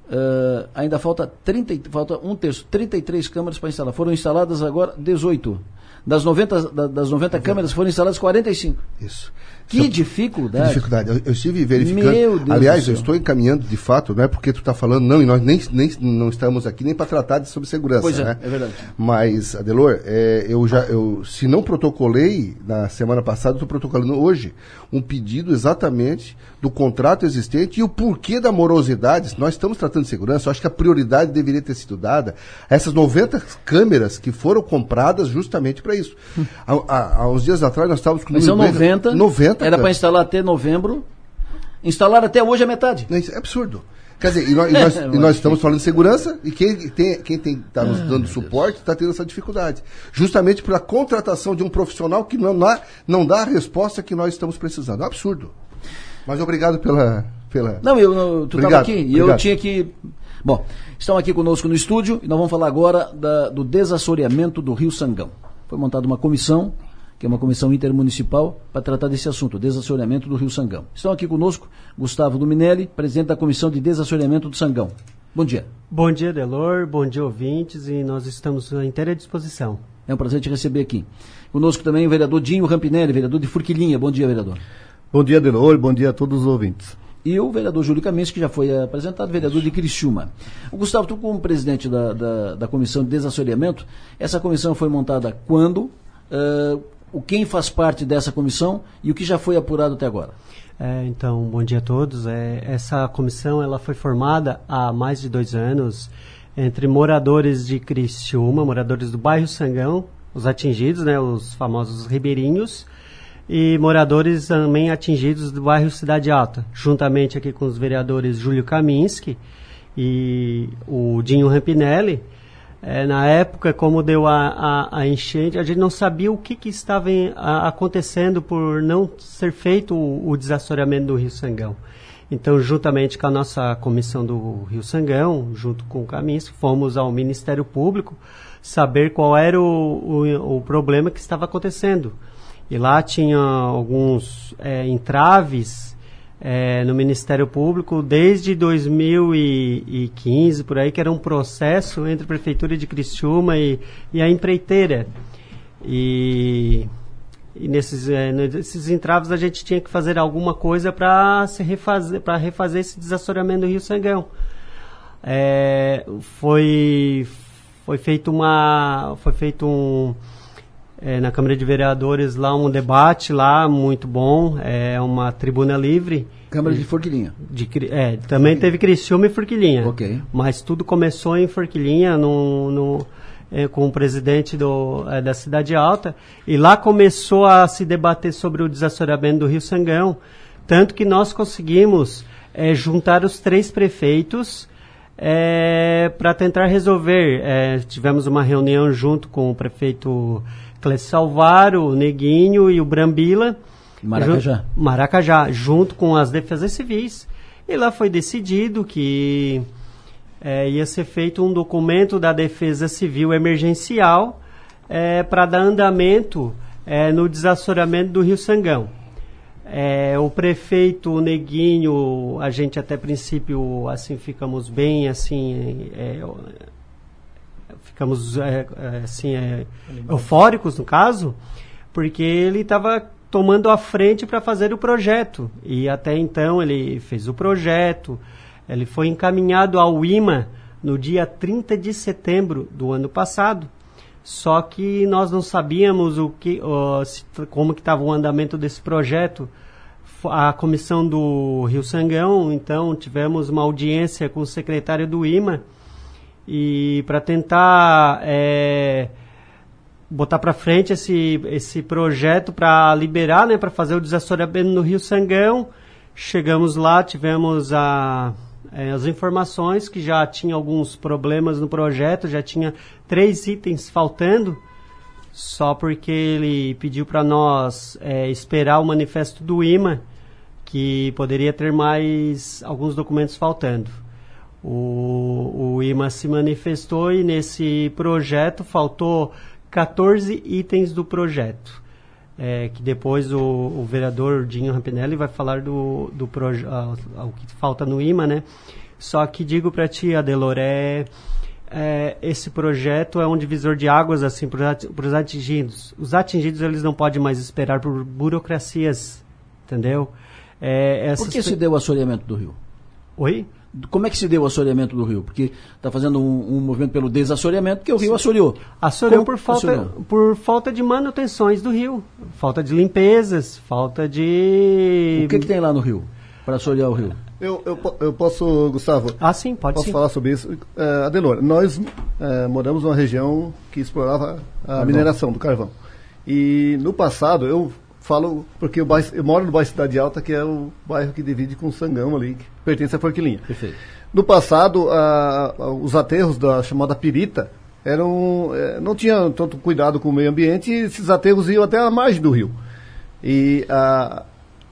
Uh, ainda falta, 30, falta um terço, 33 câmeras para instalar. Foram instaladas agora 18. Das 90, da, das 90 câmeras foram instaladas 45. Isso. Que dificuldade. dificuldade. Eu, eu estive verificando. Meu Deus Aliás, eu estou encaminhando de fato, não é porque tu está falando, não, e nós nem, nem não estamos aqui nem para tratar de sobre segurança. Pois é, né? é verdade. Mas, Adelor, é, eu já, eu, se não protocolei na semana passada, estou protocolando hoje um pedido exatamente do contrato existente e o porquê da morosidade. Nós estamos tratando de segurança, eu acho que a prioridade deveria ter sido dada a essas 90 câmeras que foram compradas justamente para isso. Hum. Há, há, há, uns dias atrás nós estávamos com. Mas são 90. 90 era para instalar até novembro. Instalar até hoje a metade. É absurdo. Quer dizer, e nós, e nós, [laughs] e nós estamos falando de segurança e quem tem quem tem está nos dando ah, suporte está tendo essa dificuldade. Justamente pela contratação de um profissional que não dá, não dá a resposta que nós estamos precisando. É um absurdo. Mas obrigado pela. pela... Não, eu, eu tu estava aqui e eu tinha que. Bom, estão aqui conosco no estúdio e nós vamos falar agora da, do desassoreamento do Rio Sangão. Foi montada uma comissão que é uma comissão intermunicipal, para tratar desse assunto, desassoreamento do Rio Sangão. Estão aqui conosco Gustavo Luminelli, presidente da Comissão de Desassoreamento do Sangão. Bom dia. Bom dia, Delor, bom dia, ouvintes, e nós estamos à inteira disposição. É um prazer te receber aqui. Conosco também o vereador Dinho Rampinelli, vereador de Furquilinha. Bom dia, vereador. Bom dia, Delor, bom dia a todos os ouvintes e o vereador Júlio Caminhos, que já foi apresentado, vereador de Criciúma. O Gustavo, tu como presidente da, da, da Comissão de Desassoreamento, essa comissão foi montada quando? Uh, o quem faz parte dessa comissão e o que já foi apurado até agora. É, então, bom dia a todos. É, essa comissão ela foi formada há mais de dois anos entre moradores de Criciúma, moradores do bairro Sangão, os atingidos, né, os famosos ribeirinhos, e moradores também atingidos do bairro Cidade Alta, juntamente aqui com os vereadores Júlio Kaminski e o Dinho Rampinelli, é, na época, como deu a, a, a, enchente, a gente não sabia o que, que estava em, a, acontecendo por não ser feito o, o desassoreamento do Rio Sangão. Então, juntamente com a nossa comissão do Rio Sangão, junto com o Caminhos, fomos ao Ministério Público saber qual era o, o, o problema que estava acontecendo. E lá tinha alguns é, entraves é, no Ministério Público desde 2015, por aí, que era um processo entre a Prefeitura de Criciúma e, e a empreiteira. E, e nesses, é, nesses entraves a gente tinha que fazer alguma coisa para refazer, refazer esse desassoreamento do Rio Sangão. É, foi, foi feito uma. Foi feito um é, na Câmara de Vereadores lá um debate lá muito bom, é uma tribuna livre. Câmara de Forquilinha. De, é, também teve Criciúma e Forquilinha. Ok. Mas tudo começou em Forquilinha, no, no é, com o presidente do, é, da Cidade Alta, e lá começou a se debater sobre o desassoreamento do Rio Sangão, tanto que nós conseguimos é, juntar os três prefeitos é, para tentar resolver. É, tivemos uma reunião junto com o prefeito Clécio Salvaro, o Neguinho e o Brambila. Maracajá. Maracajá, junto com as defesas civis. E lá foi decidido que é, ia ser feito um documento da Defesa Civil emergencial é, para dar andamento é, no desassoramento do Rio Sangão. É, o prefeito Neguinho, a gente até princípio assim ficamos bem assim é, ficamos é, é, assim é, eufóricos no caso, porque ele estava tomando a frente para fazer o projeto e até então ele fez o projeto, ele foi encaminhado ao IMA no dia 30 de setembro do ano passado. Só que nós não sabíamos o que, como que estava o andamento desse projeto. A comissão do Rio Sangão, então, tivemos uma audiência com o secretário do IMA e para tentar é, botar para frente esse, esse projeto para liberar, né, para fazer o desassoreamento no Rio Sangão. Chegamos lá, tivemos a, é, as informações que já tinha alguns problemas no projeto, já tinha três itens faltando, só porque ele pediu para nós é, esperar o manifesto do IMA, que poderia ter mais alguns documentos faltando. O, o IMA se manifestou e nesse projeto faltou 14 itens do projeto. É, que depois o, o vereador Dinho Rampinelli vai falar do, do projeto, o que falta no IMA, né? Só que digo para ti, Adelor, é, esse projeto é um divisor de águas assim para os atingidos. Os atingidos eles não podem mais esperar por burocracias, entendeu? É, por que se deu o assoreamento do rio? Oi? Como é que se deu o assoreamento do rio? Porque está fazendo um, um, movimento pelo desassoreamento, porque o rio assoreou. Assoreou por falta, assoreou? por falta de manutenções do rio. Falta de limpezas, falta de. O que, que tem lá no rio? Para assorear o rio? Eu, eu, eu, posso, Gustavo? Ah, sim, pode posso sim. falar sobre isso? É, Adelor, nós é, moramos numa região que explorava a mineração do carvão. E no passado, eu falo porque eu, bairro, eu moro no bairro Cidade Alta, que é o bairro que divide com o Sangão ali, que pertence à Forquilinha. Perfeito. No passado, a, a, os aterros da chamada pirita eram, é, não tinham tanto cuidado com o meio ambiente e esses aterros iam até a margem do rio. E a,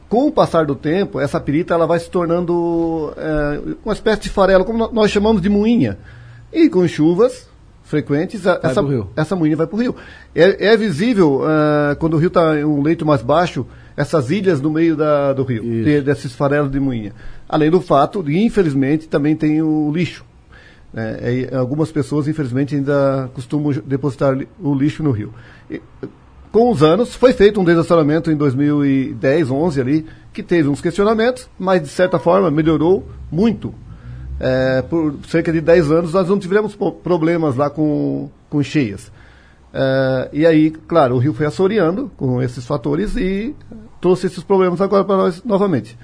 com o passar do tempo, essa pirita ela vai se tornando é, uma espécie de farelo, como nós chamamos de moinha. E com chuvas, frequentes, essa, essa moinha vai para o rio. É, é visível, uh, quando o rio está em um leito mais baixo, essas ilhas no meio da, do rio, de, desses farelos de moinha. Além do fato de, infelizmente, também tem o lixo. É, é, algumas pessoas, infelizmente, ainda costumam depositar o lixo no rio. E, com os anos, foi feito um desassoramento em 2010, 11 ali, que teve uns questionamentos, mas de certa forma melhorou muito é, por cerca de 10 anos nós não tivemos problemas lá com, com cheias. É, e aí, claro, o rio foi assoreando com esses fatores e trouxe esses problemas agora para nós novamente.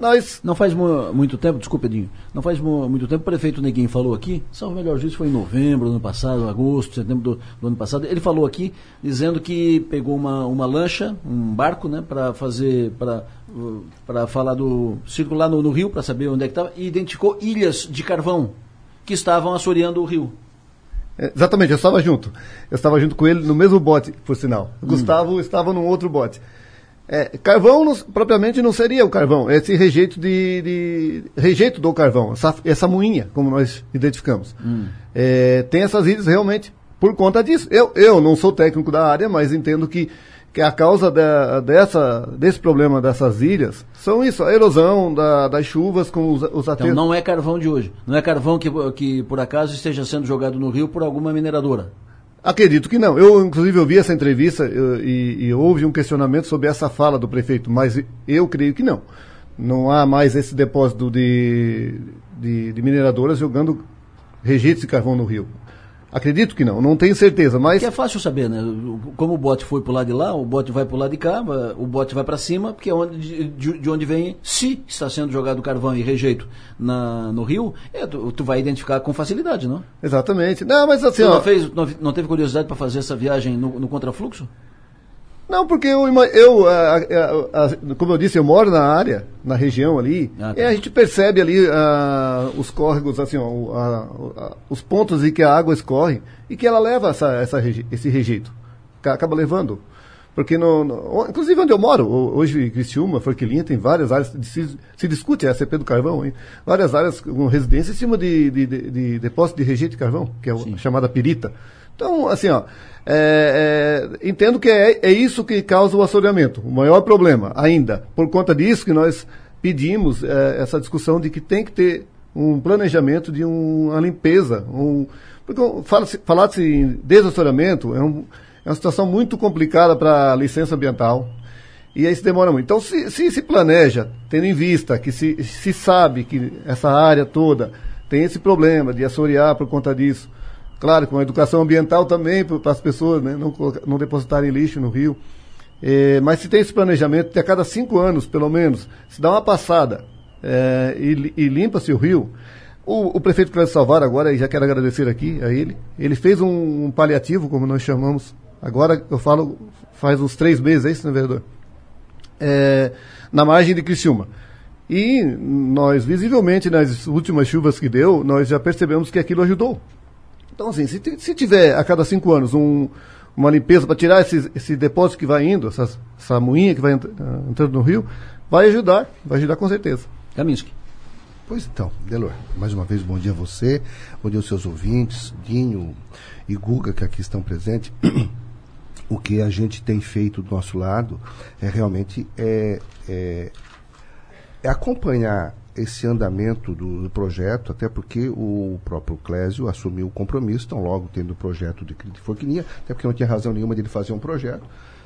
Nós... Não faz muito tempo, desculpa, Edinho, não faz muito tempo o prefeito Neguinho falou aqui, salvo melhor juízo foi em novembro do ano passado, agosto, setembro do, do, ano passado, ele falou aqui dizendo que pegou uma, uma lancha, um barco, né, para fazer, para para falar do circular no, no rio, para saber onde é que estava, e identificou ilhas de carvão que estavam assoreando o rio. É, exatamente, eu estava junto. Eu estava junto com ele no mesmo bote, por sinal. Hum. Gustavo estava num outro bote. É, carvão não, propriamente não seria o carvão, é esse rejeito de, de rejeito do carvão, essa, essa moinha, como nós identificamos. Hum. É, tem essas ilhas realmente por conta disso. Eu, eu não sou técnico da área, mas entendo que, que a causa de, dessa, desse problema dessas ilhas são isso, a erosão da, das chuvas com os, os Então não é carvão de hoje. Não é carvão que, que por acaso esteja sendo jogado no rio por alguma mineradora. Acredito que não. Eu, inclusive, ouvi essa entrevista eu, e, e, houve um questionamento sobre essa fala do prefeito, mas eu creio que não. Não há mais esse depósito de, de, de mineradoras jogando rejeitos de carvão no rio. Acredito que não, não tenho certeza, mas. Que é fácil saber, né? Como o bote foi para o lado de lá, o bote vai para o lado de cá, o bote vai para cima, porque é onde, de, de, onde vem, se está sendo jogado carvão e rejeito na, no rio, é, tu, tu, vai identificar com facilidade, não? Exatamente. Não, mas assim. Você ó, não, fez, não, não, teve curiosidade para fazer essa viagem no, no contrafluxo? Não, porque eu, eu a, a, a, como eu disse, eu moro na área, na região ali, ah, tá. e a gente percebe ali os córregos, assim, ó, os pontos em que a água escorre e que ela leva essa, essa, esse rejeito. Acaba levando. Porque, no, no, inclusive onde eu moro, hoje Criciúma, Forquilinha, tem várias áreas, se, se discute a CP do carvão, hein? várias áreas com residência em cima de, de, de, de depósito de rejeito de carvão, que é a chamada pirita. Então, assim, ó, é, é, entendo que é, é, isso que causa o assoreamento. O maior problema, ainda. Por conta disso que nós pedimos é, essa discussão de que tem que ter um planejamento de um, uma limpeza. Um, porque fala-se fala em desassoreamento é, um, é uma situação muito complicada para a licença ambiental. E aí se demora muito. Então, se, se se planeja, tendo em vista que se, se sabe que essa área toda tem esse problema de assorear por conta disso, Claro, com a educação ambiental também para as pessoas né, não, não depositarem lixo no rio. É, mas se tem esse planejamento, a cada cinco anos, pelo menos, se dá uma passada é, e, e limpa-se o rio. O, o prefeito Cláudio Salvar, agora, e já quero agradecer aqui a ele, ele fez um, um, paliativo, como nós chamamos, agora eu falo, faz uns três meses, é isso, né, vereador? É, na margem de Criciúma. E nós, visivelmente, nas últimas chuvas que deu, nós já percebemos que aquilo ajudou. Então, assim, se, se tiver a cada cinco anos um, uma limpeza para tirar esse, esse depósito que vai indo, essa, essa moinha que vai ah, entrando no rio, vai ajudar, vai ajudar com certeza. Kaminsky. Pois então, Delor, mais uma vez bom dia a você, bom dia aos seus ouvintes, Dinho e Guga que aqui estão presentes. [clears throat] o que a gente tem feito do nosso lado é realmente é, é, é acompanhar esse andamento do, do, projeto, até porque o próprio Clésio assumiu o compromisso, então logo tendo o projeto de, de Forquilinha, até porque não tinha razão nenhuma de ele fazer um projeto.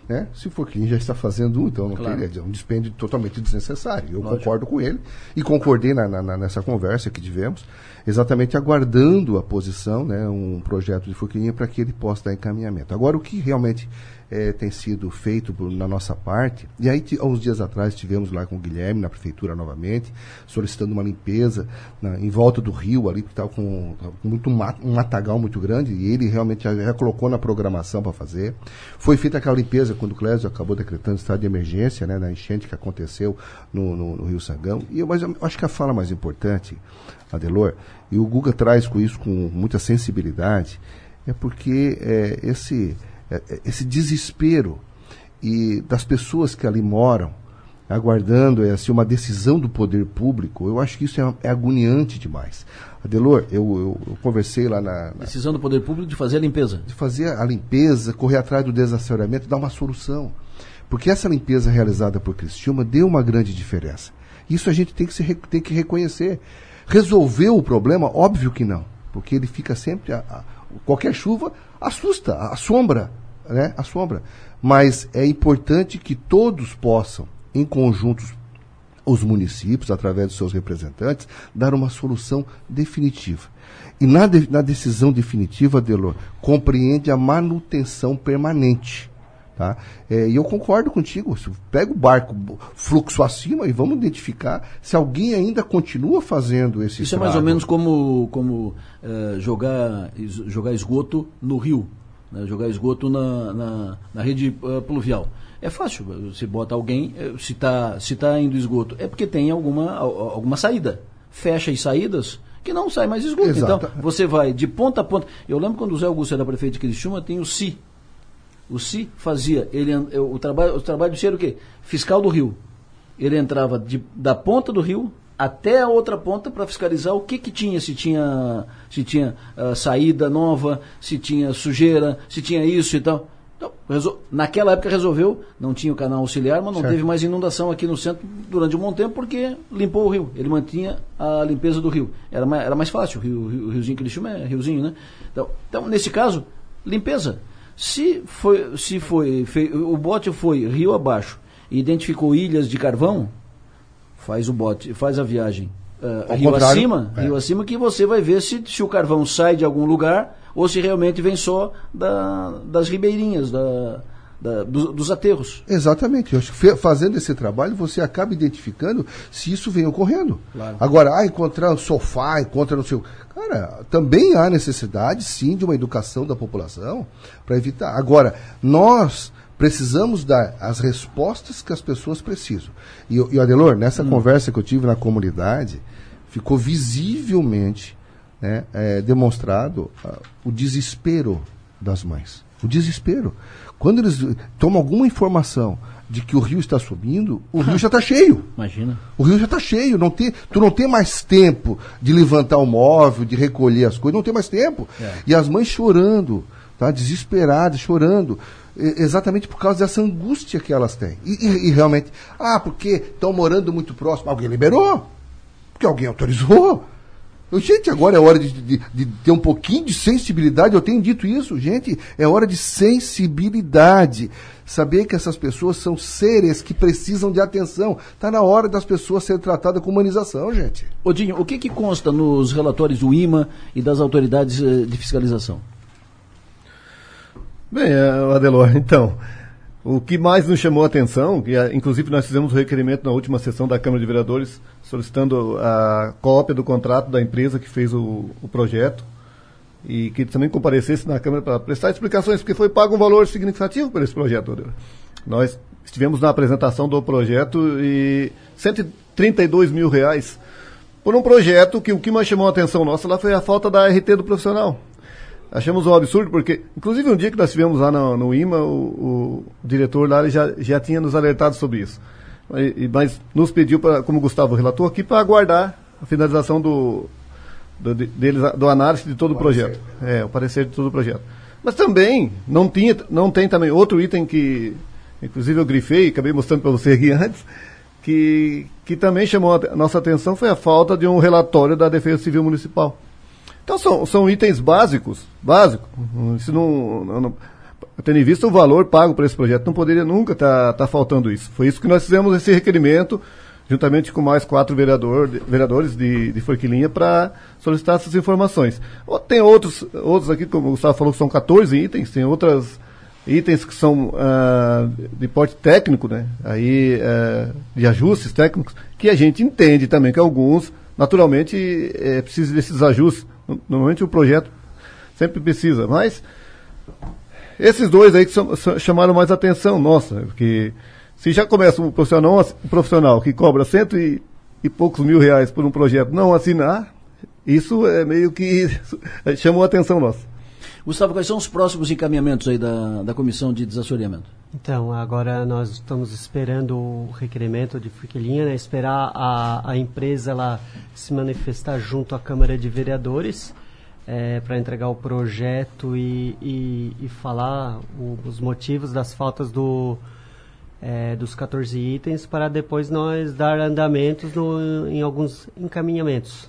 Né? Se Forquilinha já está fazendo um, então não claro. teria, é um dispêndio totalmente desnecessário. Eu Lógico. concordo com ele e concordei na, na, nessa conversa que tivemos, exatamente aguardando a posição, né, um projeto de Forquilinha para que ele possa dar encaminhamento. Agora, o que realmente é, tem sido feito por, na nossa parte. E aí, há uns dias atrás, tivemos lá com o Guilherme, na prefeitura novamente, solicitando uma limpeza na, em volta do rio ali, que estava com, com muito mat, um matagal muito grande, e ele realmente já, já colocou na programação para fazer. Foi feita aquela limpeza quando o Clésio acabou decretando estado de emergência, né, na enchente que aconteceu no, no, no Rio Sangão. E eu, mas eu acho que a fala mais importante, Adelor, e o Guga traz com isso com muita sensibilidade, é porque é, esse esse desespero e das pessoas que ali moram, aguardando é, assim, uma decisão do poder público, eu acho que isso é, é agoniante demais. Adelor, eu, eu, eu conversei lá na, na, Decisão do poder público de fazer a limpeza. De fazer a limpeza, correr atrás do desassoreamento, dar uma solução. Porque essa limpeza realizada por Cristilma deu uma grande diferença. Isso a gente tem que, se, tem que reconhecer. Resolveu o problema? Óbvio que não. Porque ele fica sempre. A, a, qualquer chuva assusta, assombra, né? Assombra. Mas é importante que todos possam, em conjuntos, os municípios, através dos seus representantes, dar uma solução definitiva. E na, de, na decisão definitiva, Delor, compreende a manutenção permanente. Tá? É, e eu concordo contigo. Pega o barco fluxo acima e vamos identificar se alguém ainda continua fazendo esse Isso estrago. é mais ou menos como, como é, jogar, jogar esgoto no rio, né? jogar esgoto na, na, na rede uh, pluvial. É fácil, você bota alguém, eh, se está se tá indo esgoto, é porque tem alguma, alguma saída. Fecha as saídas, que não sai mais esgoto. Exato. Então, você vai de ponta a ponta. Eu lembro quando o Zé Augusto era prefeito de Criciúma, tem o CI, o Si fazia, ele, o, trabalho, o trabalho do Si era o quê? Fiscal do rio. Ele entrava de, da ponta do rio até a outra ponta para fiscalizar o que, que tinha, se tinha, se tinha uh, saída nova, se tinha sujeira, se tinha isso e tal. Então, resol... naquela época resolveu, não tinha o canal auxiliar, mas não certo. teve mais inundação aqui no centro durante um bom tempo porque limpou o rio. Ele mantinha a limpeza do rio. Era mais, era mais fácil, o, rio, o riozinho que ele chama é riozinho, né? Então, então, nesse caso, limpeza. Se foi, se foi, o bote foi rio abaixo e identificou ilhas de carvão, faz o bote, faz a viagem uh, rio acima, é. rio acima que você vai ver se, se o carvão sai de algum lugar ou se realmente vem só da, das ribeirinhas, da, da, do, dos aterros. Exatamente. fazendo esse trabalho, você acaba identificando se isso vem ocorrendo. Claro. Agora, ah, encontrar um sofá, encontrar no seu. Cara, também há necessidade, sim, de uma educação da população para evitar. Agora, nós precisamos dar as respostas que as pessoas precisam. E, e Adelor, nessa hum. conversa que eu tive na comunidade, ficou visivelmente né, é, demonstrado uh, o desespero das mães. O desespero. Quando eles tomam alguma informação de que o rio está subindo, o rio já está cheio. Imagina. O rio já está cheio. Não tem, tu não tem mais tempo de levantar o móvel, de recolher as coisas, não tem mais tempo. É. E as mães chorando, tá? desesperadas, chorando. Exatamente por causa dessa angústia que elas têm. E, e, e realmente, ah, porque estão morando muito próximo. Alguém liberou. Porque alguém autorizou. Eu, gente, agora é hora de, de, de, ter um pouquinho de sensibilidade. Eu tenho dito isso, gente. É hora de sensibilidade. Saber que essas pessoas são seres que precisam de atenção. Está na hora das pessoas serem tratadas com humanização, gente. Odinho, o que, que consta nos relatórios do IMA e das autoridades eh, de fiscalização? Bem, eh, Adelor, [laughs] então. O que mais nos chamou a atenção, que eh, inclusive nós fizemos o um requerimento na última sessão da Câmara de Vereadores, solicitando a cópia do contrato da empresa que fez o, o projeto e que também comparecesse na Câmara para prestar explicações, porque foi pago um valor significativo por esse projeto. Nós estivemos na apresentação do projeto e 132 mil reais por um projeto que o que mais chamou a atenção nossa lá foi a falta da RT do profissional. Achamos um absurdo, porque, inclusive, um dia que nós estivemos lá no, no IMA, o, o, diretor lá já, já tinha nos alertado sobre isso. E, mas nos pediu, pra, como o Gustavo relatou aqui, para aguardar a finalização do, do, deles, do análise de todo o, o projeto. Parecer. É, o parecer de todo o projeto. Mas também, não, tinha, não tem também outro item que, inclusive, eu grifei, acabei mostrando para você aqui [laughs] antes, que, que também chamou a nossa atenção foi a falta de um relatório da Defesa Civil Municipal. Então são, são itens básicos, básicos. Isso não, não, tendo em vista o valor pago por esse projeto, não poderia nunca estar tá, tá faltando isso. Foi isso que nós fizemos esse requerimento, juntamente com mais quatro vereador, vereadores de, de Forquilinha, para solicitar essas informações. Tem outros, outros aqui, como o Gustavo falou, que são 14 itens, tem outras itens que são uh, de porte técnico, né? Aí, uh, de ajustes técnicos, que a gente entende também que alguns, naturalmente, é, precisam desses ajustes. Normalmente o projeto sempre precisa, mas esses dois aí que são, chamaram mais atenção nossa, porque se já começa um profissional, um profissional que cobra cento e, e poucos mil reais por um projeto não assinar, isso é meio que [laughs] chamou a atenção nossa. Gustavo, quais são os próximos encaminhamentos aí da, da comissão de desassoreamento? Então, agora nós estamos esperando o requerimento de Friquelinha, né, esperar a, a empresa ela se manifestar junto à Câmara de Vereadores é, para entregar o projeto e, e, e falar o, os motivos das faltas do, é, dos 14 itens para depois nós dar andamentos no, em alguns encaminhamentos.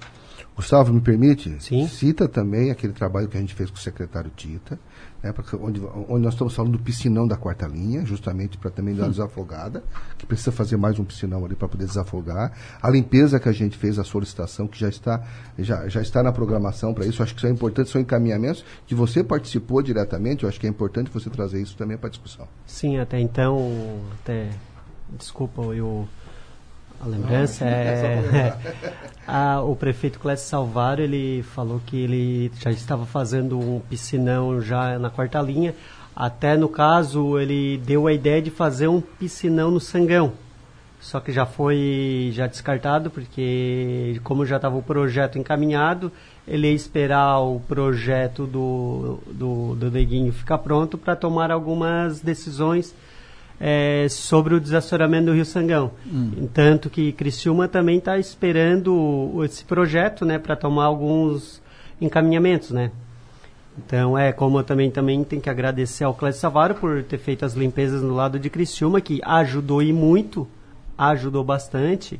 Gustavo, me permite? Sim. Cita também aquele trabalho que a gente fez com o secretário Tita, né, onde, onde nós estamos falando do piscinão da quarta linha, justamente para também dar uma desafogada, que precisa fazer mais um piscinão ali para poder desafogar. A limpeza que a gente fez, a solicitação, que já está, já, já está na programação para isso, acho que isso é importante, são encaminhamentos que você participou diretamente, eu acho que é importante você trazer isso também para discussão. Sim, até então, até, desculpa, eu a lembrança é, é [laughs] a, o prefeito Clécio Salvaro ele falou que ele já estava fazendo um piscinão já na quarta linha. Até no caso ele deu a ideia de fazer um piscinão no Sangão. Só que já foi já descartado porque como já estava o projeto encaminhado ele ia esperar o projeto do do, do Neguinho ficar pronto para tomar algumas decisões é, sobre o desassoramento do Rio Sangão. Hum. Tanto que Criciúma também está esperando esse projeto né, para tomar alguns encaminhamentos. Né? Então, é como eu também, também tenho que agradecer ao Clécio Savaro por ter feito as limpezas no lado de Criciúma, que ajudou e muito, ajudou bastante.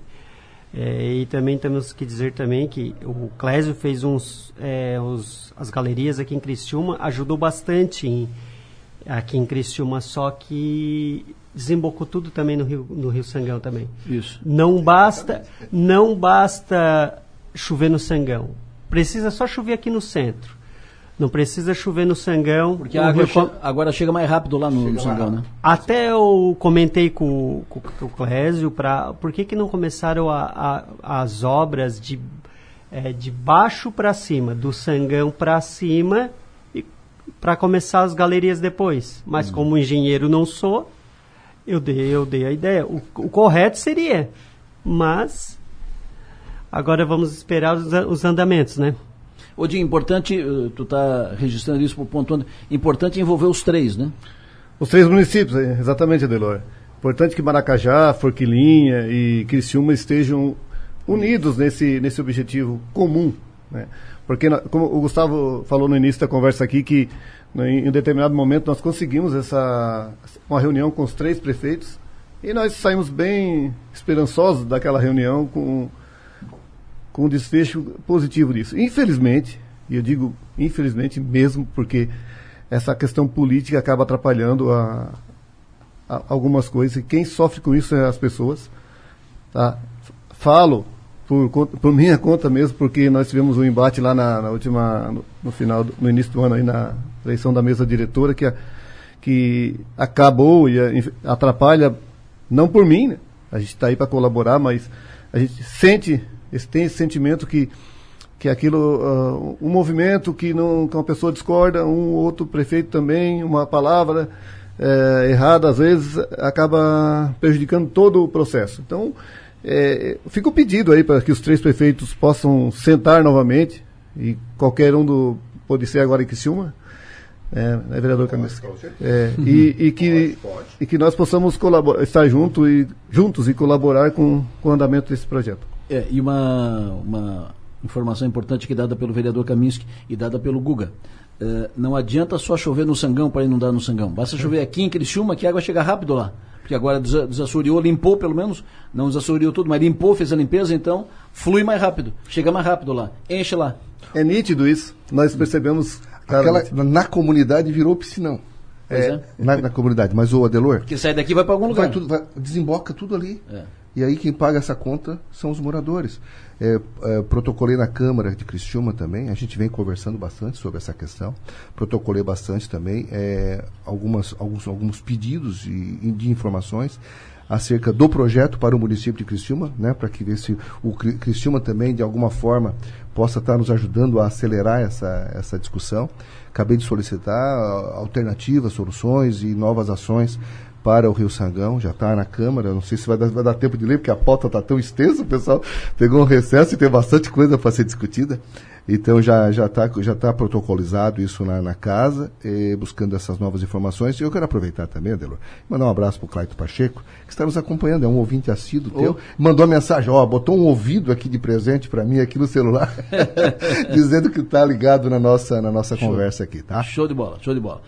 É, e também temos que dizer também que o Clésio fez uns, é, os, as galerias aqui em Criciúma, ajudou bastante em aqui em Criciúma, só que desembocou tudo também no Rio, no Rio Sangão também. Isso. Não basta, não basta chover no Sangão. Precisa só chover aqui no centro. Não precisa chover no Sangão. Porque a água che agora chega mais rápido lá no, no Sangão, né? Até eu comentei com, com, com o Clésio para por que, que não começaram a, a, as obras de, é, de baixo para cima, do Sangão para cima para começar as galerias depois. Mas uhum. como engenheiro não sou, eu dei, eu dei a ideia. O, o correto seria, mas agora vamos esperar os, os andamentos, né? Odinho, importante, eh, tu está registrando isso por ponto importante envolver os três, né? Os três municípios, é, exatamente, Adelor. Importante que Maracajá, Forquilinha e Criciúma estejam unidos nesse, nesse objetivo comum, né? Porque, como o Gustavo falou no início da conversa aqui, que né, em um determinado momento nós conseguimos essa uma reunião com os três prefeitos e nós saímos bem esperançosos daquela reunião com, com um desfecho positivo disso. Infelizmente, e eu digo infelizmente mesmo porque essa questão política acaba atrapalhando a, a algumas coisas e quem sofre com isso é as pessoas. Tá? Falo por, por minha conta mesmo, porque nós tivemos um embate lá na, na última, no, no, final, do, no início do ano aí na eleição da mesa diretora, que, a, que acabou e a, atrapalha, não por mim, né? a gente está aí para colaborar, mas a gente sente, tem esse sentimento que que aquilo, uh, um movimento que, não, que uma pessoa discorda, um outro prefeito também, uma palavra é, errada, às vezes, acaba prejudicando todo o processo. Então, é, fica o pedido aí para que os três prefeitos possam sentar novamente, e qualquer um do. pode ser agora em Criciúma, é, né, vereador Camis? É, e, e, que, e que nós possamos estar junto e, juntos e colaborar com, com o andamento desse projeto. É, e uma, uma informação importante que dada pelo vereador Kaminski e dada pelo Guga. É, não adianta só chover no Sangão para inundar no Sangão. Basta chover aqui em Criciúma que a água chega rápido lá. Porque agora desa- desassoreou, limpou pelo menos, não desassoreou tudo, mas limpou, fez a limpeza, então flui mais rápido, chega mais rápido lá, enche lá. É nítido isso. Nós percebemos. Aquela, na comunidade virou piscinão. Pois é. Na, na comunidade. Mas o Adelor. Porque sai daqui e vai para algum lugar. Vai tudo, vai- desemboca tudo ali. É. E aí quem paga essa conta são os moradores. É, é, protocolei na Câmara de Criciúma também, a gente vem conversando bastante sobre essa questão. Protocolei bastante também é, algumas, alguns, alguns pedidos de, de informações acerca do projeto para o município de Criciúma, né, para que ver se o Cri- Criciúma também, de alguma forma, possa estar nos ajudando a acelerar essa, essa discussão. Acabei de solicitar ah, alternativas, soluções e novas ações para o Rio Sangão, já está na Câmara, não sei se vai dar, vai dar tempo de ler, porque a pauta está tão extensa, o pessoal pegou um recesso e tem bastante coisa para ser discutida. Então já já está já tá protocolizado isso na, na casa, eh, buscando essas novas informações. E eu quero aproveitar também, Adelor, e mandar um abraço para o Claito Pacheco, que está nos acompanhando, é um ouvinte assíduo Oh. teu. Mandou mensagem, ó, botou um ouvido aqui de presente para mim aqui no celular, [laughs] dizendo que está ligado na nossa, na nossa Show. conversa aqui, tá? Show de bola, show de bola.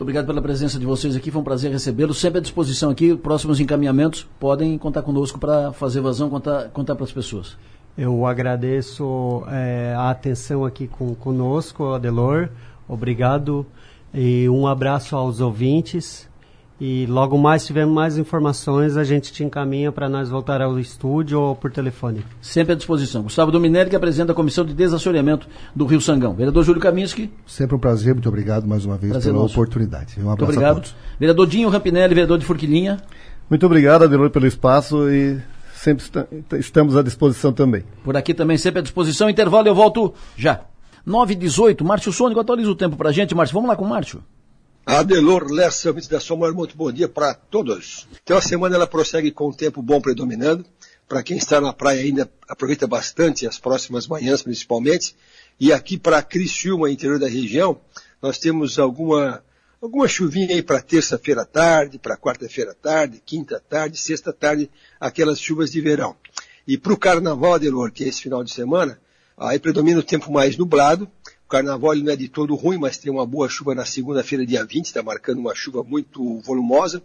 Muito obrigado pela presença de vocês aqui, foi um prazer recebê-los. Sempre à disposição aqui, próximos encaminhamentos, podem contar conosco para fazer vazão, contar, contar para as pessoas. Eu agradeço eh, a atenção aqui com, conosco, Adelor. Obrigado. E um abraço aos ouvintes. E logo mais, se tivermos mais informações, a gente te encaminha para nós voltar ao estúdio ou por telefone. Sempre à disposição. Gustavo Dominelli, que apresenta a Comissão de Desassoreamento do Rio Sangão. Vereador Júlio Kaminski, Sempre um prazer, muito obrigado mais uma vez Prazer pela nosso. oportunidade. Um muito abraço a obrigado. todos. Vereador Dinho Rampinelli, vereador de Forquilinha. Muito obrigado, Adelor, pelo espaço e sempre esta- estamos à disposição também. Por aqui também, sempre à disposição. Intervalo, eu volto já. 9 e 18 Márcio Sônico, atualiza o tempo pra gente, Márcio. Vamos lá com o Márcio. Adelor Lessa, da Sua Maior, muito bom dia para todos. Então a semana ela prossegue com um tempo bom predominando. Para quem está na praia ainda aproveita bastante as próximas manhãs principalmente. E aqui para Criciúma, interior da região, nós temos alguma, alguma chuvinha aí para terça-feira à tarde, para quarta-feira à tarde, quinta à tarde, sexta à tarde, aquelas chuvas de verão. E para o carnaval, Adelor, que é esse final de semana, aí predomina o tempo mais nublado, o carnaval não é de todo ruim, mas tem uma boa chuva na segunda-feira, dia 20, está marcando uma chuva muito volumosa.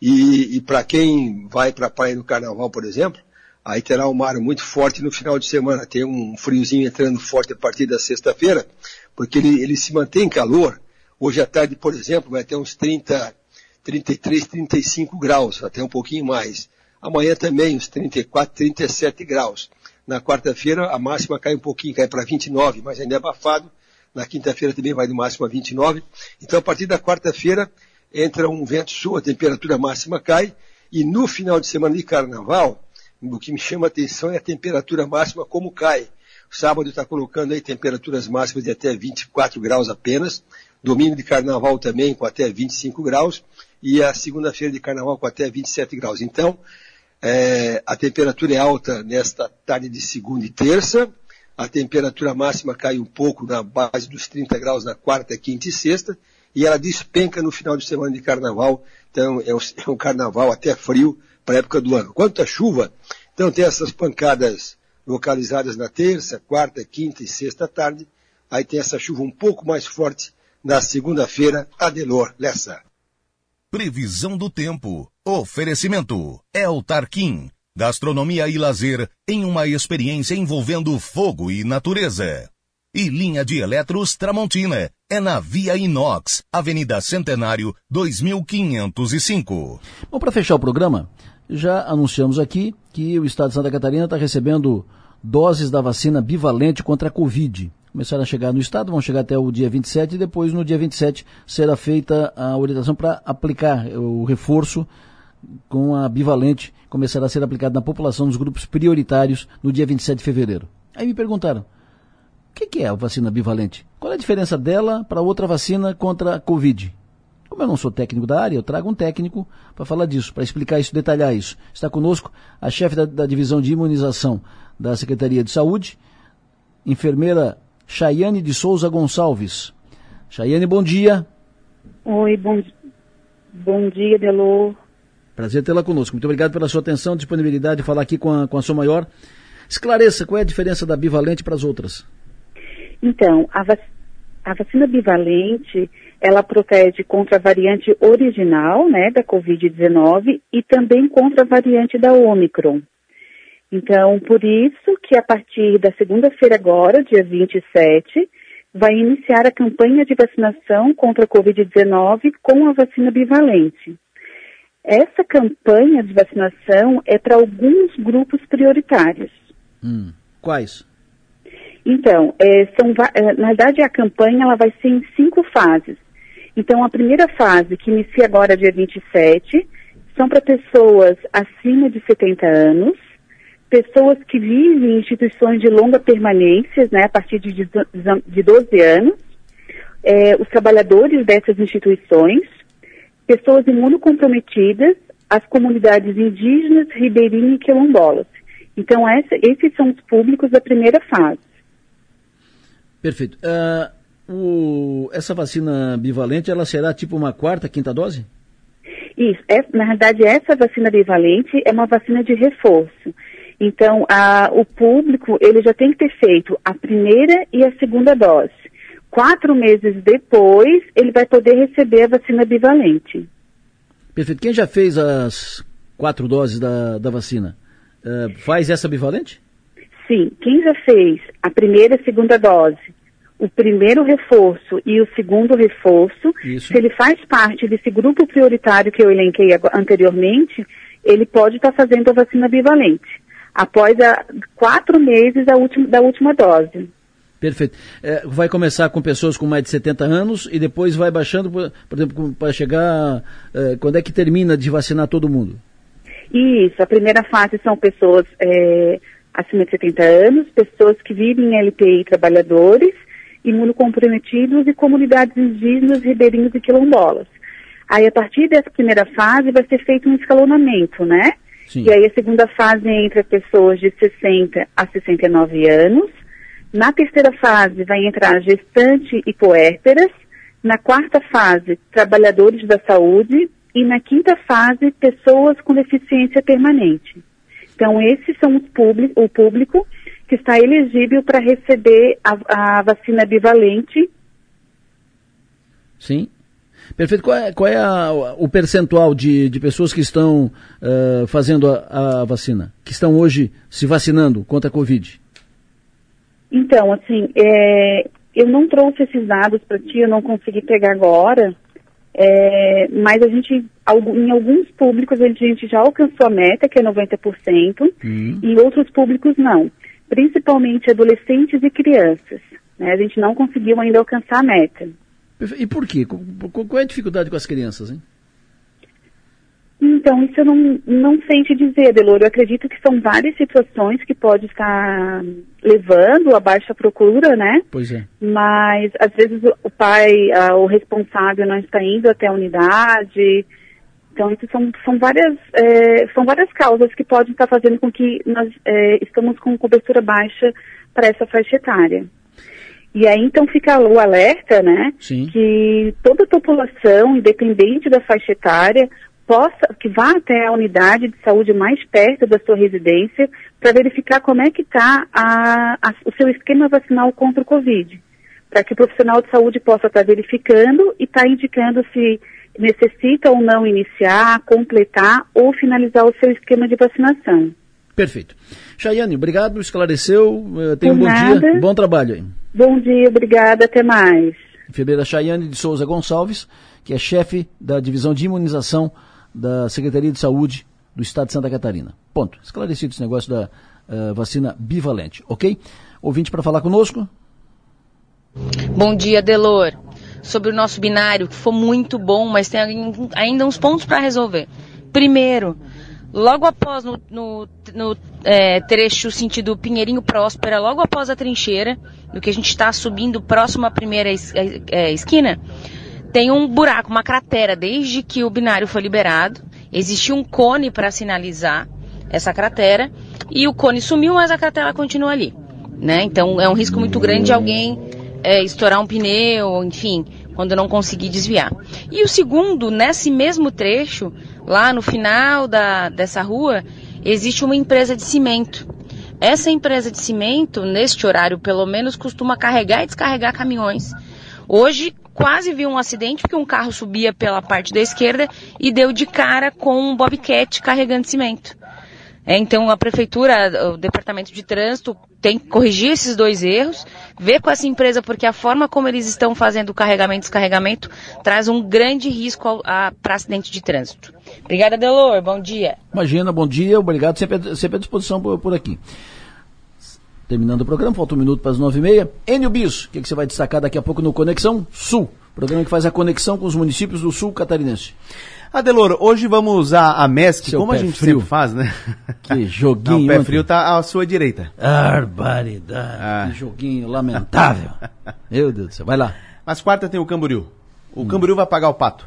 E, e para quem vai para a praia no carnaval, por exemplo, aí terá um mar muito forte no final de semana. Tem um friozinho entrando forte a partir da sexta-feira, porque ele, ele se mantém calor. Hoje à tarde, por exemplo, vai ter uns 30, 33, 35 graus, até um pouquinho mais. Amanhã também uns 34, 37 graus. Na quarta-feira a máxima cai um pouquinho, cai para 29, mas ainda é abafado. Na quinta-feira também vai no máximo a 29. Então a partir da quarta-feira entra um vento sul, a temperatura máxima cai. E no final de semana de carnaval, o que me chama a atenção é a temperatura máxima como cai. Sábado está colocando aí temperaturas máximas de até 24 graus apenas. Domingo de carnaval também com até 25 graus. E a segunda-feira de carnaval com até 27 graus. Então, é, a temperatura é alta nesta tarde de segunda e terça. A temperatura máxima cai um pouco na base dos 30 graus na quarta, quinta e sexta. E ela despenca no final de semana de carnaval. Então, é um, é um carnaval até frio para a época do ano. Quanto à chuva, então tem essas pancadas localizadas na terça, quarta, quinta e sexta tarde. Aí tem essa chuva um pouco mais forte na segunda-feira, Adelor Lessa. Previsão do tempo. Oferecimento. El Tarquim. Gastronomia e lazer em uma experiência envolvendo fogo e natureza. E linha de eletros Tramontina. É na Via Inox, Avenida Centenário, 2505. Bom, para fechar o programa, já anunciamos aqui que o estado de Santa Catarina está recebendo doses da vacina bivalente contra a Covid. Começaram a chegar no estado, vão chegar até o dia 27 e depois no dia 27 será feita a orientação para aplicar o reforço com a bivalente, começará a ser aplicado na população dos grupos prioritários no dia 27 de fevereiro. Aí me perguntaram, o que, é a vacina bivalente? Qual é a diferença dela para outra vacina contra a Covid? Como eu não sou técnico da área, eu trago um técnico para falar disso, para explicar isso, detalhar isso. Está conosco a chefe da, da divisão de imunização da Secretaria de Saúde, enfermeira Chayane de Souza Gonçalves. Chayane, bom dia. Oi, bom, bom dia, Delô. Prazer tê-la conosco. Muito obrigado pela sua atenção, disponibilidade de falar aqui com a, com a sua maior. Esclareça qual é a diferença da bivalente para as outras. Então, a, vac a vacina bivalente, ela protege contra a variante original, né, da Covid-19 e também contra a variante da Omicron. Então, por isso que a partir da segunda-feira agora, dia 27, vai iniciar a campanha de vacinação contra a Covid-19 com a vacina bivalente. Essa campanha de vacinação é para alguns grupos prioritários. Hum, quais? Então, é, são, é, na verdade, a campanha ela vai ser em cinco fases. Então, a primeira fase, que inicia agora dia 27, são para pessoas acima de 70 anos, pessoas que vivem em instituições de longa permanência, né, a partir de, de 12 anos, é, os trabalhadores dessas instituições, pessoas imunocomprometidas, as comunidades indígenas, ribeirinhas e quilombolas. Então, essa, esses são os públicos da primeira fase. Perfeito. Uh, o, essa vacina bivalente, ela será tipo uma quarta, quinta dose? Isso. É, na verdade, essa vacina bivalente é uma vacina de reforço. Então, a, o público, ele já tem que ter feito a primeira e a segunda dose. Quatro meses depois, ele vai poder receber a vacina bivalente. Perfeito. Quem já fez as quatro doses da, da vacina, uh, faz essa bivalente? Sim. Quem já fez a primeira e a segunda dose, o primeiro reforço e o segundo reforço, Isso. se ele faz parte desse grupo prioritário que eu elenquei anteriormente, ele pode estar tá fazendo a vacina bivalente após a, quatro meses da última, da última dose. Perfeito. É, vai começar com pessoas com mais de 70 anos e depois vai baixando, por, por exemplo, para chegar. É, quando é que termina de vacinar todo mundo? Isso. A primeira fase são pessoas é, acima de 70 anos, pessoas que vivem em LPI trabalhadores, imunocomprometidos e comunidades indígenas, ribeirinhos e quilombolas. Aí, a partir dessa primeira fase, vai ser feito um escalonamento, né? Sim. E aí a segunda fase entra pessoas de 60 a 69 anos. Na terceira fase vai entrar gestante e puérperas. Na quarta fase, trabalhadores da saúde. E na quinta fase, pessoas com deficiência permanente. Então, esses são o público que está elegível para receber a, a vacina bivalente. Sim. Perfeito. Qual é, qual é a, o percentual de, de pessoas que estão uh, fazendo a, a, vacina, que estão hoje se vacinando contra a Covid? Então, assim, é, eu não trouxe esses dados para ti, eu não consegui pegar agora, é, mas a gente, em alguns públicos, a gente já alcançou a meta, que é 90%, uhum. e em outros públicos não. Principalmente adolescentes e crianças. Né? A gente não conseguiu ainda alcançar a meta. E por quê? Qual é a dificuldade com as crianças, hein? Então, isso eu não, não sei te dizer, Deloro. Eu acredito que são várias situações que pode estar levando a baixa procura, né? Pois é. Mas, às vezes, o pai, o responsável não está indo até a unidade. Então, isso são, são, várias, é, são várias causas que podem estar fazendo com que nós é, estamos com cobertura baixa para essa faixa etária. E aí então fica o alerta, né? Sim. Que toda a população, independente da faixa etária, possa, que vá até a unidade de saúde mais perto da sua residência para verificar como é que está o seu esquema vacinal contra o Covid. Para que o profissional de saúde possa estar tá verificando e estar tá indicando se necessita ou não iniciar, completar ou finalizar o seu esquema de vacinação. Perfeito. Chayane, obrigado, esclareceu. Eh, tenha um bom nada. dia, bom trabalho aí. Bom dia, obrigada, até mais. Enfermeira Chayane de Souza Gonçalves, que é chefe da divisão de imunização da Secretaria de Saúde do Estado de Santa Catarina. Ponto. Esclarecido esse negócio da uh, vacina bivalente, ok? Ouvinte para falar conosco? Bom dia, Delor. Sobre o nosso binário, que foi muito bom, mas tem ainda uns pontos para resolver. Primeiro, logo após no, no, no é, trecho sentido Pinheirinho Próspera, logo após a trincheira, do que a gente está subindo próximo à primeira es, é, esquina, tem um buraco, uma cratera, desde que o binário foi liberado. Existia um cone para sinalizar essa cratera e o cone sumiu, mas a cratera continua ali. Né? Então é um risco muito grande de alguém é, estourar um pneu, enfim, quando não conseguir desviar. E o segundo, nesse mesmo trecho, lá no final da, dessa rua, existe uma empresa de cimento. Essa empresa de cimento, neste horário pelo menos, costuma carregar e descarregar caminhões. Hoje, quase viu um acidente porque um carro subia pela parte da esquerda e deu de cara com um bobcat carregando cimento. É, então a prefeitura, o departamento de trânsito tem que corrigir esses dois erros, ver com essa empresa porque a forma como eles estão fazendo o carregamento e descarregamento traz um grande risco para acidente de trânsito. Obrigada, Delor. Bom dia. Imagina, bom dia. Obrigado. Sempre, sempre à disposição por, por aqui. Terminando o programa, falta um minuto para as nove e meia. Enio Bis, o que, que você vai destacar daqui a pouco no Conexão Sul? Programa que faz a conexão com os municípios do Sul catarinense. Adelor, hoje vamos à, à MESC, Seu como a gente frio. sempre faz, né? Que joguinho. [laughs] Não, o pé frio tá à sua direita. Barbaridade. Ah. Que joguinho lamentável. [laughs] Meu Deus do céu. Vai lá. Mas quarta tem o Camboriú. O hum. Camboriú vai pagar o pato.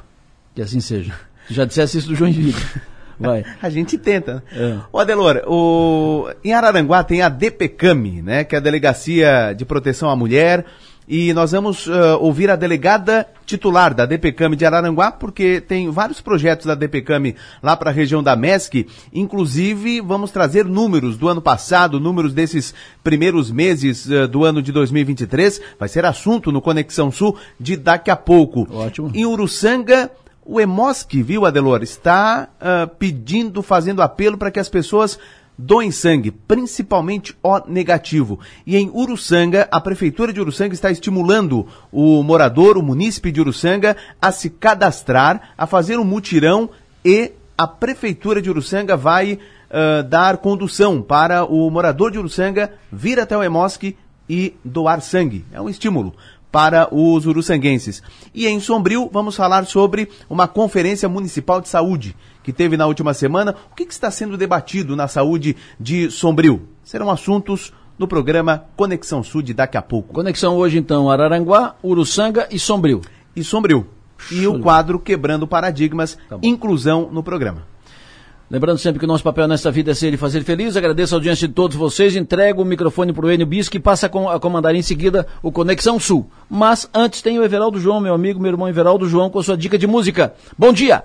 Que assim seja. Já dissesse isso do Joinville. [laughs] Vai. [laughs] A gente tenta. É. O Adelor, o... em Araranguá tem a DPCAM, né? Que é a Delegacia de Proteção à Mulher. E nós vamos uh, ouvir a delegada titular da DPCAM de Araranguá, porque tem vários projetos da DPCAM lá para a região da MESC. Inclusive, vamos trazer números do ano passado, números desses primeiros meses uh, do ano de 2023. Vai ser assunto no Conexão Sul de daqui a pouco. Ótimo. Em Uruçanga, o EMOSC, viu, Adelor, está uh, pedindo, fazendo apelo para que as pessoas doem sangue, principalmente O negativo. E em Uruçanga, a Prefeitura de Uruçanga está estimulando o morador, o munícipe de Uruçanga, a se cadastrar, a fazer um mutirão e a Prefeitura de Uruçanga vai uh, dar condução para o morador de Uruçanga vir até o EMOSC e doar sangue. É um estímulo para os uruçanguenses. E em Sombrio, vamos falar sobre uma conferência municipal de saúde que teve na última semana. O que, que está sendo debatido na saúde de Sombrio? Serão assuntos no programa Conexão Sul de daqui a pouco. Conexão hoje, então, Araranguá, Uruçanga e Sombrio. E Sombrio. E o quadro Quebrando Paradigmas, tá inclusão no programa. Lembrando sempre que o nosso papel nessa vida é ser e fazer feliz. Agradeço a audiência de todos vocês. Entrego o microfone para o Enio Bis, que passa a comandar em seguida o Conexão Sul. Mas antes tem o Everaldo João, meu amigo, meu irmão Everaldo João, com a sua dica de música. Bom dia!